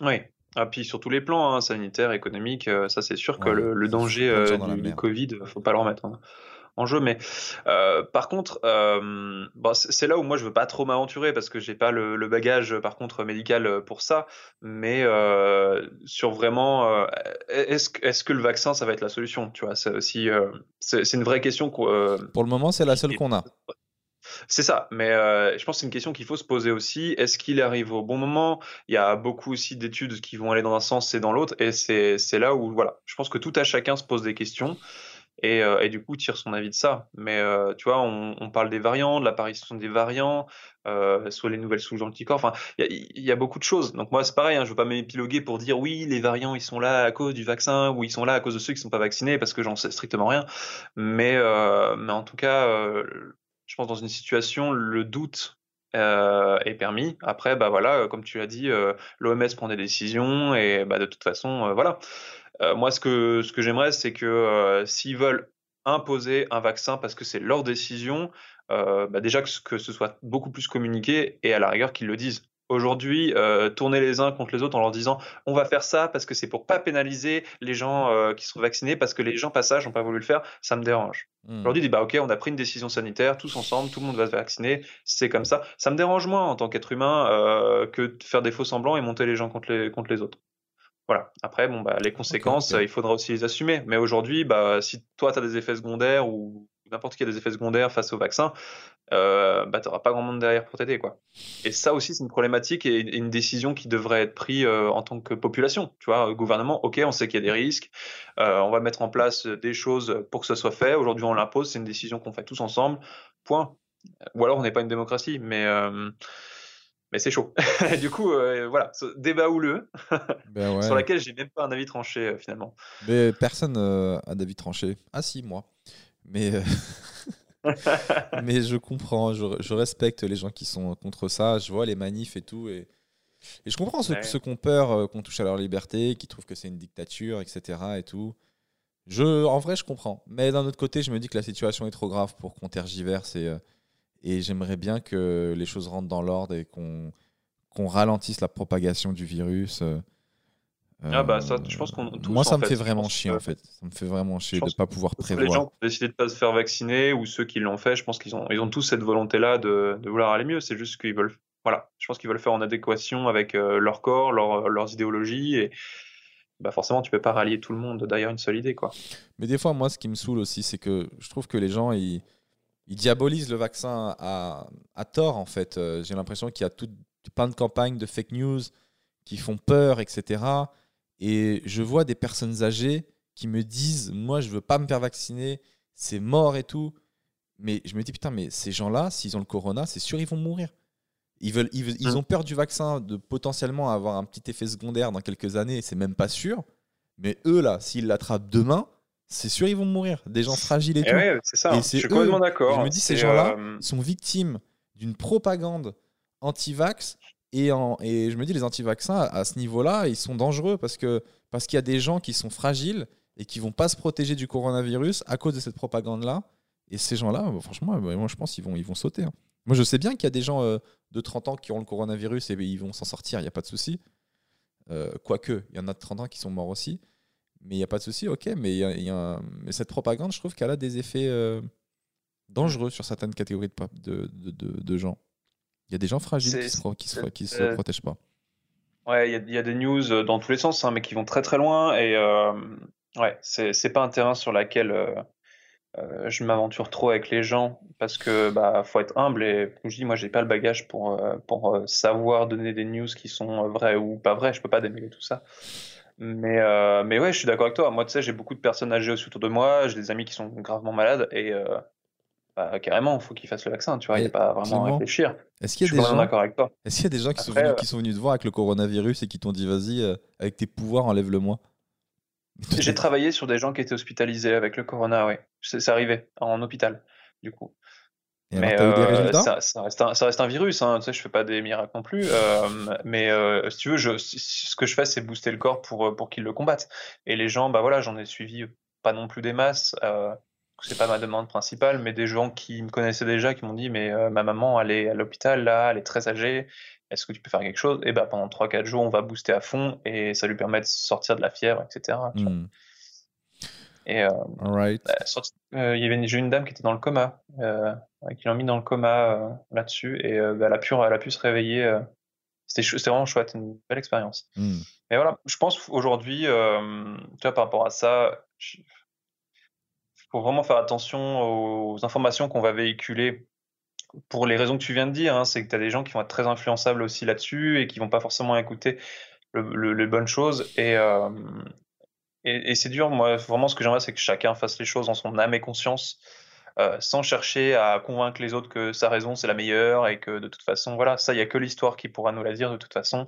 Oui, ah, puis sur tous les plans, hein, sanitaires, économiques, euh, ça c'est sûr que le, danger euh, du, du, Covid, faut pas le remettre hein, en jeu. Mais euh, par contre, c'est là où moi je veux pas trop m'aventurer parce que j'ai pas le, bagage par contre médical pour ça. Mais sur vraiment, est-ce est que le vaccin ça va être la solution Tu vois, c'est aussi c'est une vraie question.
pour le moment, c'est la seule qu'on a.
C'est ça, mais euh, je pense que c'est une question qu'il faut se poser aussi. Est-ce qu'il arrive au bon moment? Il y a beaucoup aussi d'études qui vont aller dans un sens et dans l'autre, et c'est là où, voilà, je pense que tout à chacun se pose des questions. Et, euh, du coup tire son avis de ça. Mais euh, tu vois, on, parle des variants, de l'apparition des variants, euh, les nouvelles souches anticorps. Enfin, il y, a beaucoup de choses. Donc moi, c'est pareil. Hein, je veux pas m'épiloguer pour dire oui, les variants, ils sont là à cause du vaccin ou ils sont là à cause de ceux qui sont pas vaccinés parce que j'en sais strictement rien. Mais en tout cas, je pense dans une situation, le doute euh, est permis. Après, bah voilà, comme tu l'as dit, euh, l'OMS prend des décisions et bah, de toute façon, euh, voilà. moi, ce que, ce que j'aimerais, c'est que s'ils veulent imposer un vaccin parce que c'est leur décision, bah déjà que, ce soit beaucoup plus communiqué et à la rigueur qu'ils le disent aujourd'hui euh, tourner les uns contre les autres en leur disant on va faire ça parce que c'est pour pas pénaliser les gens euh, qui sont vaccinés parce que les gens passage n'ont pas voulu le faire, ça me dérange. Hmm. Aujourd'hui, dit bah ok, on a pris une décision sanitaire, tous ensemble, tout le monde va se vacciner, c'est comme ça. Ça me dérange moins en tant qu'être humain euh, que de faire des faux semblants et monter les gens contre les contre les autres. Voilà. Après, bon, bah, les conséquences, il faudra aussi les assumer. Mais aujourd'hui, bah, si toi, tu as des effets secondaires ou n'importe qui a des effets secondaires face au vaccin, euh, bah, tu n'auras pas grand monde derrière pour t'aider. quoi. Et ça aussi, c'est une problématique et une décision qui devrait être prise euh, en tant que population. Tu vois, gouvernement, ok, on sait qu'il y a des risques, euh, on va mettre en place des choses pour que ça soit fait. Aujourd'hui, on l'impose, c'est une décision qu'on fait tous ensemble. Point. Ou alors, on n'est pas une démocratie, mais mais c'est chaud. *laughs* du coup, voilà, ce débat houleux ben *laughs* sur laquelle j'ai même pas un avis tranché finalement.
Mais personne a d'avis tranché. Ah si, moi. Mais, euh, *laughs* mais je comprends, je, respecte les gens qui sont contre ça. Je vois les manifs et tout. Et, et je comprends ceux, qui ont peur euh, qu'on touche à leur liberté, qui trouvent que c'est une dictature, etc. Et tout. Je, en vrai, je comprends. Mais d'un autre côté, je me dis que la situation est trop grave pour qu'on tergiverse. Et, euh, et j'aimerais bien que les choses rentrent dans l'ordre et qu'on qu'on ralentisse la propagation du virus
ah bah ça, je pense qu'on
Moi, ça me fait, vraiment chier en fait. Ça me fait vraiment chier de ne pas pouvoir prévoir.
Les gens qui ont décidé de ne pas se faire vacciner ou ceux qui l'ont fait, je pense qu'ils ont, ils ont tous cette volonté-là de, de vouloir aller mieux. C'est juste qu'ils veulent, voilà, je pense qu'ils veulent faire en adéquation avec euh, leur corps, leur, leurs idéologies et bah forcément tu peux pas rallier tout le monde derrière une seule idée quoi.
Mais des fois, moi, ce qui me saoule aussi, c'est que je trouve que les gens ils, ils diabolisent le vaccin à, à tort en fait. Euh, j'ai l'impression qu'il y a tout, plein de campagnes de fake news qui font peur, etc. Et je vois des personnes âgées qui me disent Moi, je veux pas me faire vacciner, c'est mort et tout. Mais je me dis Putain, mais ces gens-là, s'ils ont le corona, c'est sûr, ils vont mourir. Ils, veulent, ils, ils, ont peur du vaccin, de potentiellement avoir un petit effet secondaire dans quelques années, c'est même pas sûr. Mais eux, là, s'ils l'attrapent demain, c'est sûr, ils vont mourir. Des gens fragiles et,
et eh tout. c'est ça. Et je suis complètement d'accord.
Je me dis, ces gens-là euh, sont victimes d'une propagande anti-vax et, je me dis, les anti-vaccins, à, ce niveau-là, ils sont dangereux parce qu'il y a des gens qui sont fragiles et qui vont pas se protéger du coronavirus à cause de cette propagande-là. Et ces gens-là, bah, franchement, bah, moi, je pense qu'ils vont, ils vont sauter. Hein. Moi, je sais bien qu'il y a des gens euh, de 30 ans qui ont le coronavirus et ils vont s'en sortir, il n'y a pas de souci. Euh, quoique, il y en a de 30 ans qui sont morts aussi. Mais il n'y a pas de souci, ok. Mais, cette propagande, je trouve qu'elle a des effets euh, dangereux sur certaines catégories de gens. Il y a des gens fragiles qui se, qui se, qui se protègent pas.
Ouais, il y, a, des news euh, dans tous les sens, hein, mais qui vont très très loin. Et euh, ouais, c'est pas un terrain sur lequel euh, euh, je m'aventure trop avec les gens parce que bah faut être humble et comme je dis, moi j'ai pas le bagage pour pour savoir donner des news qui sont vraies ou pas vraies. Je peux pas démêler tout ça. Mais mais ouais, je suis d'accord avec toi. Moi, tu sais, j'ai beaucoup de personnes âgées aussi autour de moi. J'ai des amis qui sont gravement malades et bah, carrément, il faut qu'ils fassent le vaccin, tu vois, il n'y a pas vraiment à réfléchir.
Est-ce qu'il y a des gens d'accord avec toi Est-ce qu'il y a des gens qui, sont venus, qui sont venus te voir avec le coronavirus et qui t'ont dit vas-y, euh, avec tes pouvoirs, enlève-le-moi *laughs*
J'ai travaillé sur des gens qui étaient hospitalisés avec le corona, oui. C'est arrivé en hôpital, du coup. mais euh, ça, ça, reste un, ça, reste un, virus, hein. tu sais, je fais pas des miracles non plus. Euh, mais si tu veux, je, ce que je fais, c'est booster le corps pour, pour qu'il le combatte. Et les gens, bah voilà, j'en ai suivi pas non plus des masses c'est pas ma demande principale, mais des gens qui me connaissaient déjà, qui m'ont dit mais euh, ma maman elle est à l'hôpital là, elle est très âgée, est-ce que tu peux faire quelque chose? Et ben pendant 3-4 jours on va booster à fond et ça lui permet de sortir de la fièvre, etc. Hmm. Et euh, bah, euh, il y avait j'ai une dame qui était dans le coma, qui l'ont mis dans le coma là-dessus et bah, elle a pu elle a pu se réveiller. c'était vraiment chouette, une belle expérience. Hmm. Mais voilà, je pense aujourd'hui, tu vois, par rapport à ça, faut vraiment faire attention aux informations qu'on va véhiculer pour les raisons que tu viens de dire. Hein, c'est que tu as des gens qui vont être très influençables aussi là-dessus et qui vont pas forcément écouter les bonnes choses. Euh, et, c'est dur. Moi, vraiment, ce que j'aimerais, c'est que chacun fasse les choses en son âme et conscience. Euh, sans chercher à convaincre les autres que sa raison c'est la meilleure et que de toute façon voilà ça il y a que l'histoire qui pourra nous la dire de toute façon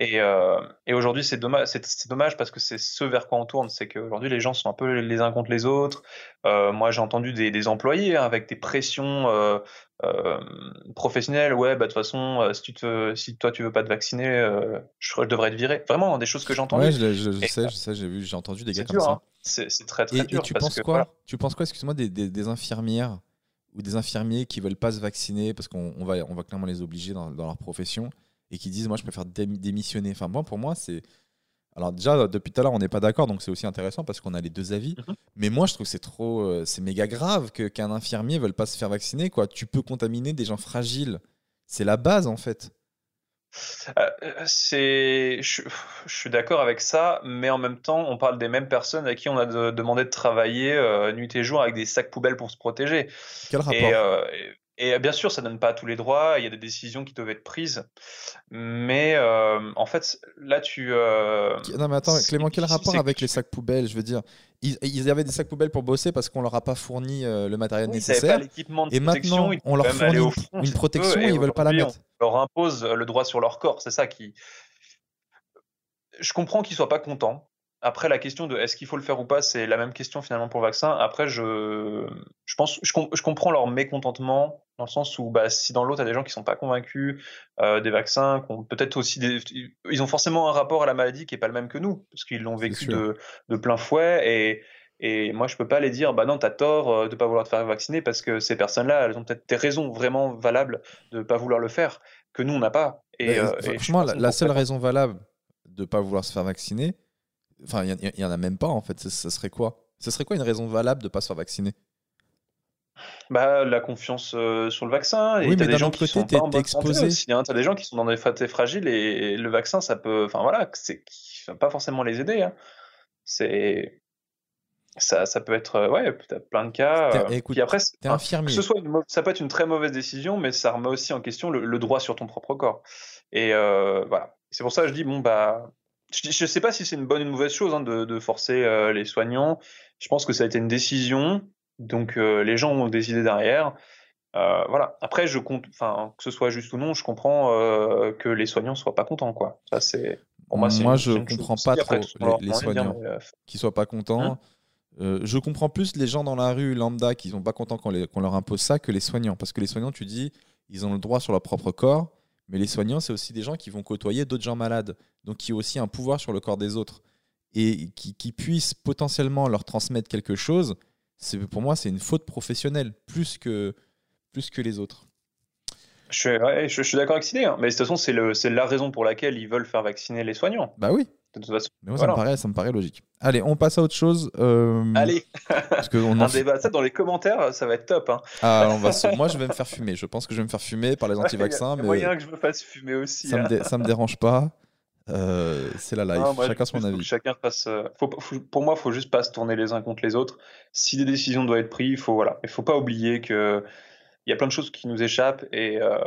et, euh, et aujourd'hui, c'est dommage, c'est, dommage parce que c'est ce vers quoi on tourne. C'est qu'aujourd'hui, les gens sont un peu les uns contre les autres. Euh, moi, j'ai entendu des, des employés hein, avec des pressions euh, professionnelles. Ouais, bah de toute façon, si, tu te, si toi tu veux pas te vacciner, je, je, devrais te virer. Vraiment, des choses que j'ai entendues.
Ouais, je, je, je sais, je sais, j'ai vu, j'ai entendu des gars comme ça. Hein.
C'est, très très dur.
Et tu penses quoi? Tu penses quoi Excuse-moi, des, des, des, infirmières ou des infirmiers qui veulent pas se vacciner parce qu'on on va, on va clairement les obliger dans, dans leur profession? Et qui disent moi je préfère démissionner. Enfin moi pour moi c'est alors déjà depuis tout à l'heure on n'est pas d'accord donc c'est aussi intéressant parce qu'on a les deux avis. Mhm. Mais moi je trouve que c'est trop euh, c'est méga grave que qu'un infirmier veuille pas se faire vacciner quoi. Tu peux contaminer des gens fragiles. C'est la base en fait.
Euh, c'est, je, suis d'accord avec ça, mais en même temps, on parle des mêmes personnes à qui on a demandé de travailler euh, nuit et jour avec des sacs poubelles pour se protéger.
Quel rapport?
Et bien sûr, ça donne pas tous les droits, il y a des décisions qui doivent être prises, mais euh, en fait, là, tu... Euh,
non mais attends, Clément, quel rapport avec les sacs poubelles? Je veux dire, ils, ils, avaient des sacs poubelles pour bosser parce qu'on leur a pas fourni euh, le matériel nécessaire, et maintenant, on leur fournit une protection et, ils veulent pas la mettre.
On leur impose le droit sur leur corps, c'est ça qui... Je comprends qu'ils soient pas contents, après, la question de est-ce qu'il faut le faire ou pas, c'est la même question finalement pour le vaccin. Après, je, je pense, je, je comprends leur mécontentement dans le sens où, bah, si dans l'autre, il y a des gens qui sont pas convaincus euh, des vaccins, peut-être aussi des, ils ont forcément un rapport à la maladie qui est pas le même que nous, parce qu'ils l'ont vécu de, de, plein fouet. Et, et moi, je peux pas les dire, bah non, t'as tort euh, de pas vouloir te faire vacciner, parce que ces personnes-là, elles ont peut-être des raisons vraiment valables de pas vouloir le faire que nous on n'a pas. Et,
euh, franchement, la, seule raison valable de pas vouloir se faire vacciner Enfin, il n'y en a même pas en fait. Ce serait quoi? Ce serait quoi une raison valable de ne pas se faire vacciner?
Bah, la confiance euh, sur le vaccin.
Et oui, mais des gens qui sont pas en exposé.
Aussi, hein. T'as des gens qui sont dans des fatés fragiles et, le vaccin, ça peut, enfin voilà, c'est va pas forcément les aider. Hein. C'est ça, ça peut être, euh, ouais, peut-être plein de cas.
Euh, écoute, Puis après, infirmier.
ce soit ça peut être une très mauvaise décision, mais ça remet aussi en question le, droit sur ton propre corps. Et voilà. C'est pour ça que je dis bon bah je ne sais pas si c'est une bonne ou une mauvaise chose hein, de, forcer euh, les soignants. Je pense que ça a été une décision, donc euh, les gens ont décidé derrière. Euh, voilà. Après, je compte, enfin, que ce soit juste ou non, je comprends que les soignants soient pas contents, quoi. Ça, c'est.
moi, moi je ne comprends pas trop les, soignants qui soient pas contents. Hein? Je comprends plus les gens dans la rue lambda qui sont pas contents qu'on leur impose ça que les soignants, parce que les soignants, tu dis, ils ont le droit sur leur propre corps. Mais les soignants, c'est aussi des gens qui vont côtoyer d'autres gens malades, donc qui ont aussi un pouvoir sur le corps des autres. Et qui, qui puissent potentiellement leur transmettre quelque chose, pour moi, c'est une faute professionnelle, plus que, plus que les autres.
Je suis, je, suis d'accord avec Sidney, hein. mais de toute façon, c'est la raison pour laquelle ils veulent faire vacciner les soignants.
Bah oui.
De toute façon.
Mais moi, ça, me paraît, ça me paraît logique. Allez, on passe à autre chose. Euh,
Allez, parce que *laughs* on un débat, ça dans les commentaires, ça va être top. Hein.
Ah, on va Moi, je vais me faire fumer. Je pense que je vais me faire fumer par les anti-vaccins.
Il y a, moyen que je me fasse fumer aussi.
Ça, me, hein. me dérange pas. Euh, c'est la life. chacun son avis.
Chacun fasse. Euh, faut, pour moi, il faut juste pas se tourner les uns contre les autres. Si des décisions doivent être prises, il faut voilà, il faut pas oublier que il y a plein de choses qui nous échappent et euh,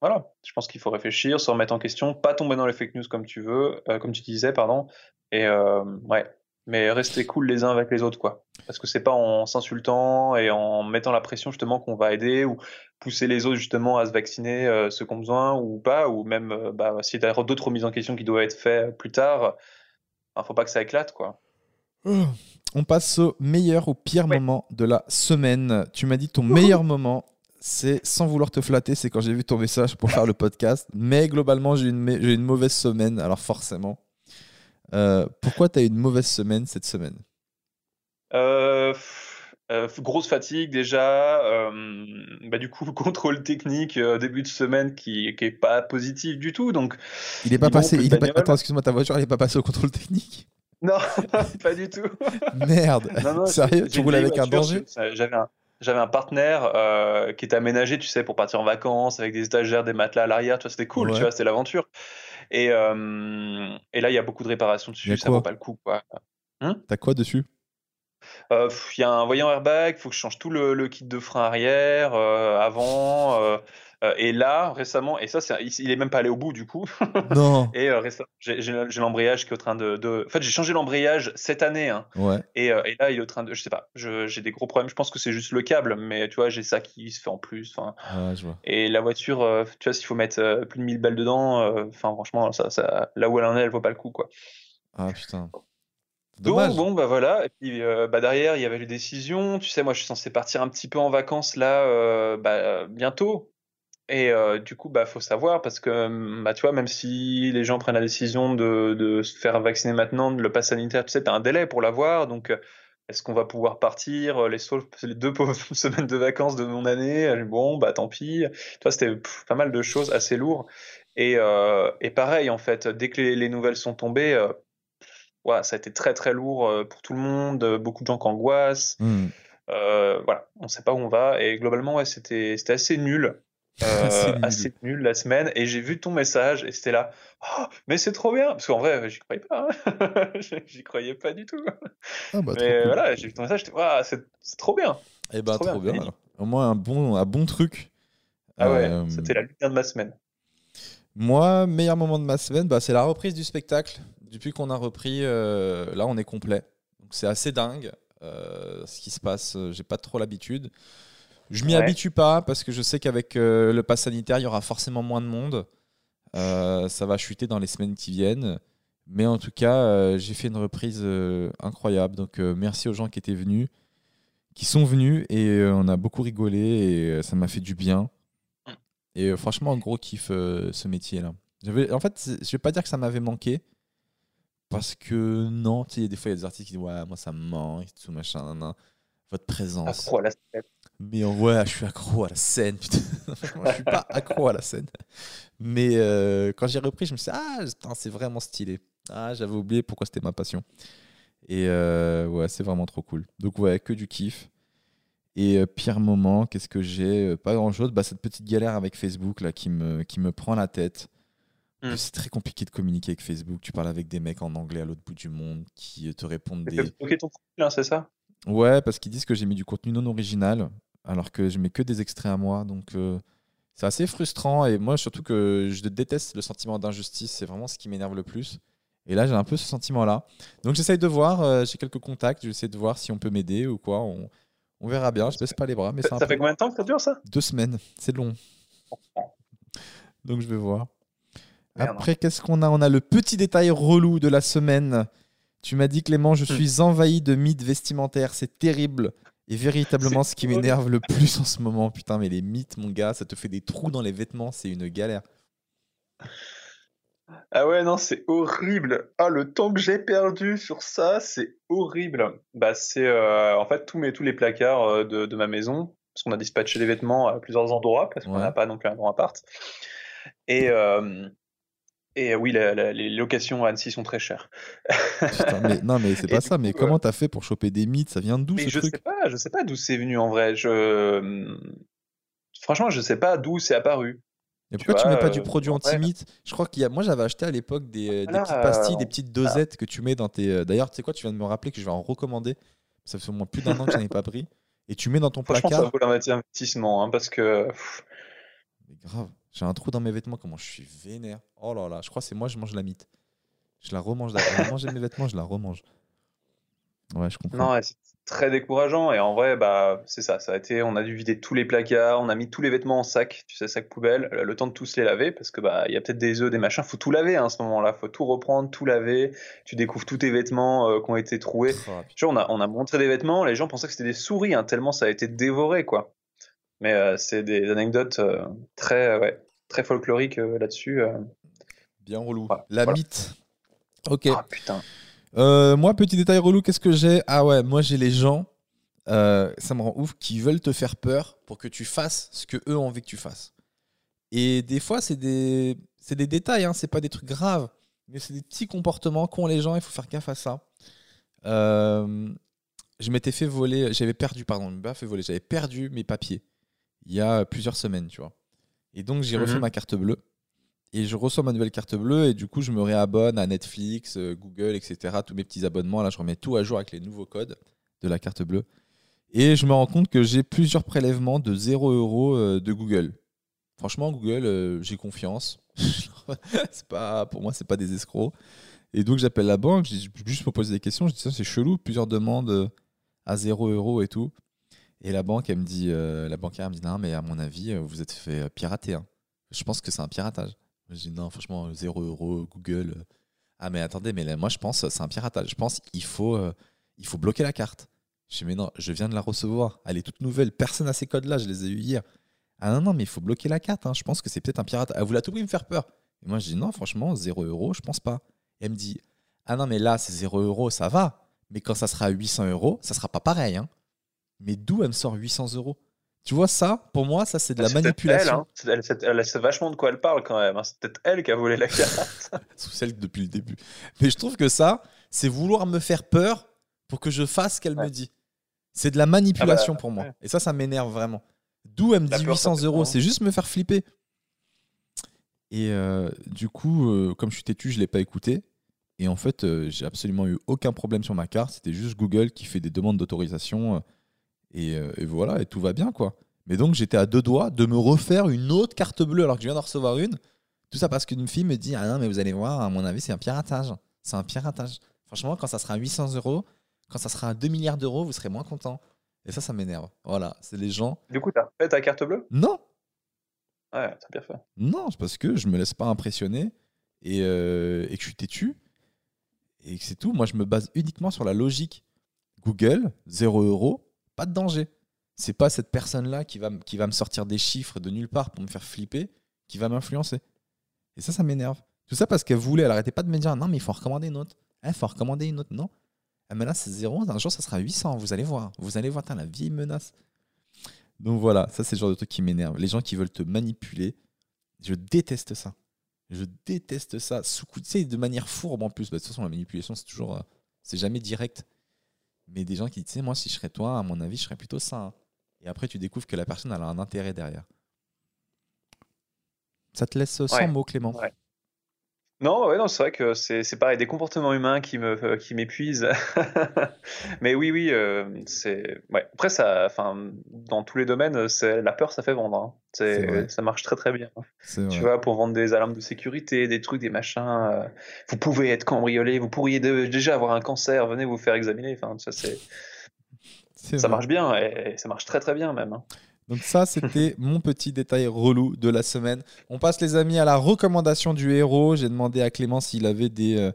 voilà, je pense qu'il faut réfléchir, se remettre en question, pas tomber dans les fake news comme tu veux, euh, comme tu disais, pardon. Et euh, ouais, mais rester cool les uns avec les autres, quoi. Parce que c'est pas en s'insultant et en mettant la pression justement qu'on va aider ou pousser les autres justement à se vacciner euh, ceux qui ont besoin ou pas, ou même euh, bah, s'il y a d'autres remises en question qui doivent être faites plus tard, il faut pas que ça éclate, quoi.
On passe au meilleur ou pire moment de la semaine. Tu m'as dit ton meilleur moment, c'est sans vouloir te flatter, c'est quand j'ai vu ton message pour faire le podcast. Mais globalement, j'ai une, une mauvaise semaine, alors forcément. Euh, pourquoi tu as une mauvaise semaine cette semaine?
Euh, euh, grosse fatigue déjà, bah du coup contrôle technique début de semaine qui, qui est pas positif du tout donc.
Il est pas passé. Il est pas, attends excuse-moi ta voiture elle est pas passée au contrôle technique?
Non *laughs* pas du tout.
Merde. Sérieux tu roules avec un danger?
J'avais un j'avais un partenaire qui était aménagé, tu sais, pour partir en vacances avec des étagères, des matelas à l'arrière, tu vois, c'était cool, tu vois, c'était l'aventure. Et, et là, il y a beaucoup de réparations dessus, ça vaut pas le coup, quoi.
Hein? T'as quoi dessus?
Il y a un voyant airbag, il faut que je change tout le, kit de frein arrière, avant. Euh, et là, récemment, et ça, il est même pas allé au bout du coup. *laughs*
Non.
et euh, récemment, j'ai l'embrayage qui est en train de, En fait, j'ai changé l'embrayage cette année. Hein.
Ouais.
Et, euh, et, là, il est en train de. Je sais pas, j'ai des gros problèmes. Je pense que c'est juste le câble, mais tu vois, j'ai ça qui se fait en plus.
Ouais, je vois.
Et la voiture, tu vois, s'il faut mettre plus de 1000 balles dedans, enfin, franchement, ça, ça, là où elle en est, elle vaut pas le coup, quoi.
Ah putain.
Donc bon bah voilà et puis bah derrière il y avait les décisions tu sais moi je suis censé partir un petit peu en vacances là bah, bientôt et euh, du coup, bah, faut savoir parce que, hum, bah, tu vois, même si les gens prennent la décision de, de se faire vacciner maintenant, le pass sanitaire, tu sais, t'as un délai pour l'avoir. Donc, euh, est-ce qu'on va pouvoir partir les, les deux pauvres *laughs* semaines de vacances de mon année Bon, bah, tant pis. Tu vois, c'était pas mal de choses assez lourdes. Et, euh, et pareil, en fait, dès que les, nouvelles sont tombées, euh, ouais, ça a été très très lourd pour tout le monde. Beaucoup de gens qui angoissent. Mmh. voilà, on sait pas où on va. Et globalement, ouais, c'était assez nul. Euh, *laughs* assez nul. la semaine et j'ai vu ton message et c'était là oh, mais c'est trop bien! Parce qu'en vrai j'y croyais pas hein. *laughs* j'y croyais pas du tout. Ah bah, mais voilà j'ai vu ton message c'est trop bien.
Et eh bah trop, bien, au moins un bon un bon truc.
Ah ouais euh, c'était la lumière de ma semaine.
Moi meilleur moment de ma semaine bah, c'est la reprise du spectacle. Depuis qu'on a repris euh, là on est complet. Donc c'est assez dingue. Ce qui se passe j'ai pas trop l'habitude je m'y habitue pas parce que je sais qu'avec euh, le pass sanitaire, il y aura forcément moins de monde. Euh, ça va chuter dans les semaines qui viennent. Mais en tout cas, euh, j'ai fait une reprise incroyable. Donc merci aux gens qui étaient venus, qui sont venus et on a beaucoup rigolé et ça m'a fait du bien. Et franchement, un gros kiff ce métier-là. En fait, je vais pas dire que ça m'avait manqué. Parce que non, tu sais, des fois, il y a des artistes qui disent Ouais, moi ça me manque, tout machin, votre présence. Mais ouais, je suis accro à la scène. Putain. *laughs* je suis pas accro à la scène. Mais euh, quand j'ai repris, je me suis dit, ah, c'est vraiment stylé. Ah, j'avais oublié pourquoi c'était ma passion. Et euh, ouais, c'est vraiment trop cool. Donc ouais, que du kiff. Et euh, pire moment, qu'est-ce que j'ai Pas grand-chose. Bah, cette petite galère avec Facebook là qui me, qui me prend la tête. Hmm. C'est très compliqué de communiquer avec Facebook. Tu parles avec des mecs en anglais à l'autre bout du monde qui te répondent des.
Ok, ton profil, hein, c'est ça?
Ouais, parce qu'ils disent que j'ai mis du contenu non original alors que je mets que des extraits à moi. Donc euh, c'est assez frustrant et moi surtout que je déteste le sentiment d'injustice, c'est vraiment ce qui m'énerve le plus. Et là j'ai un peu ce sentiment-là. Donc j'essaye de voir, euh, j'ai quelques contacts, j'essaie de voir si on peut m'aider ou quoi. On, verra bien, je baisse pas les bras. Mais
ça, ça fait combien de temps que ça dure ça?
Deux semaines, c'est long. Donc je vais voir. Après, qu'est-ce qu'on a? On a le petit détail relou de la semaine. Tu m'as dit Clément, je hmm. suis envahi de mythes vestimentaires, c'est terrible. Et véritablement, ce qui m'énerve le plus en ce moment, putain, mais les mythes, mon gars, ça te fait des trous dans les vêtements, c'est une galère.
Ah ouais, non, c'est horrible. Ah, le temps que j'ai perdu sur ça, c'est horrible. Bah, c'est euh, en fait tous, mes, tous les placards euh, de, ma maison, parce qu'on a dispatché les vêtements à plusieurs endroits, parce qu'on n'a pas donc un grand appart. Et, euh, et oui, les locations à Annecy sont très chères.
mais, non, mais c'est *laughs* pas ça. Mais comment t'as fait pour choper des mythes? Ça vient d'où ce
je
truc?
sais pas, je sais pas d'où c'est venu en vrai. Je... Franchement, je sais pas d'où c'est apparu.
Et pourquoi tu, mets pas du euh, produit anti-mythe? Je crois qu'il y a. Moi, j'avais acheté à l'époque des, petites pastilles, des petites dosettes que tu mets dans tes. Euh, d'ailleurs, tu sais quoi Tu viens de me rappeler que je vais en recommander. Ça fait au moins plus d'un an que j'en ai pas pris. Et tu mets dans ton placard.
Franchement, ça vaut l'investissement, hein, parce que.
Mais grave. J'ai un trou dans mes vêtements, comment je suis vénère. Oh là là, je crois que c'est moi, je mange la mythe. Je la remange. Je mange mes vêtements, je la remange. Ouais, je comprends.
Non, c'est très décourageant. Et en vrai, bah, c'est ça. Ça a été, on a dû vider tous les placards, on a mis tous les vêtements en sac, tu sais, sac poubelle, le temps de tous les laver, parce que bah, il y a peut-être des œufs, des machins. Faut tout laver hein, à ce moment-là. Faut tout reprendre, tout laver. Tu découvres tous tes vêtements euh, qui ont été troués. Oh, on a, on a montré des vêtements. Les gens pensaient que c'était des souris, hein, tellement ça a été dévoré, quoi. Mais euh, c'est des anecdotes euh, très, ouais, très folkloriques là-dessus.
Bien relou. La mythe. Ok.
Ah putain.
Euh, moi, petit détail relou, qu'est-ce que j'ai? Ah ouais, moi j'ai les gens, euh, ça me rend ouf, qui veulent te faire peur pour que tu fasses ce que eux ont envie que tu fasses. Et des fois, c'est des, c'est des détails, hein, c'est pas des trucs graves, mais c'est des petits comportements qu'ont les gens, il faut faire gaffe à ça. Euh, je m'étais fait voler, j'avais perdu, pardon, pas fait voler, j'avais perdu mes papiers il y a plusieurs semaines, tu vois. Et donc j'ai refait mhm. ma carte bleue et je reçois ma nouvelle carte bleue et du coup je me réabonne à Netflix, euh, Google, etc. Tous mes petits abonnements, là je remets tout à jour avec les nouveaux codes de la carte bleue. Et je me rends compte que j'ai plusieurs prélèvements de 0 euros euh, de Google. Franchement, Google, euh, j'ai confiance. *laughs* c'est pas, pour moi, c'est pas des escrocs. Et donc j'appelle la banque, je juste me poser des questions. Je dis ça, c'est chelou, plusieurs demandes à 0 euros et tout. Et la banque, elle me dit, la banquière me dit non, mais à mon avis, vous êtes fait pirater. Hein. Je pense que c'est un piratage. Je dis non, franchement, 0 euros, Google. Euh. Ah, mais attendez, mais moi, je pense c'est un piratage. Je pense qu'il faut, euh, il faut bloquer la carte. Je dis, mais non, je viens de la recevoir. Elle est toute nouvelle. Personne n'a ces codes-là. Je les ai eus hier. Ah non, non, mais il faut bloquer la carte. Hein. Je pense que c'est peut-être un pirate. Elle voulait à tout prix me faire peur. Et moi, je dis, non, franchement, 0 euros, je pense pas. elle me dit, ah non, mais là, c'est 0 euros, ça va. Mais quand ça sera 800 euros, ça sera pas pareil. Hein. Mais d'où elle me sort 800 euros? Tu vois, ça, pour moi, ça, c'est de la manipulation.
Elle, hein. elle, sait vachement de quoi elle parle quand même. Hein. C'est peut-être elle qui a volé la *laughs* carte.
Sous celle depuis le début. Mais je trouve que ça, c'est vouloir me faire peur pour que je fasse ce qu'elle me dit. C'est de la manipulation ah bah, pour moi. Et ça, ça m'énerve vraiment. D'où elle me dit 800 euros C'est juste me faire flipper. Et euh, du coup, euh, comme je suis têtu, je ne l'ai pas écouté. Et en fait, euh, j'ai absolument eu aucun problème sur ma carte. C'était juste Google qui fait des demandes d'autorisation euh, et, voilà, et tout va bien, quoi. Mais donc, j'étais à deux doigts de me refaire une autre carte bleue alors que je viens d'en recevoir une. Tout ça parce qu'une fille me dit Ah non, mais vous allez voir, à mon avis, c'est un piratage. C'est un piratage. Franchement, quand ça sera à 800 euros, quand ça sera à 2 milliards d'euros, vous serez moins content. Et ça, ça m'énerve. Voilà, c'est les gens.
Du coup, t'as fait ta carte bleue?
Non
Ouais, t'as bien fait.
Non, c'est parce que je me laisse pas impressionner et, euh, et que je suis têtu. Et que c'est tout. Moi, je me base uniquement sur la logique. Google, 0 euros, de danger. C'est pas cette personne-là qui va, qui va me sortir des chiffres de nulle part pour me faire flipper qui va m'influencer. Et ça, ça m'énerve. Tout ça parce qu'elle voulait, elle arrêtait pas de me dire non, mais il faut recommander une autre. Il hein, faut recommander une autre. Non. Ah, mais là, c'est zéro. Un jour, ça sera 800. Vous allez voir. Vous allez voir, la vieille menace. Donc voilà, ça, c'est le genre de truc qui m'énerve. Les gens qui veulent te manipuler, je déteste ça. Je déteste ça. Sous tu sais, de manière fourbe en plus. Bah, de toute façon, la manipulation, c'est toujours. Euh, c'est jamais direct. Mais des gens qui disent, moi, si je serais toi, à mon avis, je serais plutôt ça. Hein. Et après, tu découvres que la personne a un intérêt derrière. Ça te laisse sans mots, Clément.
Non, ouais, non, c'est vrai que c'est pareil, des comportements humains qui me euh, qui m'épuisent. *laughs* Mais oui, oui, euh, c'est ouais. Après, ça, enfin, dans tous les domaines, c'est la peur, ça fait vendre. Hein. C'est ça marche très très bien. Tu vois, pour vendre des alarmes de sécurité, des trucs, des machins. Euh, vous pouvez être cambriolé, vous pourriez déjà avoir un cancer, venez vous faire examiner. Enfin, ça c'est ça marche bien et, ça marche très très bien même. Hein.
Donc ça, c'était *laughs* mon petit détail relou de la semaine. On passe les amis à la recommandation du héros. J'ai demandé à Clément s'il avait des euh,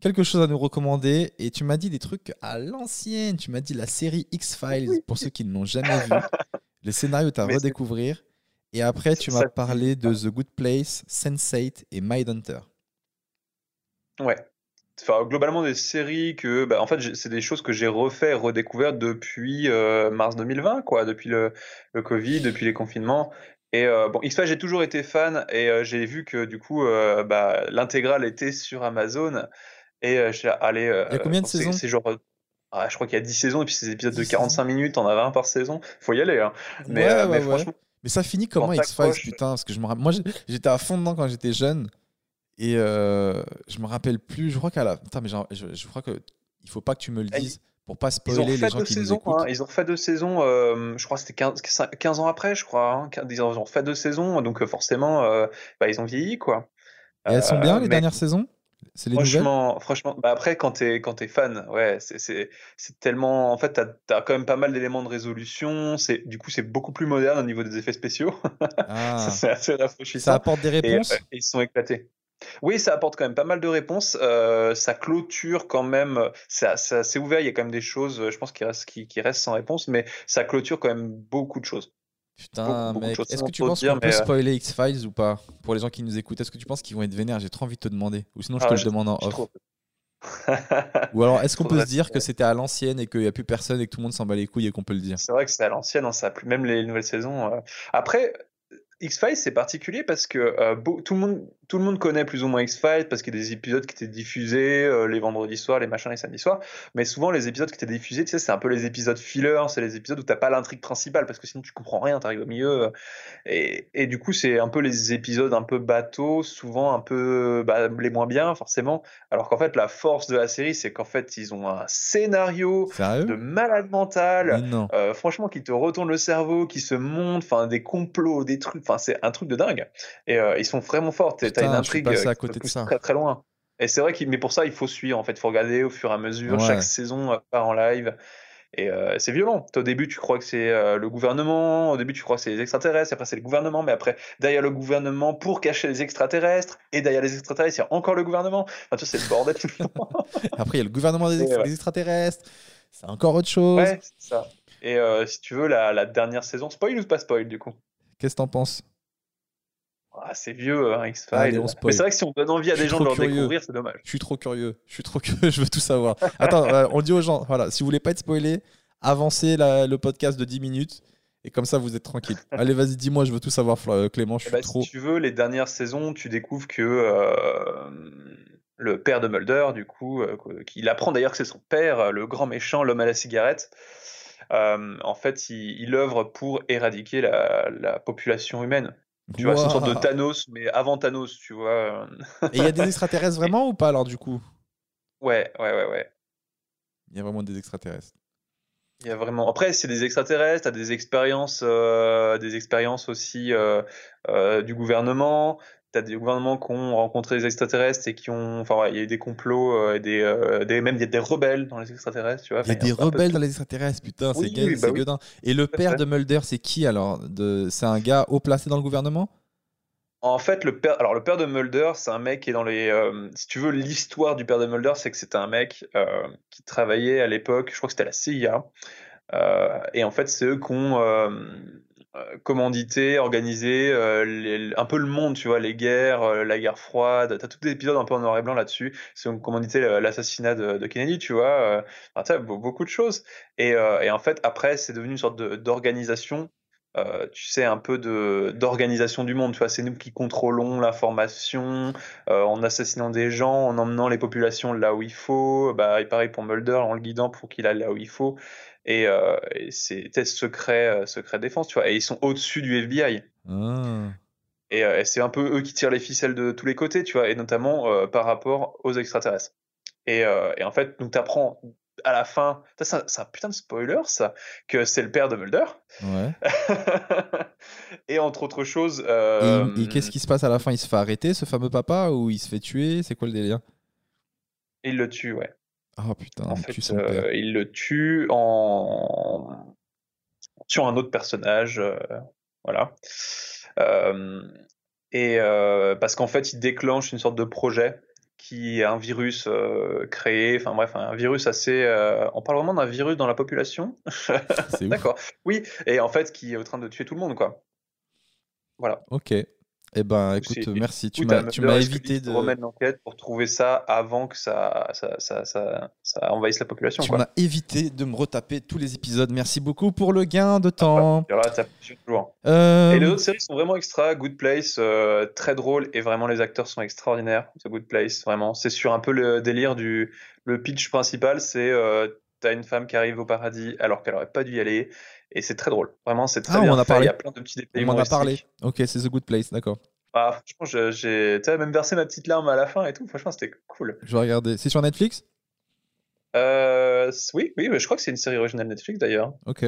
quelque chose à nous recommander et tu m'as dit des trucs à l'ancienne. Tu m'as dit la série X-Files pour ceux qui ne l'ont jamais vu. *laughs* Le scénario est à redécouvrir. Et après, tu m'as parlé de The Good Place, Sense8 et Mindhunter.
Ouais, enfin, globalement des séries que bah, en fait c'est des choses que j'ai refait redécouvert depuis euh, mars 2020 quoi depuis le, le, Covid depuis les confinements. Et euh, bon X-Files j'ai toujours été fan et euh, j'ai vu que du coup bah, l'intégrale était sur Amazon. Et je allez
il y a combien de saisons?
c'est genre ah, je crois qu'il y a 10 saisons et puis ces épisodes de 45 minutes on a 20 par saison. Faut y aller hein. mais, mais franchement
mais ça finit comment X-Files putain parce que je me moi j'étais à fond dedans quand j'étais jeune et euh, je me rappelle plus, je crois qu'à la. Attends, mais je, je crois que il faut pas que tu me le dises pour pas spoiler les gens qui nous écoutent.
Hein. ils ont fait deux saisons, euh, je crois que c'était 15, 15, ans après, je crois. Hein. Ils ont fait deux saisons, donc euh, forcément, bah, ils ont vieilli, quoi.
Et elles sont bien, les dernières saisons? C'est les
Franchement, franchement, bah après, quand t'es quand t'es fan, ouais, c'est tellement. En fait, t'as as quand même pas mal d'éléments de résolution. C'est du coup, c'est beaucoup plus moderne au niveau des effets spéciaux. *laughs* Ça,
Ah,
c'est assez
ça
rafraîchissant.
apporte des
Et euh,
réponses?
ils sont éclatés. Oui, ça apporte quand même pas mal de réponses. euh, ça clôture quand même. Ça, ça, c'est ouvert. Il y a quand même des choses, je pense, qui restent, qui, qui restent sans réponse, mais ça clôture quand même beaucoup de choses.
Putain,
beaucoup,
mec, est-ce que tu penses qu'on peut
mais, euh,
spoiler X-Files ou pas Pour les gens qui nous écoutent, est-ce que tu penses qu'ils vont être vénères? J'ai trop envie de te demander. Ou sinon, je
Ah,
te
je-
le demande en off. Ou alors, est-ce qu'on peut se dire que c'était à l'ancienne et qu'il n'y a plus personne et que tout le monde s'en bat les couilles et qu'on peut le dire?
C'est vrai que c'est à l'ancienne, hein, ça a plus même les nouvelles saisons. euh. Après, X-Files c'est particulier parce que euh, beau- tout le monde tout le monde connaît plus ou moins X-Files parce qu'il y a des épisodes qui étaient diffusés euh, les vendredis soirs, les machins les samedis soirs. Mais souvent les épisodes qui étaient diffusés, tu sais, c'est un peu les épisodes filler, c'est les épisodes où t'as pas l'intrigue principale parce que sinon tu comprends rien, t'arrives au milieu. Et, et du coup c'est un peu les épisodes un peu bateaux, souvent un peu bah, les moins bien forcément. Alors qu'en fait la force de la série c'est qu'en fait ils ont un scénario de malade mental. Euh, franchement, qui te retourne le cerveau, qui se monte, enfin des complots, des trucs, enfin c'est un truc de dingue. Et euh, ils sont vraiment forts.
Putain,
une
je suis
intrigue
passé
euh,
à
te
côté de ça.
très très loin. Et c'est vrai qu'il, mais pour ça, il faut suivre. En fait, il faut regarder au fur et à mesure.
Ouais.
Chaque saison euh, part en live. Et euh, c'est violent. Au début, tu crois que c'est euh, le gouvernement. Au début, tu crois que c'est les extraterrestres. Après, c'est le gouvernement. Mais après, derrière le gouvernement, pour cacher les extraterrestres. Et derrière les extraterrestres, il y a encore le gouvernement. Enfin, tu c'est le bordel. *laughs*
Après, il y a le gouvernement des, ex-
ouais.
extraterrestres. C'est encore autre chose.
Ouais, c'est ça. Et euh, si tu veux, la, la dernière saison, spoil ou pas spoil du coup?
Qu'est-ce que t'en penses?
Ah, c'est vieux, hein, X-Files. Mais c'est vrai que si on donne envie à des gens de leur
curieux.
découvrir, c'est dommage.
Je suis trop curieux. Je suis trop *laughs* curieux. Je veux tout savoir. Attends, euh, on dit aux gens, voilà, si vous voulez pas être spoilé, avancez la- le podcast de 10 minutes. Et comme ça, vous êtes tranquille. *laughs* Allez, vas-y, dis-moi, je veux tout savoir, euh, Clément. Je
Eh
suis
ben,
trop.
Si tu veux, les dernières saisons, tu découvres que euh, le père de Mulder, du coup, euh, qu'il apprend d'ailleurs que c'est son père, le grand méchant, l'homme à la cigarette, euh, en fait, il, il œuvre pour éradiquer la, la population humaine. Tu vois, c'est une sorte de. Thanos, mais avant Thanos, tu vois.
Et il y a des extraterrestres *laughs* vraiment ou pas alors du coup?
Ouais, ouais, ouais, ouais.
Il y a vraiment des extraterrestres.
Il y a vraiment. Après, c'est des extraterrestres, t'as des expériences, euh, des expériences aussi euh, euh, du gouvernement. T'as des gouvernements qui ont rencontré les extraterrestres et qui ont. Enfin, ouais, il y a eu des complots euh, et des, euh, des même il y a des rebelles dans les extraterrestres, tu vois.
Il y a des rebelles dans les extraterrestres, putain, c'est
Oui, bah oui.
Et le père de Mulder, c'est qui alors de... C'est un gars haut placé dans le gouvernement?
En fait, le père, alors le père de Mulder, c'est un mec qui est dans les. euh, si tu veux, l'histoire du père de Mulder, c'est que c'était un mec euh, qui travaillait à l'époque, je crois que c'était la CIA. et en fait, c'est eux qui ont commandité, organisé euh, un peu le monde, tu vois, les guerres, euh, la guerre froide. T'as tout des épisodes un peu en noir et blanc là-dessus. C'est commandité euh, l'assassinat de, Kennedy, tu vois. euh, enfin, beaucoup de choses. Et, euh, en fait, après, c'est devenu une sorte d'organisation euh, tu sais, un peu d'organisation du monde. Tu vois, c'est nous qui contrôlons l'information euh, en assassinant des gens, en emmenant les populations là où il faut. Bah, pareil pour Mulder, en le guidant pour qu'il aille là où il faut. Et, euh, et c'est test secret, euh, secret défense, tu vois. Et ils sont au-dessus du FBI.
Ah.
Et, euh, et c'est un peu eux qui tirent les ficelles de tous les côtés, tu vois, et notamment euh, par rapport aux extraterrestres. Et, et en fait, donc t'apprends à la fin, ça, c'est un, putain de spoiler, ça, que c'est le père de Mulder.
Ouais. *laughs*
et entre autres choses.
Et, et qu'est-ce qui se passe à la fin? Il se fait arrêter, ce fameux papa, ou il se fait tuer? C'est quoi le délire?
Il le tue, ouais.
Ah putain,
En
il
fait, euh, il le tue en sur un autre personnage, euh, voilà. Euh, et parce qu'en fait, il déclenche une sorte de projet qui est un virus euh, créé, enfin bref, un virus assez. euh, on parle vraiment d'un virus dans la population. *laughs* D'accord. Oui, et en fait, qui est en train de tuer tout le monde, quoi. Voilà.
Ok. Eh ben, écoute, merci. Tu m'as, tu m'as évité de.
remettre l'enquête pour trouver ça avant que ça, ça, ça, ça, ça envahisse la population.
Tu m'as évité de me retaper tous les épisodes. Merci beaucoup pour le gain de temps.
Là, t'as plus toujours.
Euh,
Et les autres séries sont vraiment extra. Good Place, euh, très drôle et vraiment les acteurs sont extraordinaires. The Good Place, vraiment. C'est sur un peu le délire du. Le pitch principal, c'est euh, t'as une femme qui arrive au paradis alors qu'elle aurait pas dû y aller et c'est très drôle. Vraiment, c'est très
Ah, on en a
fait.
parlé.
Il y a plein de petits détails
on m'en a parlé. Ok, c'est The Good Place, d'accord.
Ah, franchement, j'ai même versé ma petite larme à la fin et tout. Franchement, c'était cool.
Je vais regarder. C'est sur Netflix?
Euh, oui, oui, mais je crois que c'est une série originale Netflix d'ailleurs.
Ok.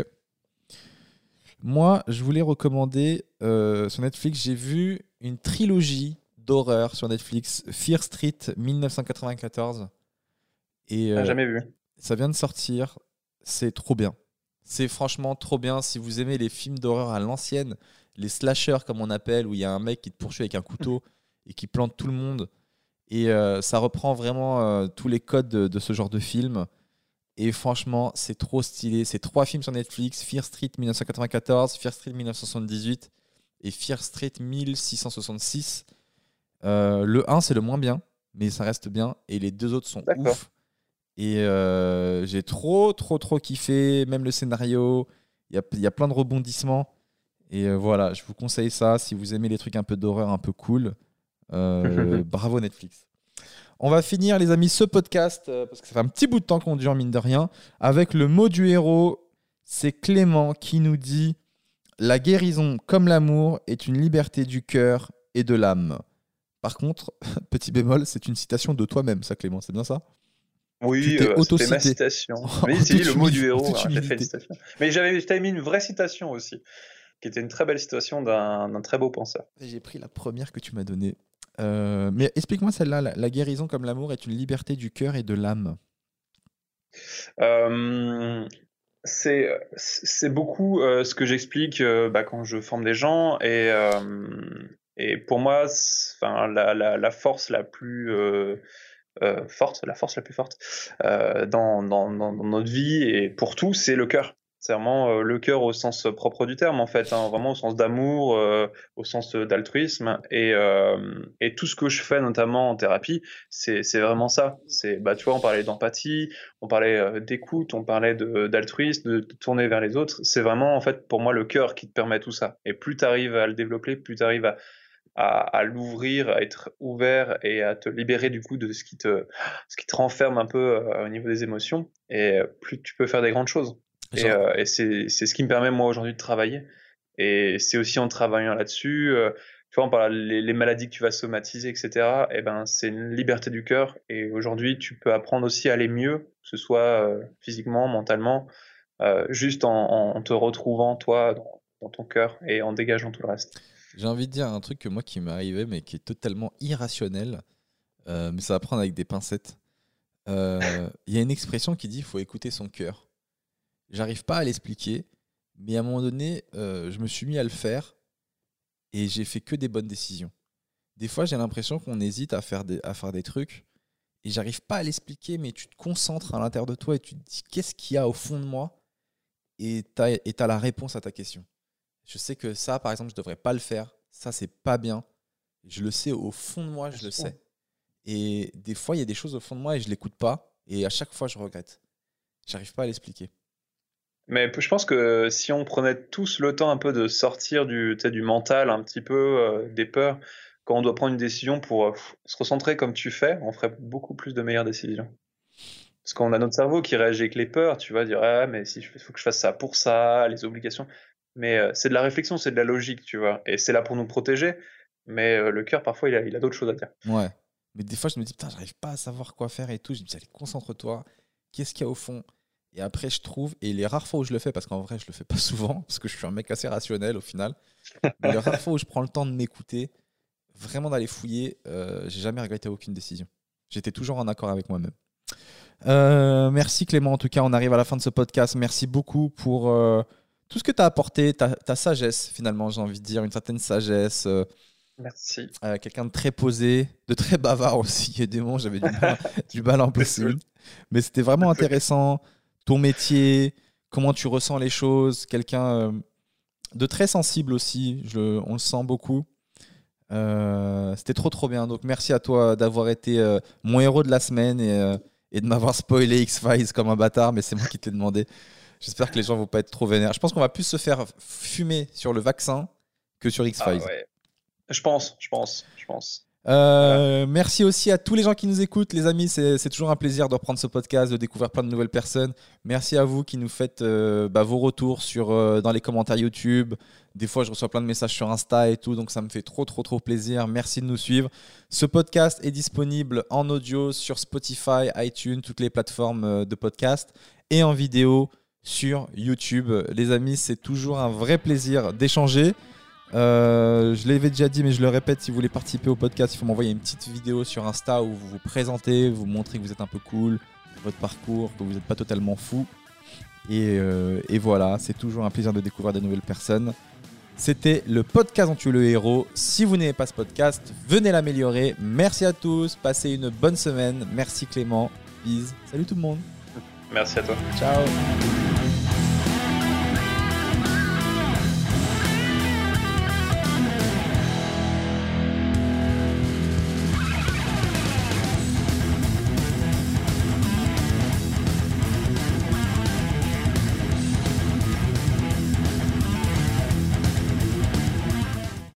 Moi, je voulais recommander euh, sur Netflix, j'ai vu une trilogie d'horreur sur Netflix, Fear Street 1994. Et
Ah,
euh,
jamais vu.
ça vient de sortir, c'est trop bien. C'est franchement trop bien si vous aimez les films d'horreur à l'ancienne, les slashers comme on appelle, où il y a un mec qui te poursuit avec un couteau et qui plante tout le monde. Et euh, ça reprend vraiment euh, tous les codes de, de ce genre de film. Et franchement, c'est trop stylé. C'est trois films sur Netflix Fear Street 1994, Fear Street 1978 et Fear Street 1666. Euh, le 1, c'est le moins bien, mais ça reste bien. Et les deux autres sont ouf. Et euh, j'ai trop, trop, trop kiffé. Même le scénario, il y a, il y a plein de rebondissements. Et euh, voilà, je vous conseille ça. Si vous aimez les trucs un peu d'horreur, un peu cool, euh, *laughs* bravo Netflix. On va finir, les amis, ce podcast, parce que ça fait un petit bout de temps qu'on dure, mine de rien, avec le mot du héros. C'est Clément qui nous dit La guérison, comme l'amour, est une liberté du cœur et de l'âme. Par contre, *laughs* petit bémol, c'est une citation de toi-même, ça, Clément, c'est bien ça?
Oui, euh, c'était ma citation. *laughs* C'est
toute
le mot du héros. j'ai fait une citation. Mais j'avais, mis une vraie citation aussi, qui était une très belle citation d'un très beau penseur.
J'ai pris la première que tu m'as donnée. Euh, mais explique-moi celle-là. La, la guérison, comme l'amour, est une liberté du cœur et de l'âme.
Euh, c'est beaucoup euh, ce que j'explique bah, quand je forme des gens et et pour moi la, la force la plus euh, forte la force la plus forte euh, dans, dans, notre vie. Et pour tout c'est le cœur. C'est vraiment euh, le cœur au sens propre du terme en fait hein, vraiment au sens d'amour au sens d'altruisme. Et et tout ce que je fais notamment en thérapie c'est vraiment ça. C'est bah tu vois on parlait d'empathie on parlait d'écoute, on parlait d'altruisme, de, de tourner vers les autres. C'est vraiment, en fait, pour moi, le cœur qui te permet tout ça. Et plus tu arrives à le développer, plus tu arrives à, à, à l'ouvrir, à être ouvert et à te libérer du coup de ce qui te, ce qui te renferme un peu euh, au niveau des émotions. Et euh, plus tu peux faire des grandes choses. Et, euh, et c'est c'est ce qui me permet, moi, aujourd'hui, de travailler. Et c'est aussi en travaillant là-dessus. euh, tu vois, on parle les, les maladies que tu vas somatiser, etc. Et ben, c'est une liberté du cœur. Et aujourd'hui, tu peux apprendre aussi à aller mieux, que ce soit physiquement, mentalement, juste en, en te retrouvant toi dans, dans ton cœur et en dégageant tout le reste.
J'ai envie de dire un truc que moi qui m'est arrivé, mais qui est totalement irrationnel. euh, mais ça va prendre avec des pincettes. Euh, Il y a une expression qui dit il faut écouter son cœur. J'arrive pas à l'expliquer, mais à un moment donné, euh, je me suis mis à le faire et j'ai fait que des bonnes décisions. Des fois, j'ai l'impression qu'on hésite à faire des, à faire des trucs et j'arrive pas à l'expliquer, mais tu te concentres à l'intérieur de toi et tu te dis qu'est-ce qu'il y a au fond de moi? Et tu as, la réponse à ta question. Je sais que ça, par exemple, je devrais pas le faire. Ça, c'est pas bien. Je le sais au fond de moi, je le sais. Et des fois, il y a des choses au fond de moi et je l'écoute pas. Et à chaque fois, je regrette. J'arrive pas à l'expliquer.
Mais je pense que si on prenait tous le temps un peu de sortir du, du mental, un petit peu euh, des peurs, quand on doit prendre une décision pour euh, se recentrer comme tu fais, on ferait beaucoup plus de meilleures décisions. Parce qu'on a notre cerveau qui réagit avec les peurs, tu vas dire ah mais si il faut que je fasse ça pour ça, les obligations. Mais euh, c'est de la réflexion, c'est de la logique, tu vois. Et c'est là pour nous protéger. Mais euh, le cœur parfois il a, d'autres choses à dire.
Ouais. Mais des fois, je me dis, putain, j'arrive pas à savoir quoi faire et tout. Je me dis, allez, concentre-toi. Qu'est-ce qu'il y a au fond? Et après, je trouve, et les rares fois où je le fais, parce qu'en vrai, je le fais pas *laughs* souvent, parce que je suis un mec assez rationnel au final, les rares fois où je prends le temps de m'écouter, vraiment d'aller fouiller, euh, j'ai jamais regretté aucune décision. J'étais toujours en accord avec moi-même. Merci Clément, en tout cas, on arrive à la fin de ce podcast. Merci beaucoup pour tout ce que tu as apporté, ta, ta sagesse finalement, j'ai envie de dire, une certaine sagesse. euh,
Merci.
euh, quelqu'un de très posé, de très bavard aussi. *laughs* Il y a des moments, j'avais du mal, *laughs* du mal impossible. Mais c'était vraiment intéressant. Ton métier, comment tu ressens les choses. Quelqu'un euh, de très sensible aussi. Je, on le sent beaucoup. C'était trop, trop bien. Donc, merci à toi d'avoir été mon héros de la semaine et, et de m'avoir spoilé X-Files comme un bâtard. Mais c'est moi qui te l'ai demandé. J'espère que les gens vont pas être trop vénères. Je pense qu'on va plus se faire fumer sur le vaccin que sur
Ah
X-Files.
ouais. Je pense, je pense, je pense.
Euh, merci aussi à tous les gens qui nous écoutent, les amis. C'est toujours un plaisir de reprendre ce podcast, de découvrir plein de nouvelles personnes. Merci à vous qui nous faites euh, bah, vos retours sur, euh, dans les commentaires YouTube. Des fois, je reçois plein de messages sur Insta et tout, donc ça me fait trop, trop, trop plaisir. Merci de nous suivre. Ce podcast est disponible en audio sur Spotify, iTunes, toutes les plateformes de podcast et en vidéo sur YouTube. Les amis, c'est toujours un vrai plaisir d'échanger. Euh, je l'avais déjà dit, mais je le répète, si vous voulez participer au podcast, il faut m'envoyer une petite vidéo sur Insta où vous vous présentez, vous montrez que vous êtes un peu cool, votre parcours, que vous n'êtes pas totalement fou. Et, euh, et voilà, c'est toujours un plaisir de découvrir de nouvelles personnes. C'était le podcast dont tu es le héros. Si vous n'aimez pas ce podcast, venez l'améliorer. Merci à tous, passez une bonne semaine. Merci Clément. Bis. Salut tout le monde.
Merci à toi.
Ciao.